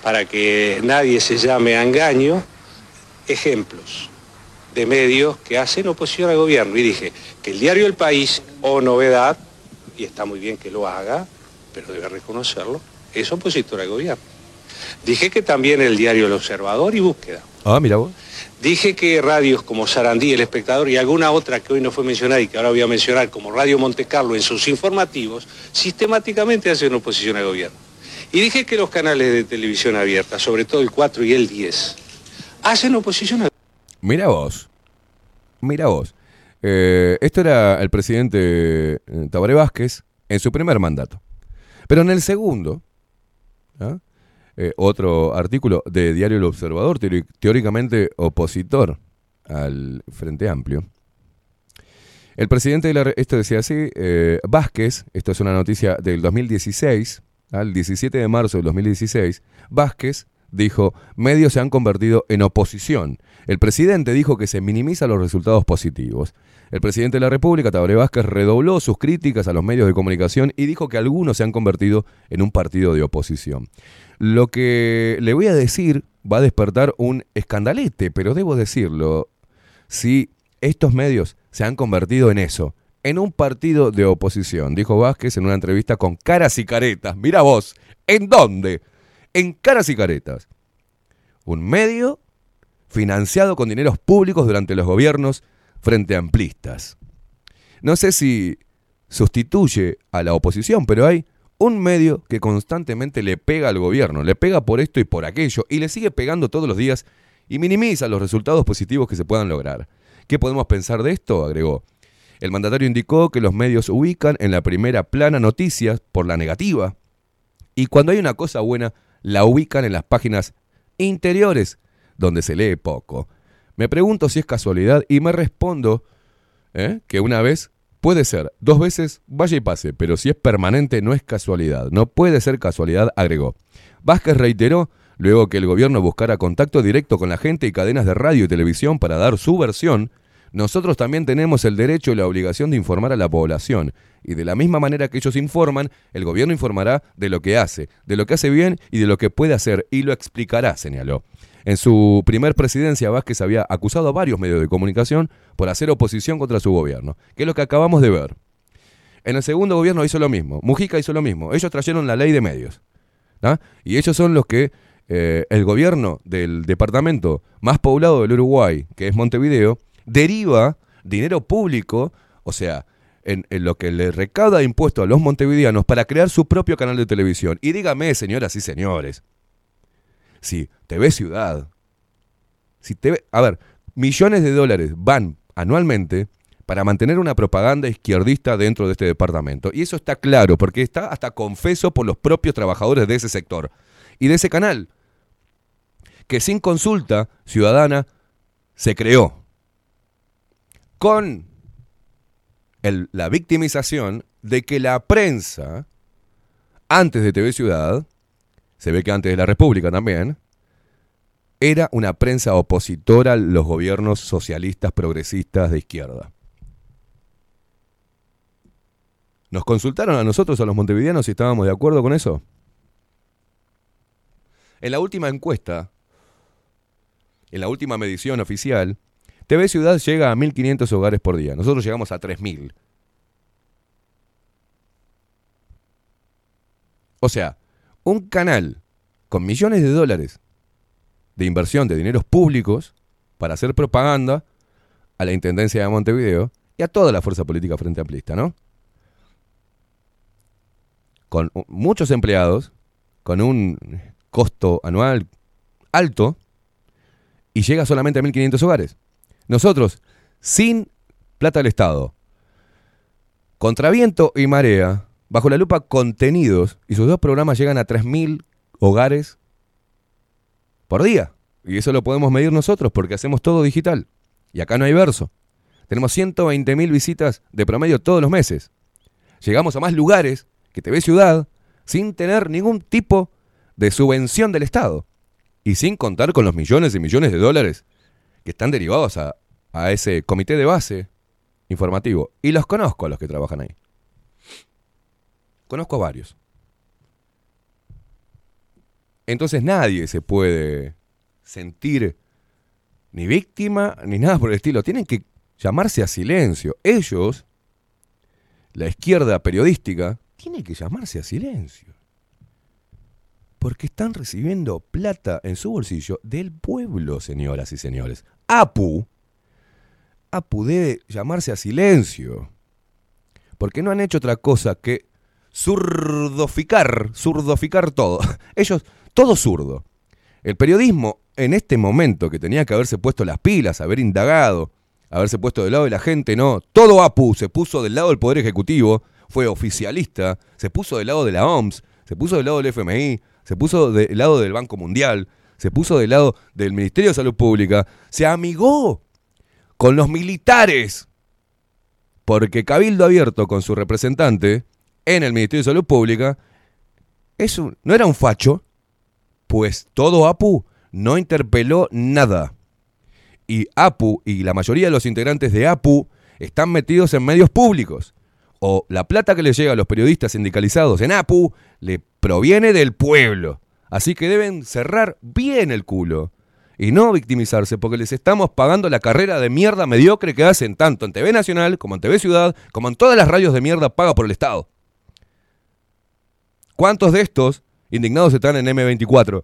para que nadie se llame a engaño, ejemplos de medios que hacen oposición al gobierno. Y dije que el diario El País, o Novedad, y está muy bien que lo haga, pero debe reconocerlo, es opositor al gobierno. Dije que también el diario El Observador y Búsqueda. Ah, mira vos. Dije que radios como Sarandí, El Espectador y alguna otra que hoy no fue mencionada y que ahora voy a mencionar como Radio Monte Carlo en sus informativos, sistemáticamente hacen oposición al gobierno. Y dije que los canales de televisión abierta, sobre todo el 4 y el 10, hacen oposición al Mira vos. Mira vos. Eh, esto era el presidente eh, Tabaré Vázquez en su primer mandato. Pero en el segundo, ¿ah? Eh, otro artículo de Diario El Observador, teóricamente opositor al Frente Amplio. El presidente de la... Esto decía así, eh, Vázquez, esto es una noticia del 2016, al 17 de marzo del 2016, Vázquez dijo, medios se han convertido en oposición. El presidente dijo que se minimizan los resultados positivos. El presidente de la República, Tabaré Vázquez, redobló sus críticas a los medios de comunicación y dijo que algunos se han convertido en un partido de oposición. Lo que le voy a decir va a despertar un escandalete, pero debo decirlo, si estos medios se han convertido en eso, en un partido de oposición, dijo Vázquez en una entrevista con Caras y Caretas. Mira vos, ¿en dónde? En Caras y Caretas. Un medio financiado con dineros públicos durante los gobiernos frente amplistas. No sé si sustituye a la oposición, pero hay un medio que constantemente le pega al gobierno, le pega por esto y por aquello, y le sigue pegando todos los días y minimiza los resultados positivos que se puedan lograr. ¿Qué podemos pensar de esto? agregó. El mandatario indicó que los medios ubican en la primera plana noticias por la negativa, y cuando hay una cosa buena, la ubican en las páginas interiores, donde se lee poco. Me pregunto si es casualidad y me respondo ¿eh? que una vez puede ser, dos veces vaya y pase, pero si es permanente no es casualidad. No puede ser casualidad, agregó. Vázquez reiteró luego que el gobierno buscara contacto directo con la gente y cadenas de radio y televisión para dar su versión. Nosotros también tenemos el derecho y la obligación de informar a la población. Y de la misma manera que ellos informan, el gobierno informará de lo que hace, de lo que hace bien y de lo que puede hacer, y lo explicará, señaló. En su primer presidencia, Vázquez había acusado a varios medios de comunicación por hacer oposición contra su gobierno, que es lo que acabamos de ver. En el segundo gobierno hizo lo mismo, Mujica hizo lo mismo, ellos trajeron la ley de medios. ¿tá? Y ellos son los que eh, el gobierno del departamento más poblado del Uruguay, que es Montevideo, deriva dinero público, o sea, en, lo que le recauda impuesto a los montevideanos para crear su propio canal de televisión. Y dígame, señoras y señores, si TV Ciudad, si TV, a ver, millones de dólares van anualmente para mantener una propaganda izquierdista dentro de este departamento. Y eso está claro, porque está hasta confeso por los propios trabajadores de ese sector y de ese canal, que sin consulta ciudadana se creó con la victimización de que la prensa, antes de TV Ciudad, se ve que antes de la República también, era una prensa opositora a los gobiernos socialistas progresistas de izquierda. ¿Nos consultaron a nosotros, a los montevideanos, si estábamos de acuerdo con eso? En la última encuesta, en la última medición oficial, TV Ciudad llega a 1.500 hogares por día. Nosotros llegamos a 3.000. O sea, un canal con millones de dólares de inversión de dineros públicos para hacer propaganda a la Intendencia de Montevideo y a toda la fuerza política frente amplista, ¿no? Con muchos empleados, con un costo anual alto, y llega solamente a 1.500 hogares. Nosotros, sin plata del Estado, contra viento y marea, bajo la lupa contenidos, y sus dos programas llegan a 3.000 hogares por día. Y eso lo podemos medir nosotros porque hacemos todo digital. Y acá no hay verso. Tenemos 120.000 visitas de promedio todos los meses. Llegamos a más lugares que TV Ciudad sin tener ningún tipo de subvención del Estado. Y sin contar con los millones y millones de dólares que están derivados a, a ese comité de base informativo. Y los conozco a los que trabajan ahí. Conozco a varios. Entonces nadie se puede sentir ni víctima ni nada por el estilo. Tienen que llamarse a silencio. Ellos, la izquierda periodística, tienen que llamarse a silencio. Porque están recibiendo plata en su bolsillo del pueblo, señoras y señores. APU, APU debe llamarse a silencio. Porque no han hecho otra cosa que zurdoficar, zurdoficar todo. Ellos, todo zurdo. El periodismo en este momento que tenía que haberse puesto las pilas, haber indagado, haberse puesto del lado de la gente, no. Todo APU se puso del lado del Poder Ejecutivo, fue oficialista, se puso del lado de la OMS, se puso del lado del FMI, se puso del lado del Banco Mundial, se puso del lado del Ministerio de Salud Pública, se amigó con los militares, porque Cabildo Abierto con su representante en el Ministerio de Salud Pública es un- no era un facho, pues todo APU no interpeló nada. Y APU y la mayoría de los integrantes de APU están metidos en medios públicos. O la plata que les llega a los periodistas sindicalizados en APU le proviene del pueblo. Así que deben cerrar bien el culo. Y no victimizarse porque les estamos pagando la carrera de mierda mediocre que hacen tanto en TV Nacional como en TV Ciudad, como en todas las radios de mierda paga por el Estado. ¿Cuántos de estos indignados están en M24?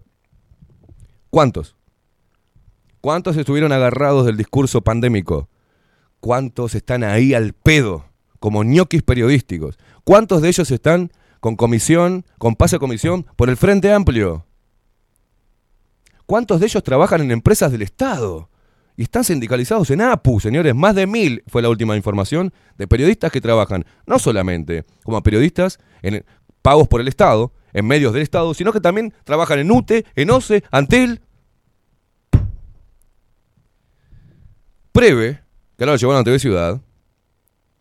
¿Cuántos? ¿Cuántos estuvieron agarrados del discurso pandémico? ¿Cuántos están ahí al pedo, como ñoquis periodísticos? ¿Cuántos de ellos están con comisión, con pase a comisión por el Frente Amplio? ¿Cuántos de ellos trabajan en empresas del Estado? Y están sindicalizados en APU, señores. Más de mil fue la última información de periodistas que trabajan, no solamente como periodistas en, pagos por el Estado, en medios del Estado, sino que también trabajan en UTE, en OCE, Antel. Preve, que ahora lo llevaron a TV Ciudad,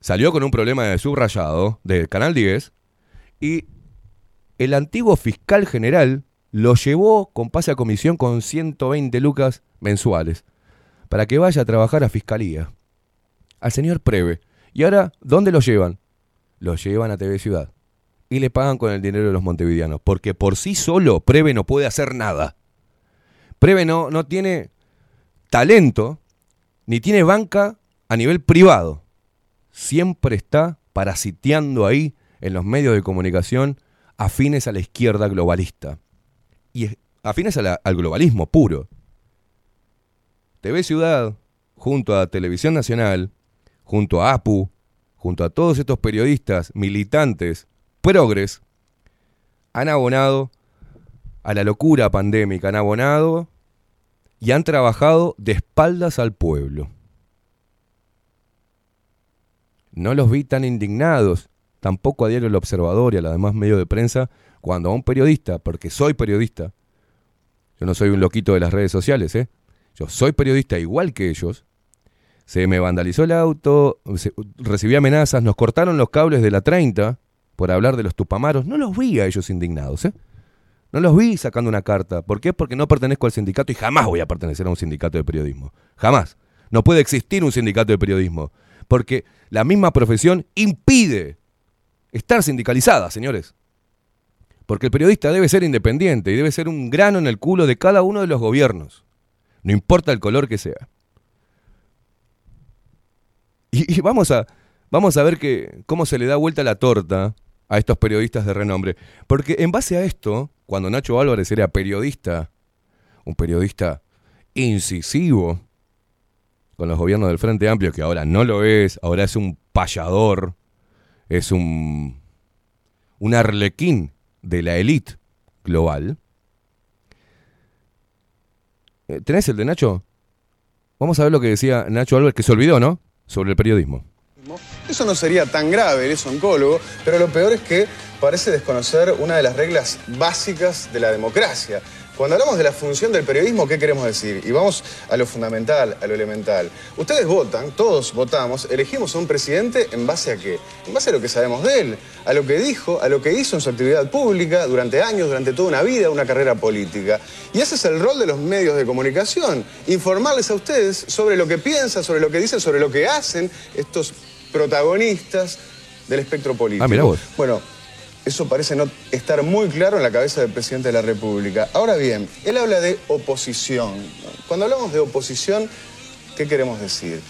salió con un problema de subrayado del Canal 10 y el antiguo fiscal general lo llevó con pase a comisión con 120 lucas mensuales para que vaya a trabajar a fiscalía. Al señor Preve. ¿Y ahora dónde lo llevan? Lo llevan a TV Ciudad. Y le pagan con el dinero de los montevideanos. Porque por sí solo Preve no puede hacer nada. Preve no, no tiene talento ni tiene banca a nivel privado. Siempre está parasiteando ahí en los medios de comunicación afines a la izquierda globalista. Y es- afines al globalismo puro. TV Ciudad, junto a Televisión Nacional, junto a APU, junto a todos estos periodistas, militantes, progres, han abonado a la locura pandémica, han abonado y han trabajado de espaldas al pueblo. No los vi tan indignados, tampoco a Diario El Observador y a los demás medios de prensa, cuando a un periodista, porque soy periodista, yo no soy un loquito de las redes sociales, ¿eh? yo soy periodista igual que ellos, se me vandalizó el auto, recibí amenazas, nos cortaron los cables de la 30 por hablar de los tupamaros, no los vi a ellos indignados, ¿eh? No los vi sacando una carta. ¿Por qué? Porque no pertenezco al sindicato y jamás voy a pertenecer a un sindicato de periodismo. Jamás. No puede existir un sindicato de periodismo. Porque la misma profesión impide estar sindicalizada, señores. Porque el periodista debe ser independiente y debe ser un grano en el culo de cada uno de los gobiernos. No importa el color que sea. Y, vamos, a, vamos a ver cómo se le da vuelta la torta a estos periodistas de renombre. Porque en base a esto, cuando Nacho Álvarez era periodista, un periodista incisivo con los gobiernos del Frente Amplio, que ahora no lo es, ahora es un payador, es un, un arlequín de la élite global. Eh, ¿Tenés el de Nacho? Vamos a ver lo que decía Nacho Álvarez, que se olvidó, ¿no? Sobre el periodismo. Eso no sería tan grave, él es oncólogo, pero lo peor es que parece desconocer una de las reglas básicas de la democracia. Cuando hablamos de la función del periodismo, ¿qué queremos decir? Y vamos a lo fundamental, a lo elemental. Ustedes votan, todos votamos, elegimos a un presidente en base a qué? En base a lo que sabemos de él, a lo que dijo, a lo que hizo en su actividad pública durante años, durante toda una vida, una carrera política. Y ese es el rol de los medios de comunicación, informarles a ustedes sobre lo que piensan, sobre lo que dicen, sobre lo que hacen estos protagonistas del espectro político. Ah, mirá vos. Bueno, eso parece no estar muy claro en la cabeza del presidente de la República. Ahora bien, él habla de oposición. Cuando hablamos de oposición, ¿qué queremos decir?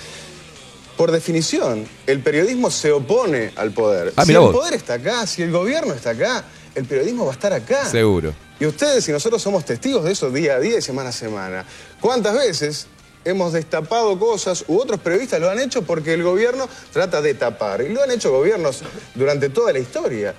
Por definición, el periodismo se opone al poder. Ah, si el poder está acá, si el gobierno está acá, el periodismo va a estar acá. Seguro. Y ustedes y nosotros somos testigos de eso día a día y semana a semana. ¿Cuántas veces hemos destapado cosas u otros periodistas lo han hecho porque el gobierno trata de tapar? Y lo han hecho gobiernos durante toda la historia.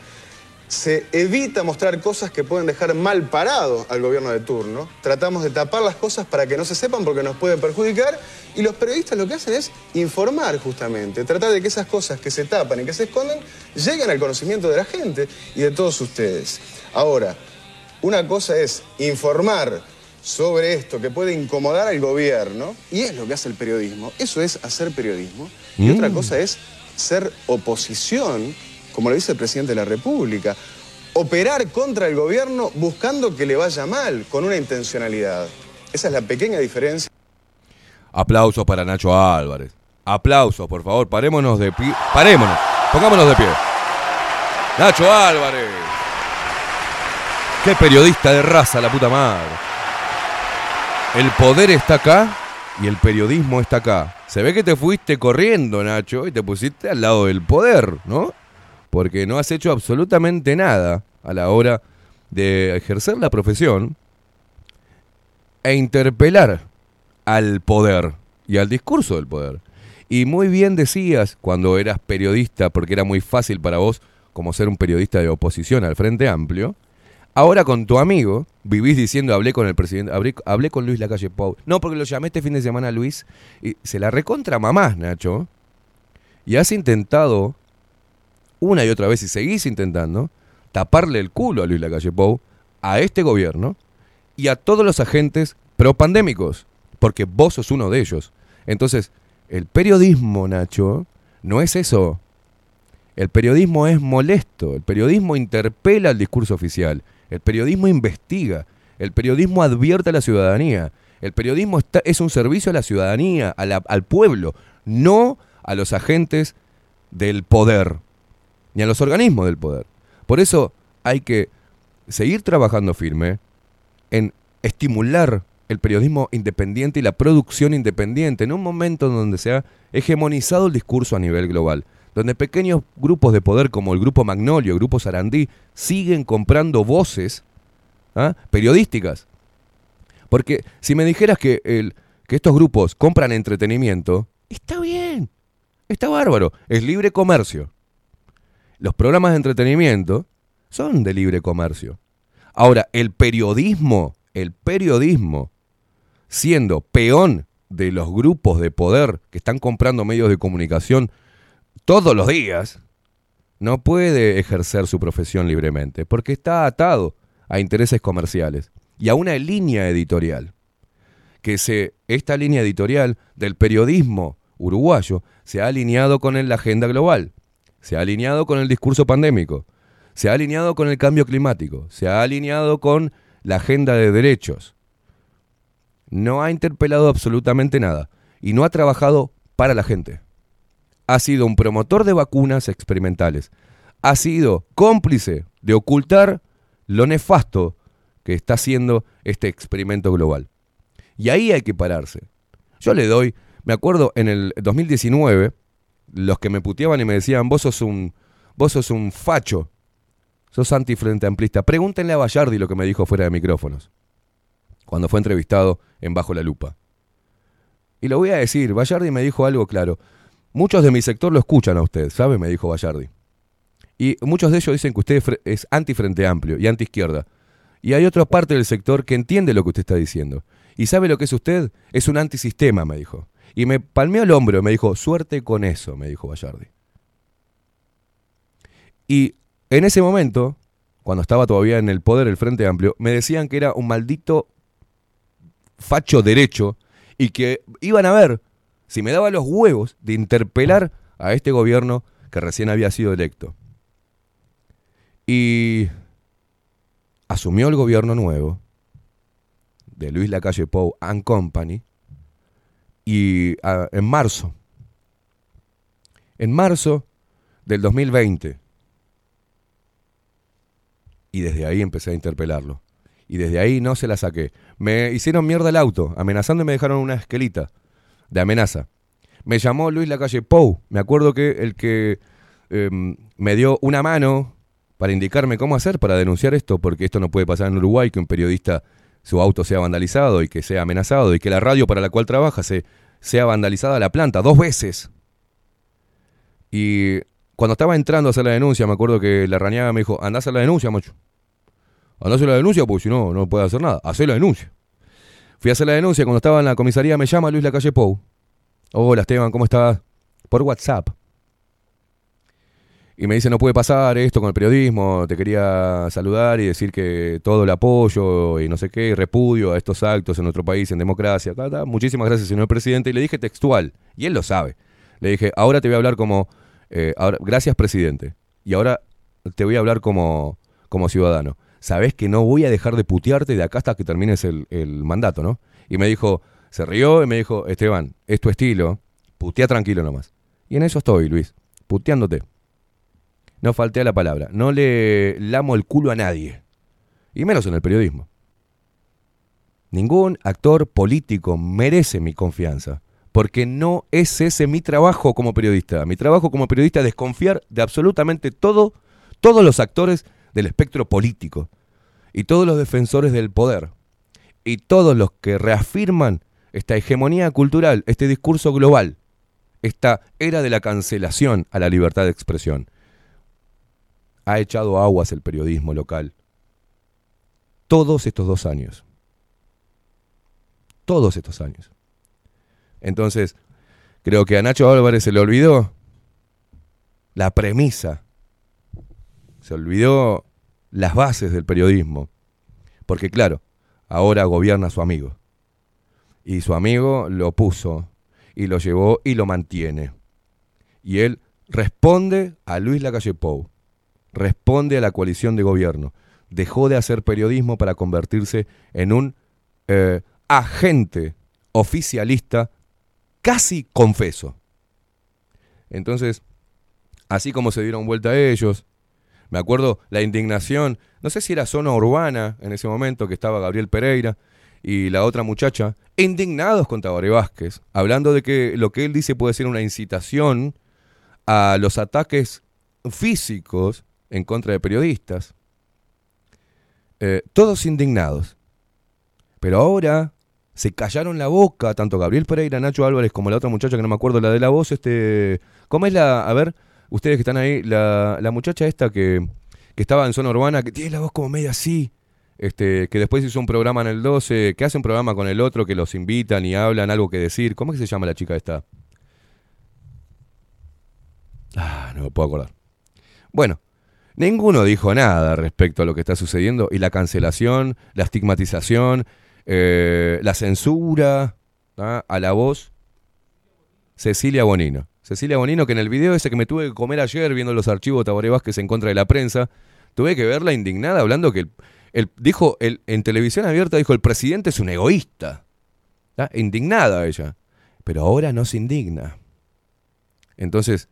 Se evita mostrar cosas que pueden dejar mal parado al gobierno de turno. Tratamos de tapar las cosas para que no se sepan porque nos pueden perjudicar. Y los periodistas lo que hacen es informar justamente, tratar de que esas cosas que se tapan y que se esconden lleguen al conocimiento de la gente y de todos ustedes. Ahora, una cosa es informar sobre esto que puede incomodar al gobierno, y es lo que hace el periodismo, eso es hacer periodismo, y Mm. otra cosa es ser oposición, como lo dice el presidente de la República, operar contra el gobierno buscando que le vaya mal, con una intencionalidad. Esa es la pequeña diferencia. Aplausos para Nacho Álvarez. Aplausos, por favor. Parémonos de pie. Parémonos. Pongámonos de pie. Nacho Álvarez. Qué periodista de raza, la puta madre. El poder está acá y el periodismo está acá. Se ve que te fuiste corriendo, Nacho, y te pusiste al lado del poder, ¿no? Porque no has hecho absolutamente nada a la hora de ejercer la profesión e interpelar al poder y al discurso del poder. Y muy bien decías cuando eras periodista, porque era muy fácil para vos como ser un periodista de oposición al Frente Amplio, ahora con tu amigo vivís diciendo hablé con el presidente, hablé, con Luis Lacalle Pou. No, porque lo llamé este fin de semana a Luis y se la recontra mamás, Nacho. Y has intentado una y otra vez y seguís intentando taparle el culo a Luis Lacalle Pou, a este gobierno y a todos los agentes propandémicos, porque vos sos uno de ellos. Entonces, el periodismo, Nacho, no es eso. El periodismo es molesto, el periodismo interpela al discurso oficial, el periodismo investiga, el periodismo advierte a la ciudadanía, el periodismo está, es un servicio a la ciudadanía, al pueblo, no a los agentes del poder, ni a los organismos del poder. Por eso hay que seguir trabajando firme en estimular el periodismo independiente y la producción independiente en un momento donde se ha hegemonizado el discurso a nivel global, donde pequeños grupos de poder como el grupo Magnolio, el grupo Sarandí, siguen comprando voces ¿ah? periodísticas. Porque si me dijeras que, el, que estos grupos compran entretenimiento, está bien, está bárbaro, es libre comercio. Los programas de entretenimiento son de libre comercio. Ahora, el periodismo, el periodismo, siendo peón de los grupos de poder que están comprando medios de comunicación todos los días, no puede ejercer su profesión libremente, porque está atado a intereses comerciales y a una línea editorial. Que se, esta línea editorial del periodismo uruguayo se ha alineado con la agenda global, se ha alineado con el discurso pandémico, se ha alineado con el cambio climático, se ha alineado con la agenda de derechos. No ha interpelado absolutamente nada y no ha trabajado para la gente. Ha sido un promotor de vacunas experimentales. Ha sido cómplice de ocultar lo nefasto que está haciendo este experimento global. Y ahí hay que pararse. Yo le doy, me acuerdo en el 2019, los que me puteaban y me decían, vos sos un, vos sos un facho, sos anti-frente amplista. Pregúntenle a Bayardi lo que me dijo fuera de micrófonos, cuando fue entrevistado en Bajo la Lupa. Y lo voy a decir, Bayardi me dijo algo claro. Muchos de mi sector lo escuchan a usted, ¿sabe? Me dijo Bayardi. Y muchos de ellos dicen que usted es anti-frente amplio y anti-izquierda. Y hay otra parte del sector que entiende lo que usted está diciendo. ¿Y sabe lo que es usted? Es un antisistema, me dijo. Y me palmeó el hombro, me dijo, suerte con eso, me dijo Bayardi. Y en ese momento, cuando estaba todavía en el poder el Frente Amplio, me decían que era un maldito facho derecho y que iban a ver si me daba los huevos de interpelar a este gobierno que recién había sido electo. Y asumió el gobierno nuevo de Luis Lacalle Pou and Company y ah, en marzo, en marzo del 2020, y desde ahí empecé a interpelarlo. Y desde ahí no se la saqué. Me hicieron mierda el auto, amenazando y me dejaron una esquelita de amenaza. Me llamó Luis Lacalle Pou. Me acuerdo que el que em, me dio una mano para indicarme cómo hacer para denunciar esto, porque esto no puede pasar en Uruguay, que un periodista su auto sea vandalizado y que sea amenazado y que la radio para la cual trabaja se, sea vandalizada la planta dos veces. Y cuando estaba entrando a hacer la denuncia, me acuerdo que la rañaga me dijo, andá a hacer la denuncia, macho. Andá a hacer la denuncia, porque si no, no puede hacer nada. Hacé la denuncia. Fui a hacer la denuncia, cuando estaba en la comisaría me llama Luis Lacalle Pou. Hola Esteban, ¿cómo estás? Por WhatsApp. Y me dice, no puede pasar esto con el periodismo, te quería saludar y decir que todo el apoyo y no sé qué, repudio a estos actos en nuestro país, en democracia. Muchísimas gracias, señor presidente. Y le dije textual, y él lo sabe. Le dije, ahora te voy a hablar como, eh, ahora, gracias presidente. Y ahora te voy a hablar como, como ciudadano. Sabés que no voy a dejar de putearte de acá hasta que termines el, el mandato, ¿no? Y me dijo, se rió y me dijo, Esteban, es tu estilo, putea tranquilo nomás. Y en eso estoy, Luis, puteándote. No falté a la palabra. No le lamo el culo a nadie. Y menos en el periodismo. Ningún actor político merece mi confianza. Porque no es ese mi trabajo como periodista. Mi trabajo como periodista es desconfiar de absolutamente todo, todos los actores del espectro político. Y todos los defensores del poder. Y todos los que reafirman esta hegemonía cultural, este discurso global. Esta era de la cancelación a la libertad de expresión ha echado aguas el periodismo local. Todos estos dos años. Todos estos años. Entonces, creo que a Nacho Álvarez se le olvidó la premisa. Se olvidó las bases del periodismo. Porque claro, ahora gobierna su amigo. Y su amigo lo puso y lo llevó y lo mantiene. Y él responde a Luis Lacalle Pou responde a la coalición de gobierno. Dejó de hacer periodismo para convertirse en un eh, agente oficialista casi confeso. Entonces, así como se dieron vuelta a ellos, me acuerdo la indignación, no sé si era zona urbana en ese momento, que estaba Gabriel Pereira y la otra muchacha, indignados con Tabaré Vázquez, hablando de que lo que él dice puede ser una incitación a los ataques físicos en contra de periodistas. Eh, todos indignados. Pero ahora se callaron la boca, tanto Gabriel Pereira, Nacho Álvarez, como la otra muchacha que no me acuerdo, la de la voz, este. ¿Cómo es la. A ver, ustedes que están ahí, la, muchacha esta que, que estaba en zona urbana, que tiene la voz como media así. Este, que después hizo un programa en el 12, que hace un programa con el otro, que los invitan y hablan algo que decir. ¿Cómo es que se llama la chica esta? Ah, no me puedo acordar. Bueno, ninguno dijo nada respecto a lo que está sucediendo y la cancelación, la estigmatización, eh, la censura a la voz. Cecilia Bonino. Cecilia Bonino, que en el video ese que me tuve que comer ayer viendo los archivos de Tabaré Vázquez en contra de la prensa, tuve que verla indignada hablando que el, dijo el, en televisión abierta dijo el presidente es un egoísta. Indignada ella. Pero ahora no se indigna. Entonces,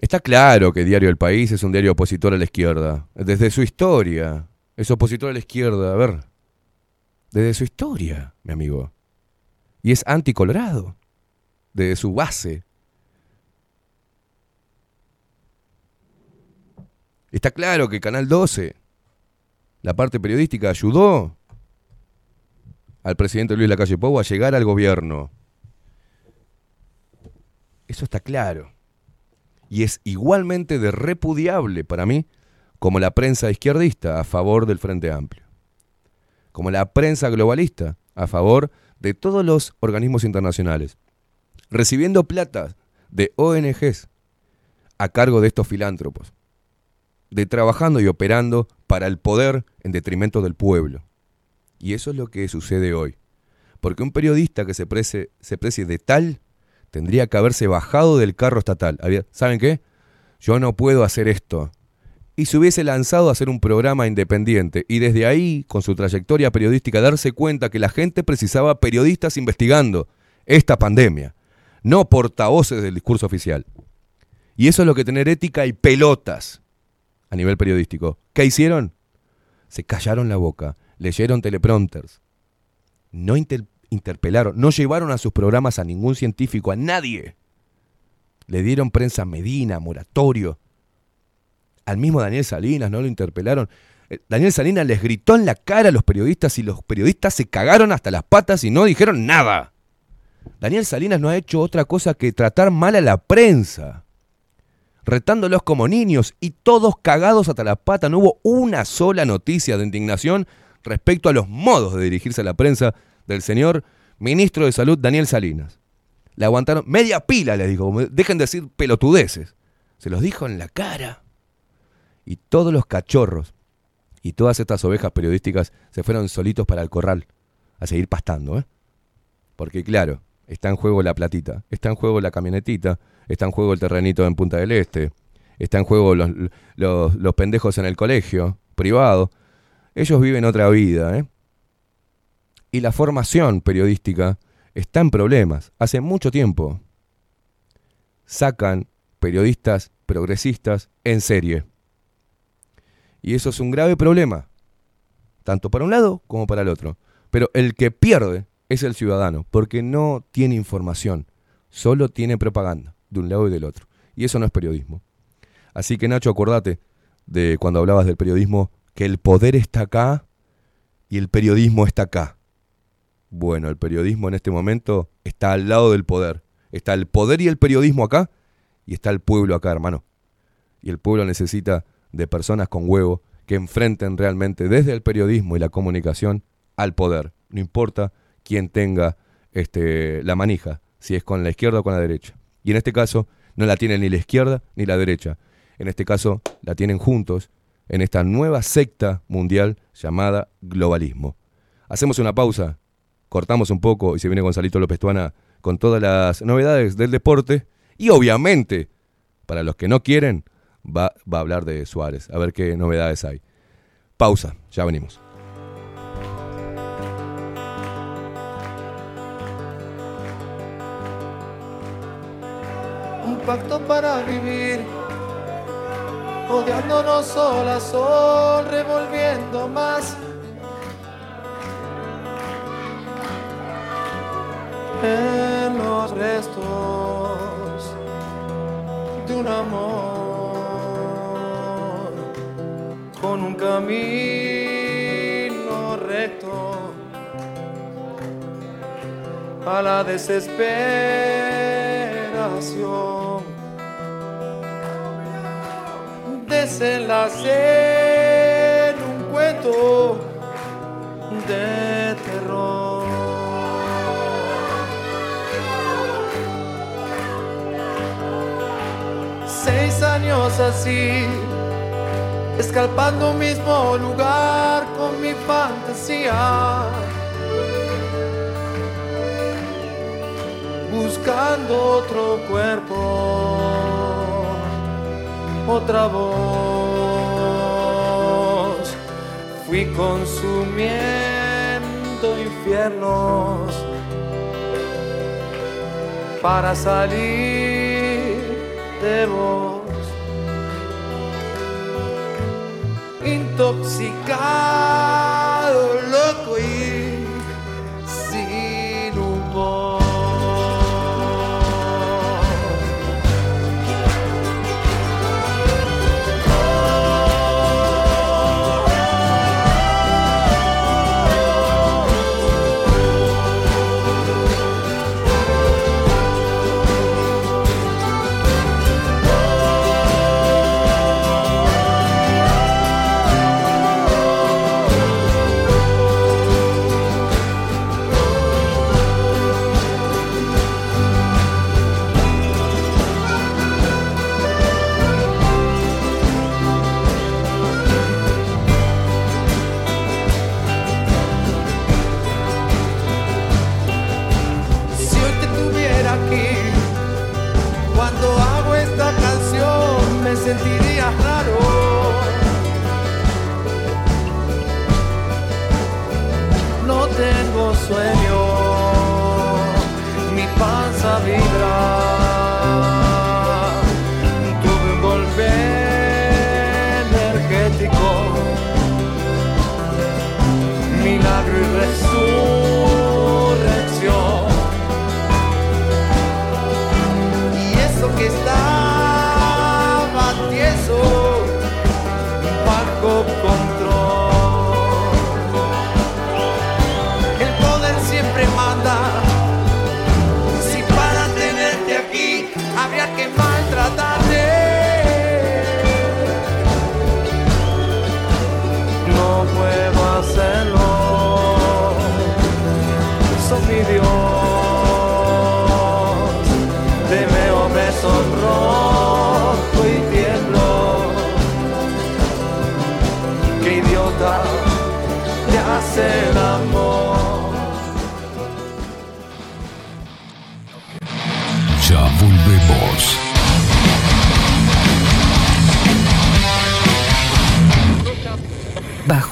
Está claro que Diario El País es un diario opositor a la izquierda. Desde su historia. Es opositor a la izquierda. A ver. Desde su historia, mi amigo. Y es anticolorado. Desde su base. Está claro que Canal 12, la parte periodística, ayudó al presidente Luis Lacalle Pou a llegar al gobierno. Eso está claro. Y es igualmente de repudiable para mí como la prensa izquierdista a favor del Frente Amplio. Como la prensa globalista a favor de todos los organismos internacionales. Recibiendo plata de ONGs a cargo de estos filántropos. De trabajando y operando para el poder en detrimento del pueblo. Y eso es lo que sucede hoy. Porque un periodista que se precie, se precie de tal tendría que haberse bajado del carro estatal. ¿Saben qué? Yo no puedo hacer esto. Y se hubiese lanzado a hacer un programa independiente y desde ahí, con su trayectoria periodística, darse cuenta que la gente precisaba periodistas investigando esta pandemia, no portavoces del discurso oficial. Y eso es lo que tener ética y pelotas a nivel periodístico. ¿Qué hicieron? Se callaron la boca, leyeron teleprompters, no inter- interpelaron, no llevaron a sus programas a ningún científico, a nadie. Le dieron prensa Medina, moratorio. Al mismo Daniel Salinas no lo interpelaron. Eh, Daniel Salinas les gritó en la cara a los periodistas y los periodistas se cagaron hasta las patas y no dijeron nada. Daniel Salinas no ha hecho otra cosa que tratar mal a la prensa, retándolos como niños y todos cagados hasta las patas. No hubo una sola noticia de indignación respecto a los modos de dirigirse a la prensa del señor ministro de Salud Daniel Salinas. Le aguantaron media pila, les dijo, dejen de decir pelotudeces. Se los dijo en la cara. Y todos los cachorros y todas estas ovejas periodísticas se fueron solitos para el corral a seguir pastando, ¿eh? Porque claro, está en juego la platita, está en juego la camionetita, está en juego el terrenito en Punta del Este, está en juego los, los, los pendejos en el colegio privado. Ellos viven otra vida, ¿eh? Y la formación periodística está en problemas. Hace mucho tiempo sacan periodistas progresistas en serie. Y eso es un grave problema, tanto para un lado como para el otro. Pero el que pierde es el ciudadano, porque no tiene información, solo tiene propaganda, de un lado y del otro. Y eso no es periodismo. Así que Nacho, acordate de cuando hablabas del periodismo, que el poder está acá y el periodismo está acá. Bueno, el periodismo en este momento está al lado del poder. Está el poder y el periodismo acá y está el pueblo acá, hermano. Y el pueblo necesita de personas con huevo que enfrenten realmente desde el periodismo y la comunicación al poder. No importa quién tenga este, la manija, si es con la izquierda o con la derecha. Y en este caso no la tiene ni la izquierda ni la derecha. En este caso la tienen juntos en esta nueva secta mundial llamada globalismo. Hacemos una pausa, cortamos un poco y se viene Gonzalito López Tuana con todas las novedades del deporte y obviamente, para los que no quieren, va, va a hablar de Suárez, a ver qué novedades hay. Pausa, ya venimos. un pacto para vivir, odiándonos sol a sol, revolviendo más. En los restos de un amor con un camino recto a la desesperación. Desenlace en un cuento de terror. Seis años así, escalpando un mismo lugar con mi fantasía. buscando otro cuerpo, otra voz. Fui consumiendo infiernos para salir de vos.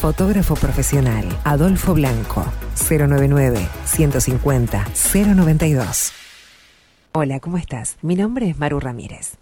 Fotógrafo profesional, Adolfo Blanco, 099 150 092. Hola, ¿cómo estás? Mi nombre es Maru Ramírez.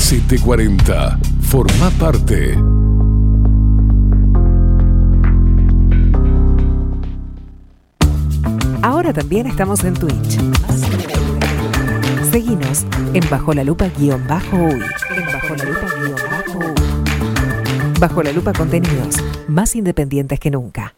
740. Forma parte. Ahora también estamos en Twitch. Seguinos en Bajo la Lupa guion bajo uy. En Bajo la. Bajo la Lupa contenidos más independientes que nunca.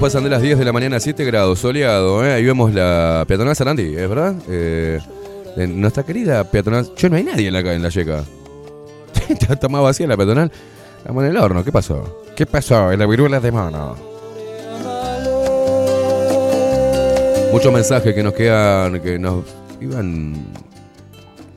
Pasan de las 10 de la mañana, 7 grados, soleado. ¿eh? Ahí vemos la peatonal Sarandí, ¿es verdad? Eh, nuestra querida peatonal. Yo no hay nadie en la, en la yeca. Está más vacía la peatonal. Estamos en el horno, ¿qué pasó? ¿Qué pasó? En la viruela de mano. Muchos mensajes que nos quedan, que nos iban.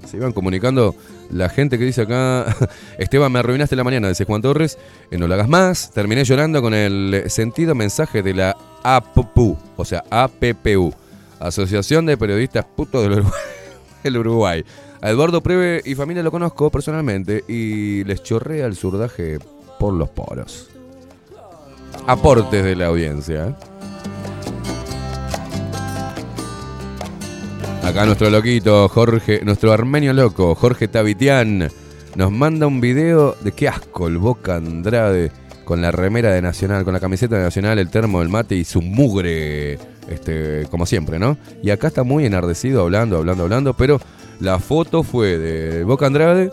Se iban comunicando. La gente que dice acá, Esteban, me arruinaste la mañana, dice Juan Torres, eh, no lo hagas más. Terminé llorando con el sentido mensaje de la APPU, o sea, APPU, Asociación de Periodistas Putos del Uruguay. del Uruguay. A Eduardo Preve y familia lo conozco personalmente y les chorrea el surdaje por los poros. Aportes de la audiencia. Acá nuestro loquito, Jorge, nuestro armenio loco, Jorge Tavitian, nos manda un video de qué asco el Boca Andrade con la remera de Nacional, con la camiseta de Nacional, el termo del mate y su mugre, este, como siempre, ¿no? Y acá está muy enardecido hablando, hablando, hablando, pero la foto fue de Boca Andrade,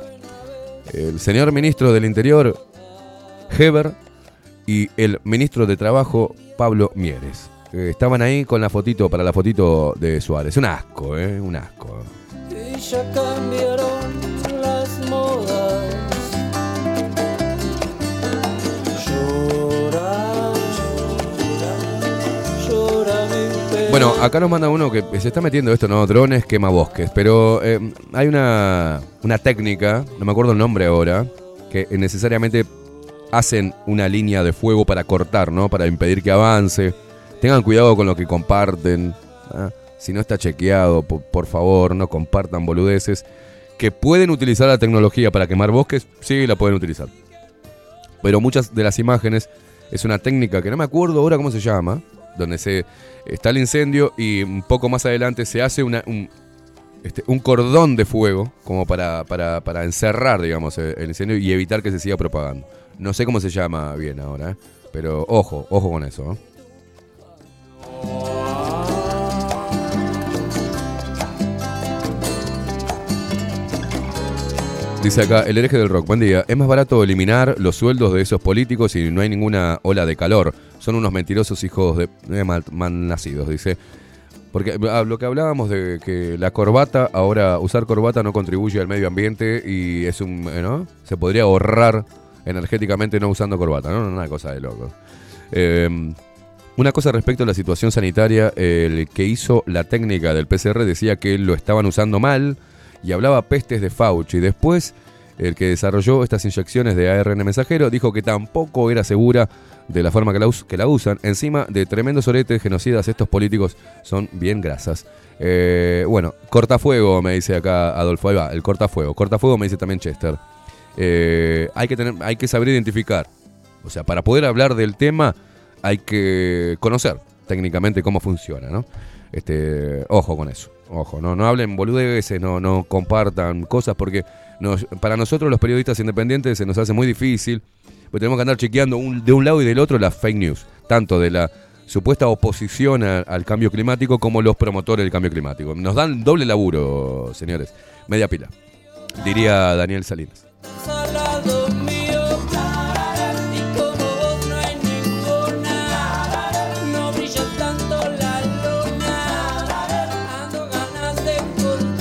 el señor ministro del Interior, Heber, y el ministro de Trabajo, Pablo Mieres. Eh, estaban ahí con la fotito, para la fotito de Suárez. Un asco, ¿eh? Un asco. Y ya cambiaron las modas. Llora, llora, llora mi. Bueno, acá nos manda uno que se está metiendo esto, ¿no? Drones quema bosques. Pero eh, hay una, una técnica, no me acuerdo el nombre ahora, que necesariamente hacen una línea de fuego para cortar, ¿no? Para impedir que avance. Tengan cuidado con lo que comparten. ¿ah? Si no está chequeado, po- por, favor, no compartan boludeces. Que pueden utilizar la tecnología para quemar bosques, sí, la pueden utilizar. Pero muchas de las imágenes es una técnica que no me acuerdo ahora cómo se llama, donde se está el incendio y un poco más adelante se hace este, un cordón de fuego como para, encerrar, digamos, el incendio y evitar que se siga propagando. No sé cómo se llama bien ahora, ¿eh? pero ojo, ojo con eso. ¿eh? Dice acá, el hereje del rock, buen día. Es más barato eliminar los sueldos de esos políticos y no hay ninguna ola de calor. Son unos mentirosos hijos de eh, mal, nacidos, dice. Porque ah, lo que hablábamos de que la corbata, ahora usar corbata no contribuye al medio ambiente y es un, eh. Se podría ahorrar energéticamente no usando corbata, ¿no? Una cosa de loco. Eh, una cosa respecto a la situación sanitaria, el que hizo la técnica del PCR decía que lo estaban usando mal y hablaba pestes de Fauci. Después, el que desarrolló estas inyecciones de ARN mensajero dijo que tampoco era segura de la forma que la, usan. Encima de tremendos oretes genocidas, estos políticos son bien grasas. Eh, bueno, cortafuego, me dice acá Adolfo. Ahí va, el cortafuego. Cortafuego me dice también Chester. Eh, hay, que tener, hay que saber identificar O sea, para poder hablar del tema hay que conocer técnicamente cómo funciona, ¿no? Este, ojo con eso. Ojo, no, no hablen boludeces, no, no compartan cosas porque nos- para nosotros los periodistas independientes se nos hace muy difícil, porque tenemos que andar chequeando un- de un lado y del otro las fake news, tanto de la supuesta oposición al cambio climático como los promotores del cambio climático. Nos dan doble laburo, señores. Media pila, diría Daniel Salinas.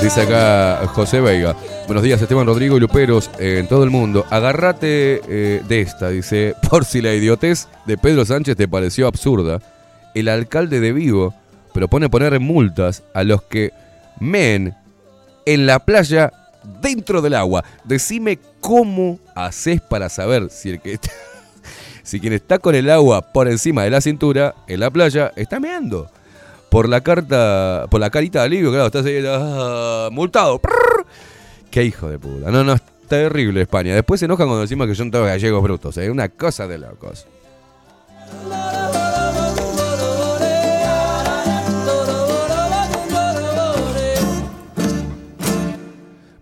Dice acá José Veiga. Buenos días, Esteban Rodrigo y Luperos eh, en todo el mundo. Agárrate eh, de esta, dice, por si la idiotez de Pedro Sánchez te pareció absurda. El alcalde de Vigo propone poner multas a los que meen en la playa dentro del agua. Decime cómo haces para saber si el que está- si quien está con el agua por encima de la cintura en la playa está meando. Por la carta, por la carita de alivio, claro, estás ahí ah, multado. Prrr. Qué hijo de puta. No, no, es terrible España. Después se enojan cuando decimos que son todos gallegos brutos. Es una cosa de locos.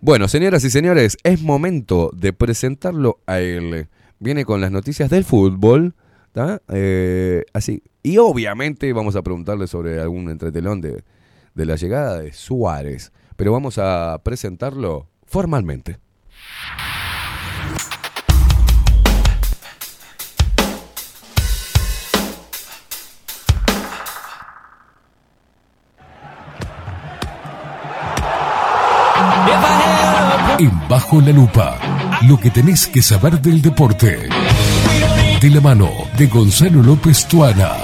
Bueno, señoras y señores, es momento de presentarlo a él. Viene con las noticias del fútbol, Eh, así. Y obviamente vamos a preguntarle sobre algún entretelón de, de la llegada de Suárez. Pero vamos a presentarlo formalmente. En Bajo la Lupa, lo que tenés que saber del deporte. De la mano de Gonzalo López Tuana.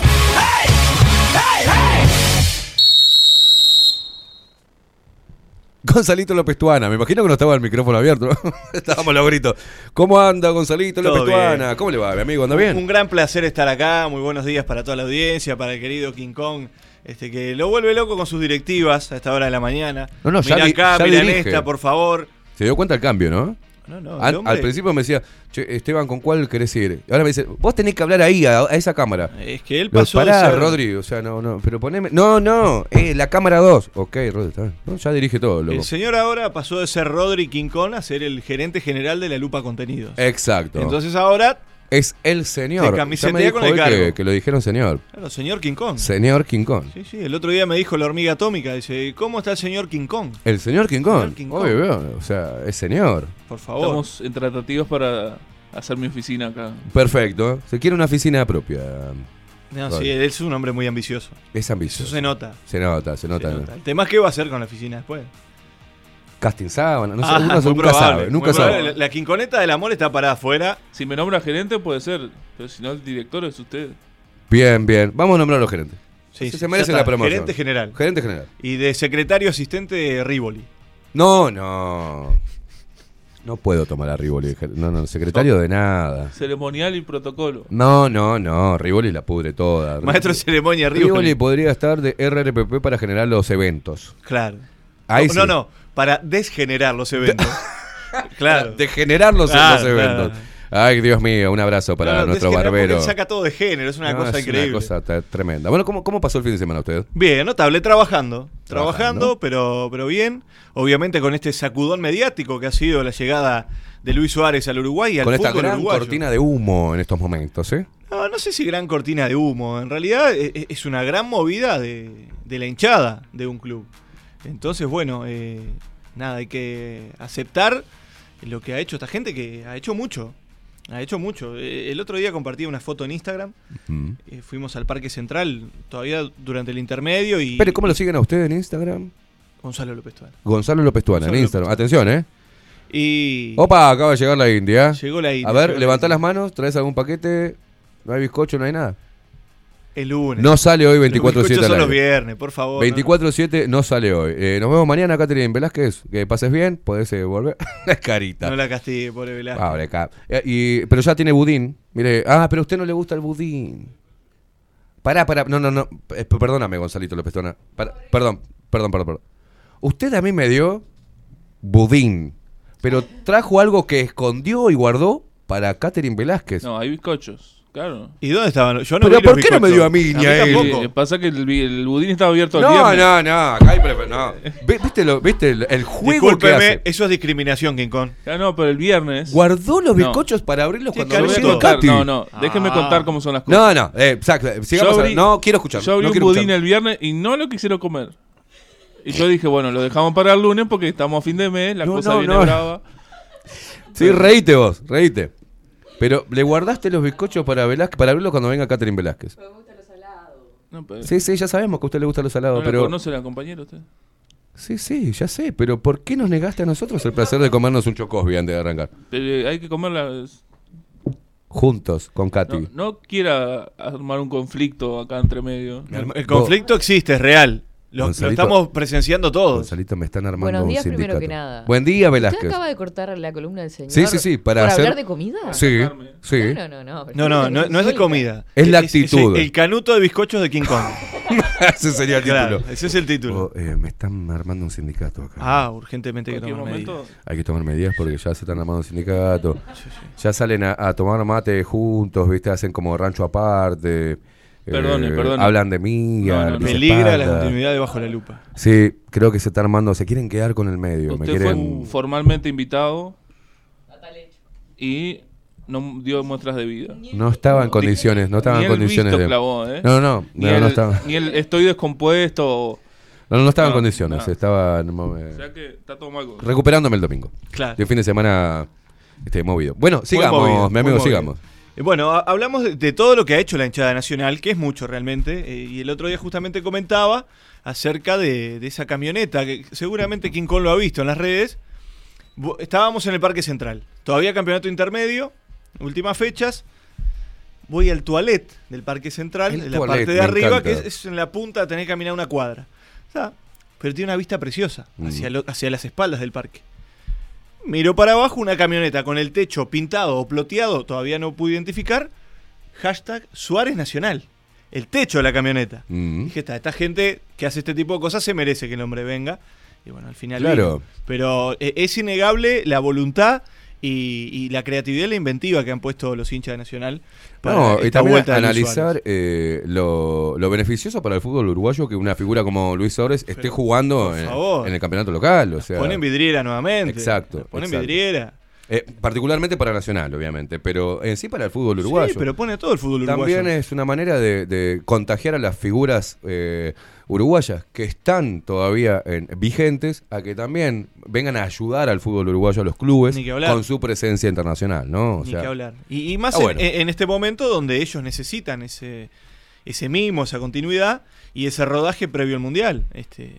Gonzalito López Tuana, me imagino que no estaba el micrófono abierto. ¿no? Estábamos los gritos. ¿Cómo anda Gonzalito López. Tuana? ¿Cómo le va, mi amigo? ¿Anda bien? Un gran placer estar acá, muy buenos días para toda la audiencia, para el querido King Kong, este que lo vuelve loco con sus directivas a esta hora de la mañana. No, no, ya Mira acá, mira esta, por favor. Se dio cuenta el cambio, ¿no? No, no, al, hombre- al principio me decía, "Che, Esteban, ¿con cuál querés ir? Y ahora me dice, vos tenés que hablar ahí, a, a esa cámara. Es que él pasó de Pará, ser- Rodri, o sea, no, no, pero poneme. No, no, eh, la cámara 2. Ok, Rodri, está bien. No, ya dirige todo, loco. El señor ahora pasó de ser Rodri Kong a ser el gerente general de la Lupa Contenidos. Exacto. Entonces ahora, es el señor. Se camisetea con el cargo. que, que lo dijeron señor. claro, señor King Kong. Señor King Kong. Sí, sí, el otro día me dijo la hormiga atómica, dice, ¿cómo está el señor King Kong? El señor King Kong. Señor King Kong. Obvio, o sea, es señor. Por favor. Estamos en tratativas para hacer mi oficina acá. Perfecto. Se quiere una oficina propia. No, sí, él es un hombre muy ambicioso. Es ambicioso. Eso se nota. Se nota, se nota. Se nota. El tema es qué va a hacer con la oficina después. Casting sábana, no sé, Ah, uno muy nunca probable, sabe, nunca sabe. La, la quinconeta del amor está parada afuera. Si me nombra gerente puede ser, pero si no el director es usted. Bien, bien. Vamos a nombrar a los gerentes. Sí, se sí, merece ya la promoción. Gerente general. Gerente general. Y de secretario asistente Rivoli. No, no. No puedo tomar a Rivoli. No, no, secretario de nada. Ceremonial y protocolo. No, no, no. Rivoli la pudre toda. Maestro de ceremonia Rivoli. Rivoli. podría estar de RRPP para generar los eventos. Claro. Ahí no, sí. no, no, para desgenerar los eventos. claro. De generar los, eventos. claro. Ay, Dios mío, un abrazo para nuestro barbero. saca todo de género, es una No, cosa es increíble. Una cosa tremenda. Bueno, ¿cómo, ¿cómo pasó el fin de semana usted? Bien, notable, trabajando. Trabajando, Trabajando. pero, pero bien. Obviamente con este sacudón mediático que ha sido la llegada de Luis Suárez al Uruguay y al Con esta gran uruguayo. cortina de humo en estos momentos, ¿eh? No, no sé si gran cortina de humo. En realidad e- e- es una gran movida de, de la hinchada de un club. Entonces, bueno, eh, nada, hay que aceptar lo que ha hecho esta gente, que ha hecho mucho. Ha hecho mucho. Eh, El otro día compartí una foto en Instagram. Eh, fuimos al Parque Central todavía durante el intermedio y. Espere, ¿cómo lo siguen a usted en Instagram? Gonzalo López Tuana. Gonzalo López Tuana en Instagram. Atención, ¿eh? Y. Opa, acaba de llegar la India. Llegó la India, A ver, la levanta las manos, traes algún paquete. No hay bizcocho, no hay nada. El lunes. No sale hoy Los 24-7 bizcochos al son los viernes, por favor. no, no. 24-7 no sale hoy. Eh, nos vemos mañana, Catherine Velázquez. Que pases bien, podés eh, volver. La carita. No la castigue, pobre Velázquez. Abre acá. Eh, y, pero ya tiene budín. Mire, ah, pero a usted no le gusta el budín. Pará, pará. No, no, no. Eh, perdóname, Gonzalito López. Pará, Perdón, perdón, perdón, perdón. Usted a mí me dio budín. Pero trajo algo que escondió y guardó para Catherine Velázquez. No, hay bizcochos, claro. ¿Y dónde estaban? Yo no Pero vi ¿por los qué no me dio a mí ni a él? tampoco. Eh, pasa que el, budín estaba abierto el No, viernes. no, no, acá hay no. Vi- ¿Viste, lo, viste el, el juego que Discúlpeme, hace? eso es discriminación, King Kong. Ah, no, pero el viernes. Guardó los No. bizcochos para abrirlos cuando Lo lo voy a llegó contar. Katy. No, no, déjenme Ah. contar cómo son las cosas. No, no, eh, exacto. Sigamos Yo a- abrí- no, quiero escuchar. Yo abrí no un quiero budín escuchar. el viernes y no lo quisieron comer. Y yo dije, bueno, lo dejamos para el lunes porque estamos a fin de mes, la No, cosa no, viene no. brava. Sí, reíte vos, reíte. Pero le guardaste los bizcochos para Velázquez, para abrirlos cuando venga Catherine Velázquez. No, pero- Sí, sí, ya sabemos que a usted le gustan los ¿No salados, la pero. conoce la compañera usted? Sí, sí, ya sé, pero ¿por qué nos negaste a nosotros el placer de comernos un chocosbi antes de arrancar? Pero, eh, hay que comerla. Juntos, con Katy. No, no quiera armar un conflicto acá entre medio. El conflicto existe, es real. Lo, estamos presenciando todos. Gonzalito, me están armando Buenos un días sindicato. primero que nada. Buen día, ¿Usted Velázquez. acaba de cortar la columna del señor? Sí, sí, sí, para ¿Por hacer- hablar de comida? Sí, sí. No, no, no. No, no, no, no es de comida. Es la actitud. el canuto de bizcochos de King Kong. ese sería el Claro, título. ese es el título. Oh, eh, me están armando un sindicato acá. Ah, urgentemente hay que tomar momento. medidas. Hay que tomar medidas porque ya se están armando un sindicato. Ya salen a, a tomar mate juntos, ¿viste? Hacen como rancho aparte. Perdone, eh, perdone. Hablan de mí. No, no, no. Peligra la continuidad debajo de la lupa. Sí, creo que se está armando. Se quieren quedar con el medio. Me Usted quieren... fue formalmente invitado y no dio muestras de vida. No estaba en condiciones. No estaba Ni en condiciones de. clavó, ¿eh? No, no, Ni, no, el, no estaba. ni el estoy descompuesto. No, no estaba en condiciones. no. Estaba O sea que está todo mal. recuperándome el domingo. Claro. De fin de semana este, movido. Bueno, sigamos, movido, mi amigo, movido. sigamos. Eh, Bueno, ha- hablamos de, todo lo que ha hecho la hinchada nacional, que es mucho realmente, eh, y el otro día justamente comentaba acerca de, de esa camioneta, que seguramente Kong lo ha visto en las redes. Estábamos en el Parque Central, todavía campeonato intermedio, últimas fechas. Voy al toilet del Parque Central, en la toilet, parte de arriba, que es, en la punta, tenés que caminar una cuadra. O sea, pero tiene una vista preciosa Mm. hacia, lo- hacia las espaldas del parque. Miro para abajo una camioneta con el techo pintado o ploteado, todavía no pude identificar. Hashtag Suárez Nacional. El techo de la camioneta. Mm. Dije, esta, esta gente que hace este tipo de cosas se merece que el hombre venga. Y bueno, al final. Claro. vino. Pero eh, es innegable la voluntad y, y la creatividad y la inventiva que han puesto los hinchas de Nacional para No, y también analizar eh, lo, lo beneficioso para el fútbol uruguayo que una figura como Luis Suárez esté jugando en el campeonato local. O sea, Ponen vidriera nuevamente. Exacto. Ponen exacto. vidriera. Eh, particularmente para Nacional, obviamente, pero en sí para el fútbol uruguayo. Sí, pero pone a todo el fútbol uruguayo. También es una manera de, de contagiar a las figuras eh, uruguayas que están todavía en- vigentes a que también vengan a ayudar al fútbol uruguayo, a los clubes, con su presencia internacional, ¿no? O Ni sea, que hablar. Y, y más Ah, en, bueno. en este momento donde ellos necesitan ese, ese mimo, esa continuidad y ese rodaje previo al Mundial. Este,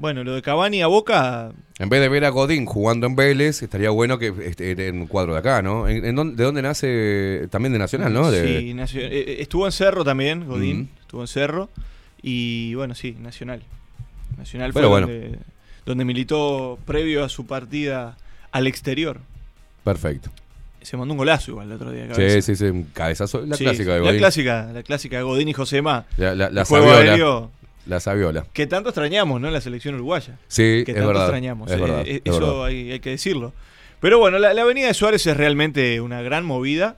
bueno, lo de Cavani a Boca, En vez de ver a Godín jugando en Vélez, estaría bueno que esté en un cuadro de acá, ¿no? ¿En, en dónde- ¿De dónde nace? También de Nacional, ¿no? De- sí, eh, eh, estuvo en Cerro también, Godín, Mm. estuvo en Cerro. Y bueno, sí, Nacional. Nacional fue Pero bueno. donde, donde militó previo a su partida al exterior. Perfecto. Se mandó un golazo igual el otro día. de Sí, cabeza. sí, sí, un cabezazo. La Sí, clásica de La Godín. clásica, la clásica de Godín y Josema. La, la, la El juego aéreo La sabiola. que tanto extrañamos, ¿no? La selección uruguaya. Sí, que es tanto verdad, extrañamos. es eh, verdad, eh, es eso verdad. hay, hay que decirlo. Pero bueno, la, la avenida de Suárez es realmente una gran movida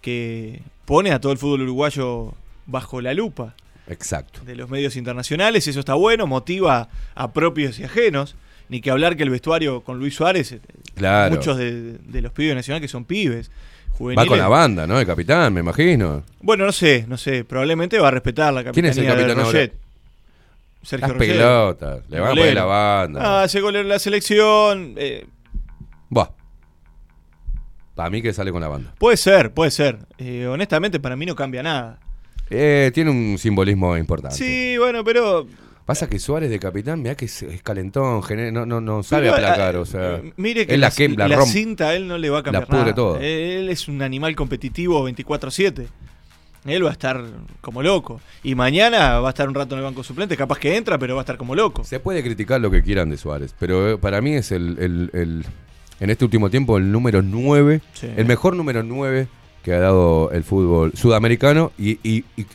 que pone a todo el fútbol uruguayo bajo la lupa Exacto. de los medios internacionales. Eso está bueno, motiva a propios y ajenos. Ni que hablar que el vestuario con Luis Suárez, eh, Claro. muchos de, de los pibes nacionales que son pibes. Va Juveniles. con la banda, ¿no? El capitán, me imagino. Bueno, no sé, no sé. Probablemente va a respetar la ¿Quién capitanía es el de capitán ahora? Sergio Las pelotas. Le van a poner la banda. Ah, hace golear la selección. eh, Buah. Para mí que sale con la banda. puede ser, puede ser. Eh, honestamente, para mí no cambia nada. Eh, tiene un simbolismo importante. Sí, bueno, pero. Pasa que Suárez de capitán, mira que es, es calentón, no, no, no sabe pero, aplacar, ah, o sea. eh, Mire que la, la, la, la cinta a él no le va a cambiar la pudre nada. todo. Él es un animal competitivo 24-7. Él va a estar como loco. Y mañana va a estar un rato en el banco suplente. Capaz que entra, pero va a estar como loco. Se puede criticar lo que quieran de Suárez, pero eh, para mí es el, el- el- en este último tiempo el número 9, Sí. el mejor número 9 que ha dado el fútbol sudamericano y, y- y-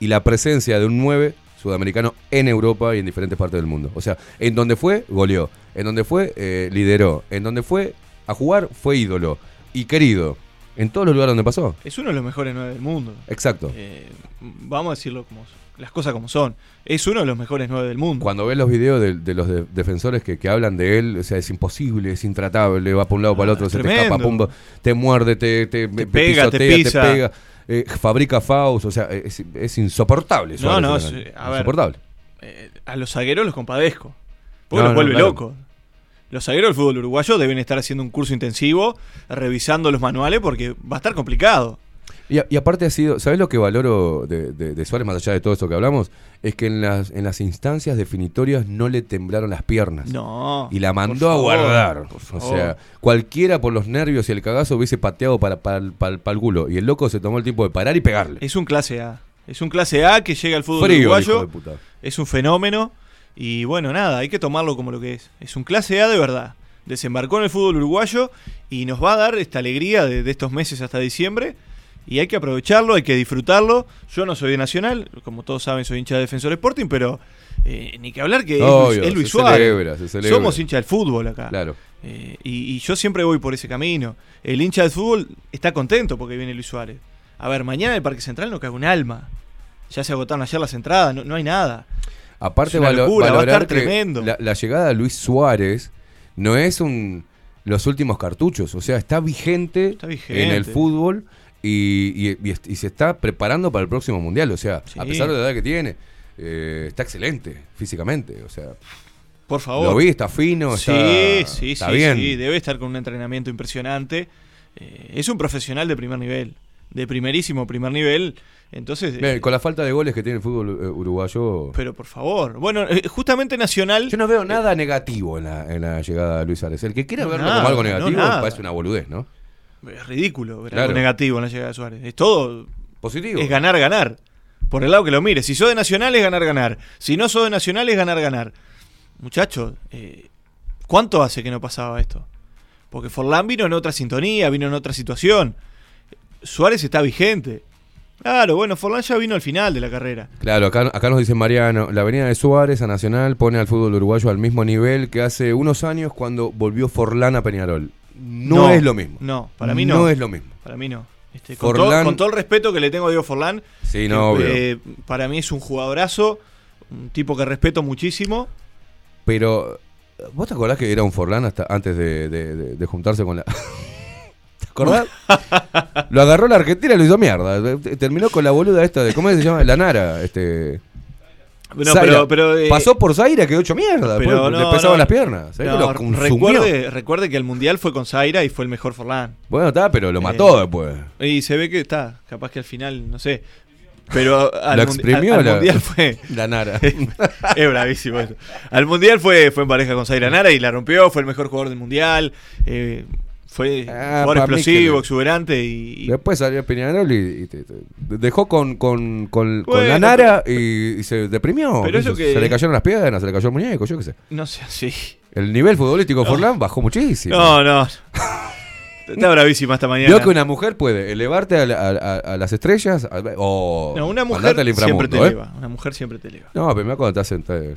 y la presencia de un 9 sudamericano en Europa y en diferentes partes del mundo. O sea, en donde fue, goleó. En donde fue, eh, lideró. En donde fue a jugar, fue ídolo. y querido en todos los lugares donde pasó. Es uno de los mejores nueve del mundo. Exacto. Eh, vamos a decirlo como las cosas como son. Es uno de los mejores nueve del mundo. Cuando ves los videos de, de los de- defensores que, que hablan de él, o sea, es imposible, es intratable, va para un lado para el otro, se te escapa, pum, te muerde, te, te, pega, te pisotea, pisa. pega, eh, fabrica faus, o sea, es, es insoportable. No, no, es- cancha. a ver. insoportable. Eh, a los zagueros los compadezco. Porque No, los no, vuelve claro. locos. Los zagueros del fútbol uruguayo deben estar haciendo un curso intensivo, revisando los manuales, porque va a estar complicado. Y, a- y aparte ha sido, ¿sabes lo que valoro de, de- de Suárez, más allá de todo esto que hablamos? Es que en las, en las instancias definitorias no le temblaron las piernas. No. Y la mandó a guardar. O sea, cualquiera por los nervios y el cagazo hubiese pateado para, para, el- para, el- para el culo. Y el loco se tomó el tiempo de parar y pegarle. Es un clase A. Es un clase A que llega al fútbol Frío, uruguayo. Es un fenómeno. Y bueno, nada, hay que tomarlo como lo que es. Es un clase A de verdad. Desembarcó en el fútbol uruguayo y nos va a dar esta alegría de, de estos meses hasta diciembre. Y hay que aprovecharlo, hay que disfrutarlo. Yo no soy de Nacional, como todos saben, soy hincha de Defensor Sporting, pero eh, ni que hablar que es Obvio, Luis, es Luis se Suárez. celebra, se celebra. Somos hincha del fútbol acá. Claro. Eh, y, y yo siempre voy por ese camino. El hincha del fútbol está contento porque viene Luis Suárez. A ver, mañana en el Parque Central no cae un alma. Ya se agotaron ayer las entradas, no, no hay nada. Aparte, Es valo- locura, va a valorar estar tremendo. La, la llegada de Luis Suárez no es un los últimos cartuchos. O sea, está vigente, vigente. en el fútbol y, se está preparando para el próximo mundial. O sea, a pesar de la edad que tiene, eh, está excelente físicamente. O sea, Por favor. Lo vi, está fino, Sí, está, sí, está sí, bien. sí, debe estar con un entrenamiento impresionante. Eh, es un profesional de primer nivel, de primerísimo primer nivel. Entonces, eh, con la falta de goles que tiene el fútbol eh, uruguayo. pero por favor. Bueno, eh, justamente Nacional. Yo no veo nada negativo en la, en la llegada de Luis Suárez. El que quiera No, verlo nada, como algo no, negativo nada. parece una boludez, ¿no? Es ridículo ver Claro. algo negativo en la llegada de Suárez. Es todo positivo. Es ganar, ganar. Por el lado que lo mire. Si sos de Nacional es ganar, ganar. Si no sos de Nacional es ganar, ganar. Muchachos, eh, ¿cuánto hace que no pasaba esto? Porque Forlán vino en otra sintonía, vino en otra situación. Suárez está vigente. Claro, bueno, Forlán ya vino al final de la carrera. Claro, acá, acá nos dice Mariano, la venida de Suárez a Nacional pone al fútbol uruguayo al mismo nivel que hace unos años cuando volvió Forlán a Peñarol. No, es lo mismo. No, para mí no. No es lo mismo. Para mí no. Este, con, todo, Forlán- con todo el respeto que le tengo a Diego Forlán, Sí, no, obvio. eh, para mí es un jugadorazo, un tipo que respeto muchísimo. Pero, ¿vos te acordás que era un Forlán hasta antes de, de- de- de juntarse con la... ¿Te acordás? lo agarró la Argentina y lo hizo mierda. Terminó con la boluda esta de... ¿Cómo se llama? La Nara. Este... No, pero- pero, eh, Pasó por Zaira, quedó hecho mierda. Pero después le no, pesaban no, las piernas. ¿sabés no, recuerde, recuerde que el Mundial fue con Zaira y fue el mejor Forlán. Bueno, está, pero lo mató Eh, después. Y se ve que está, capaz que al final, no sé. Pero al, Lo exprimió al- al la- Mundial fue... la Nara. es bravísimo eso. Al Mundial fue, fue en pareja con Zaira Nara y la rompió, fue el mejor jugador del Mundial. eh, fue Ah, jugador explosivo, que- exuberante y, y- Después salió Peñarol y, y te- te- dejó con, con, con, con la Nara y, y se deprimió. Pero ¿Qué eso sé? que- Se le cayeron las piedras, se le cayó el muñeco, yo qué sé. no sé, sí. El nivel futbolístico de Forlán bajó muchísimo. No, no. Está bravísima esta mañana. Vio que una mujer puede elevarte a, la- a- a- a las estrellas a- o No, una mujer siempre te ¿eh? eleva. Una mujer siempre te eleva. No, pero mira cuando te hacen. Te,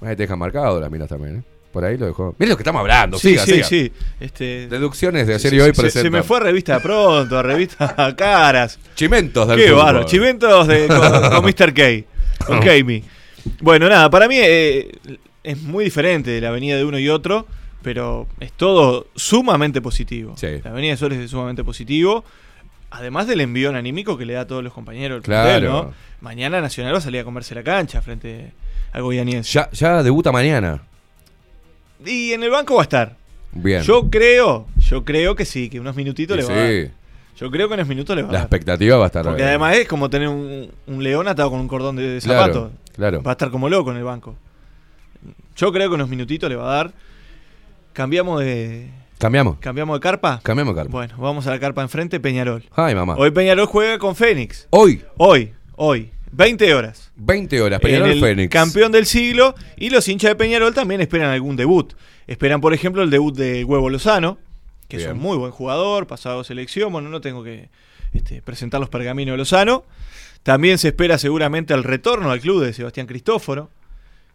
te dejan marcado las minas también, ¿eh? Por ahí lo dejó. Mira lo que estamos hablando, Sí, siga, sí, siga. sí. Este, Deducciones de ayer se- y hoy se- se, me fue a revista de pronto, a revista a caras. Chimentos del Qué bárbaro. Chimentos de, con, con Mr. K. Con Kami. Bueno, nada, para mí eh, es muy diferente de la avenida de uno y otro, pero es todo sumamente positivo. La avenida de Suárez es sumamente positivo. Además del envión anímico que le da a todos los compañeros Claro. plantel, ¿no? Mañana Nacional va a salir a comerse la cancha frente a Goianiense. Ya, ya debuta mañana. Y en el banco va a estar. Bien. Yo creo, yo creo que sí, que unos minutitos le va a dar. sí. Yo creo que unos minutos le va a La dar. expectativa va a estar. Porque además es como tener un, un león atado con un cordón de Claro, zapato. claro. Va a estar como loco en el banco. Yo creo que unos minutitos le va a dar. Cambiamos de. Cambiamos. ¿Cambiamos de carpa? Cambiamos de carpa. Bueno, vamos a la carpa enfrente, Peñarol. Ay, mamá. Hoy Peñarol juega con Fénix. Hoy. Hoy, hoy. 20 horas. 20 horas. En Peñarol el Fénix. Campeón del siglo. Y los hinchas de Peñarol también esperan algún debut. Esperan, por ejemplo, el debut de Huevo Lozano, que es un muy buen jugador, pasado selección. Bueno, no tengo que este, presentar los pergaminos de Lozano. También se espera seguramente el retorno al club de Sebastián Cristóforo.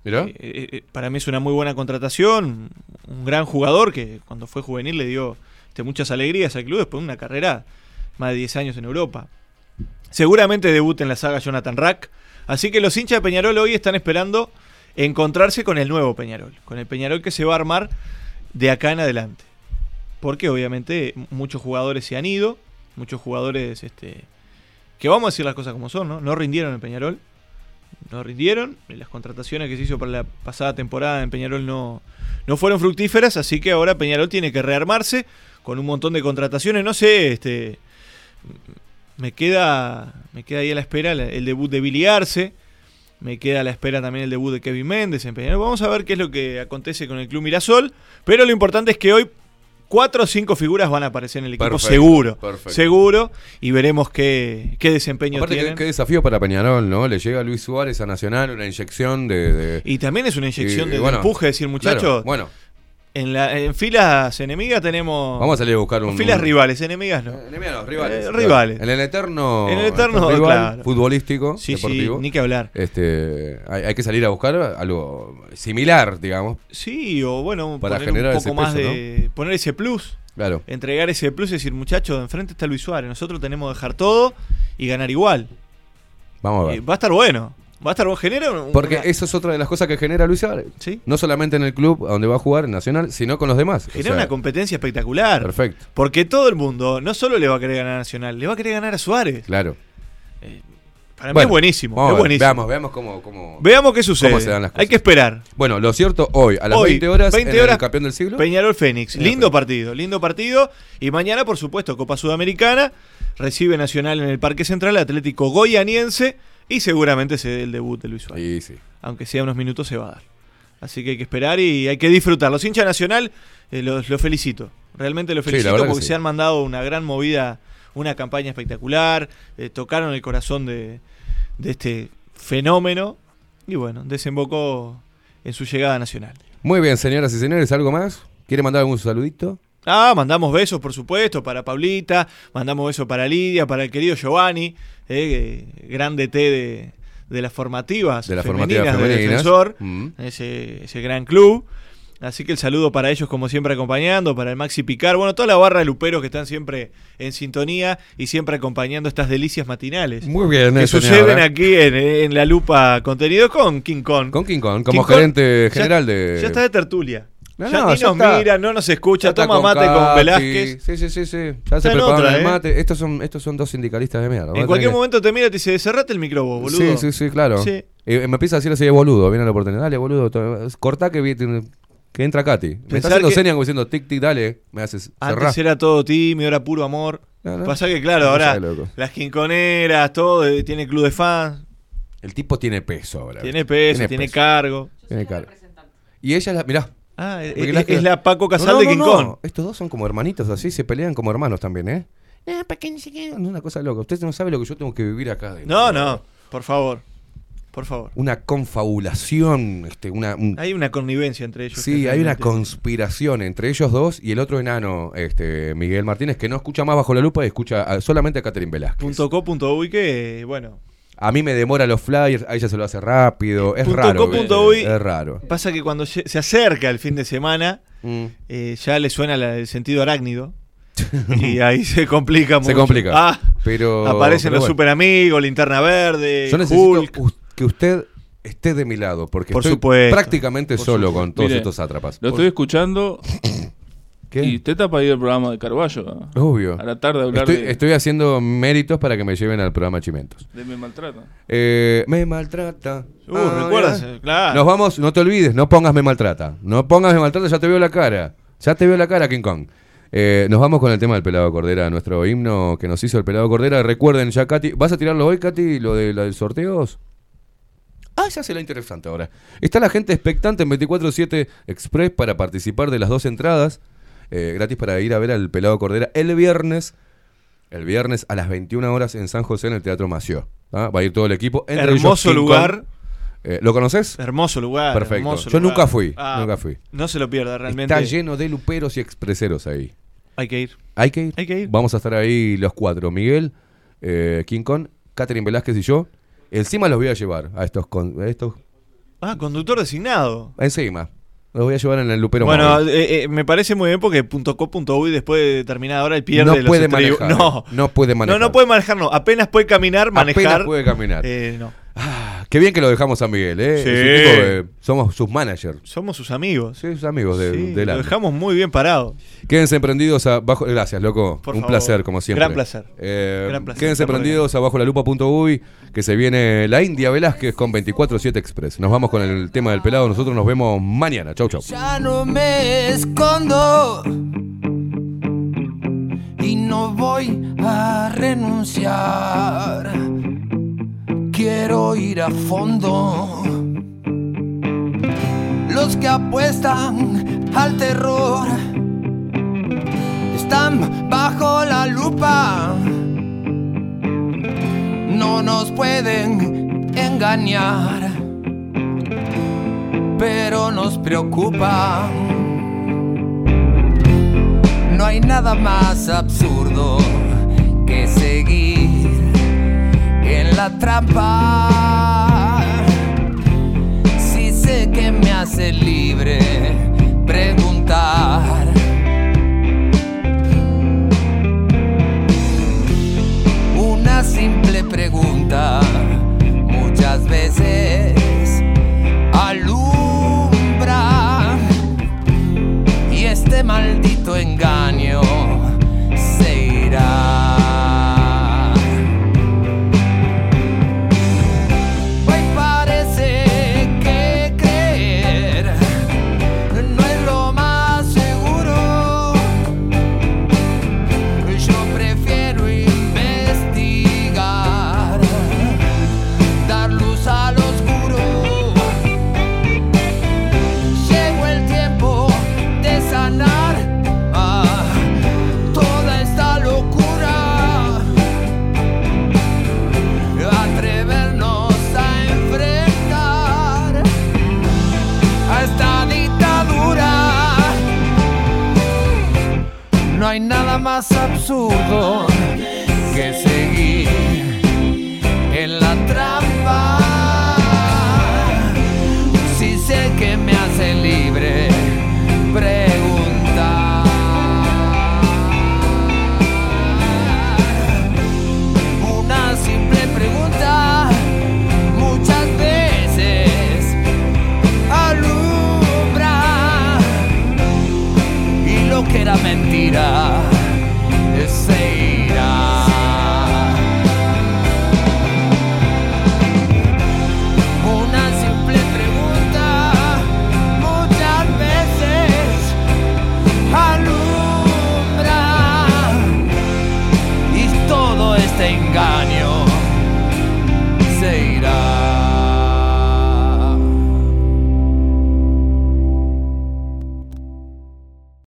Mirá. Eh, eh, eh, para mí es una muy buena contratación. Un gran jugador que cuando fue juvenil le dio este, muchas alegrías al club después de una carrera más de 10 años en Europa. Seguramente debute en la saga Jonathan Rack. Así que los hinchas de Peñarol hoy están esperando encontrarse con el nuevo Peñarol. Con el Peñarol que se va a armar de acá en adelante. Porque obviamente muchos jugadores se han ido. Muchos jugadores este, que vamos a decir las cosas como son, ¿no? No rindieron en Peñarol. No rindieron. Las contrataciones que se hizo para la pasada temporada en Peñarol no, no fueron fructíferas. Así que ahora Peñarol tiene que rearmarse con un montón de contrataciones. No sé, este. Me queda, me queda ahí a la espera el, debut de Billy Arce. Me queda a la espera también el debut de Kevin Méndez en Peñarol. Vamos a ver qué es lo que acontece con el Club Mirasol. Pero lo importante es que hoy cuatro o cinco figuras van a aparecer en el equipo Perfecto, seguro. perfecto. Seguro. Y veremos qué, qué desempeño Aparte, qué, tienen. qué desafío para Peñarol, ¿no? Le llega a Luis Suárez a Nacional una inyección de. de- Y también es una inyección y, de, de bueno, empuje, decir, muchachos. claro, bueno, En, la, en filas enemigas tenemos. Vamos a salir a buscar un- filas un- rivales, enemigas no. Enemigas no, rivales. Eh, rivales. En el eterno. En el eterno, rival claro. futbolístico, Sí, sí, deportivo. ni que hablar. Este, hay, hay que salir a buscar algo similar, digamos. Sí, o bueno, Para poner generar un ese poco más peso, de. Poner ese plus. Claro. Entregar ese plus y decir, muchachos, enfrente está Luis Suárez. Nosotros tenemos que dejar todo y ganar igual. Vamos a Y ver. va a estar bueno. Va a estar. Genera un- Porque una- eso es otra de las cosas que genera Luis Suárez. Sí. No solamente en el club donde va a jugar, en Nacional, sino con los demás. O genera sea, una competencia espectacular. Perfecto. Porque todo el mundo no solo le va a querer ganar a Nacional, le va a querer ganar a Suárez. Claro. Para mí es buenísimo. es ver, buenísimo. Veamos, veamos cómo, cómo, Veamos qué sucede. cómo se dan las cosas. Hay que esperar. Bueno, lo cierto, hoy, a las Hoy, 20 horas, 20 en horas, el campeón del siglo. Peñarol Fénix. Peñarol Lindo partido, lindo partido. Y mañana, por supuesto, Copa Sudamericana. Recibe Nacional en el Parque Central, Atlético Goyaniense. Y seguramente se dé el debut de Luis Suárez. Sí, sí. Aunque sea unos minutos, se va a dar. Así que hay que esperar y hay que disfrutar. Los hinchas Nacional, eh, los, los felicito. Realmente los felicito porque se han mandado una gran movida, una campaña espectacular. eh, tocaron el corazón de, de este fenómeno. Y bueno, desembocó en su llegada Nacional. Muy bien, señoras y señores, ¿algo más? ¿Quiere mandar algún saludito? Ah, mandamos besos, por supuesto, para Pablita, mandamos besos para Lidia, para el querido Giovanni, eh, que- gran DT de, de las formativas De las femeninas, formativas femeninas. Defensor, Mm. ese, ese gran club. Así que el saludo para ellos, como siempre, acompañando, para el Maxi Picar, bueno, toda la barra de luperos que están siempre en sintonía y siempre acompañando estas delicias matinales. Muy bien, Que suceden señora. aquí en, en la lupa contenido con King Kong. Con King Kong, como King Kong gerente ya- general de. Ya está de tertulia. No, ya no, ni ya nos está. mira, no nos escucha, toma mate con. Velázquez. Sí, sí, sí, sí. Ya Está se en preparan otra, el ¿eh? mate. Estos son, estos son dos sindicalistas de mierda. En cualquier que- momento te mira y te dice, cerrate el micrófono, boludo. Sí, sí, sí, claro. Sí. Eh, me empieza a decir así de boludo, viene la oportunidad. Dale, boludo. Cortá que, entra Katy. Me está haciendo que- señas como diciendo tic, tic, dale. Me haces cerrar. Antes era todo tímido, era puro amor. No, no. Pasa que, claro, No, ahora las quinconeras, todo, eh, tiene club de fans, El tipo tiene peso ahora. tiene peso, tiene, cargo. Tiene cargo. Y ella, la, mirá. Ah, es, Porque es- es la Paco Casal No, no, de no, King no. Kong. Estos dos son como hermanitos así, se pelean como hermanos también, ¿eh? Eh, ¿para qué ni siquiera? Es una cosa loca. Usted no sabe lo que yo tengo que vivir acá. adentro. No, no, por favor. Por favor. Una confabulación, este, una, un- Hay una connivencia entre ellos. Sí, hay una conspiración entre ellos dos y el otro enano, este, Miguel Martínez, que no escucha más bajo la lupa y escucha solamente a Catherine Velázquez. Punto co, punto uy, que, bueno, A mí me demora los flyers, a ella se lo hace rápido. Es Punto raro. punto ¿viste? uy. Es raro. Pasa que cuando se acerca el fin de semana, Mm. eh, ya le suena la- el sentido arácnido. y ahí se complica mucho. Se complica. Ah, pero aparecen pero los bueno. super amigos, linterna verde, Yo necesito Hulk. que usted esté de mi lado, porque Por estoy supuesto, prácticamente por solo supuesto. con todos Mire, estos sátrapas. Lo estoy escuchando. ¿Qué? Y usted está para ir al programa de Carballo. ¿no? Obvio. A la tarde hablar Estoy, de, estoy haciendo méritos para que me lleven al programa Chimentos. de Me Maltrata. Eh, me maltrata. Uh, Ah, ¿recuerdas? ya. Claro. Nos vamos, no te olvides, no pongas me maltrata. No pongas me maltrata, ya te veo la cara. Ya te veo la cara, King Kong. Eh, nos vamos con el tema del pelado Cordera, nuestro himno que nos hizo el pelado Cordera. Recuerden ya, Katy. ¿Vas a tirarlo hoy, Katy, lo de la del sorteos? Ah, se hace la interesante ahora. Está la gente expectante en 24-7 Express para participar de las dos entradas. Eh, gratis para ir a ver al pelado Cordera el viernes. El viernes a las 21 horas en San José en el Teatro Mació. ¿ah? Va a ir todo el equipo. entre Hermoso lugar. Eh, ¿Lo conoces? Hermoso lugar. Perfecto. hermoso Yo lugar. nunca fui. Ah, nunca fui. No se lo pierda, realmente. Está lleno de luperos y expreseros ahí. Hay que ir. ¿Hay que ir? Hay que ir. Vamos a estar ahí los cuatro. Miguel, eh, King Kong, Catherine Velázquez y yo. Encima los voy a llevar a estos... Con, a estos Ah, conductor designado. encima. Los voy a llevar en el lupero Bueno, eh, eh, me parece muy bien porque .co.uy después de terminada hora él pierde No los puede manejar, No, no puede manejar. No, no puede manejar, no. Apenas puede caminar, manejar. Apenas puede caminar. Eh, no. Qué bien que lo dejamos a Miguel, ¿eh? Sí. Es un tipo que somos sus managers. Somos sus amigos. Sí, sus amigos de, Sí, del lo dejamos muy bien parado. Quédense prendidos abajo. Gracias, loco. Por un favor. placer, como siempre. Gran placer. Eh, Gran placer Quédense estar por prendidos abajo la lupa.uy, que se viene la India Velázquez con 24-7 Express. Nos vamos con el tema del pelado. Nosotros nos vemos mañana. Chau, chau. Ya no me escondo y no voy a renunciar. Quiero ir a fondo. Los que apuestan al terror están bajo la lupa. No nos pueden engañar pero nos preocupa. No hay nada más absurdo que seguir en la trampa. Si sé que me hace libre preguntar. Una simple pregunta muchas veces más absurdo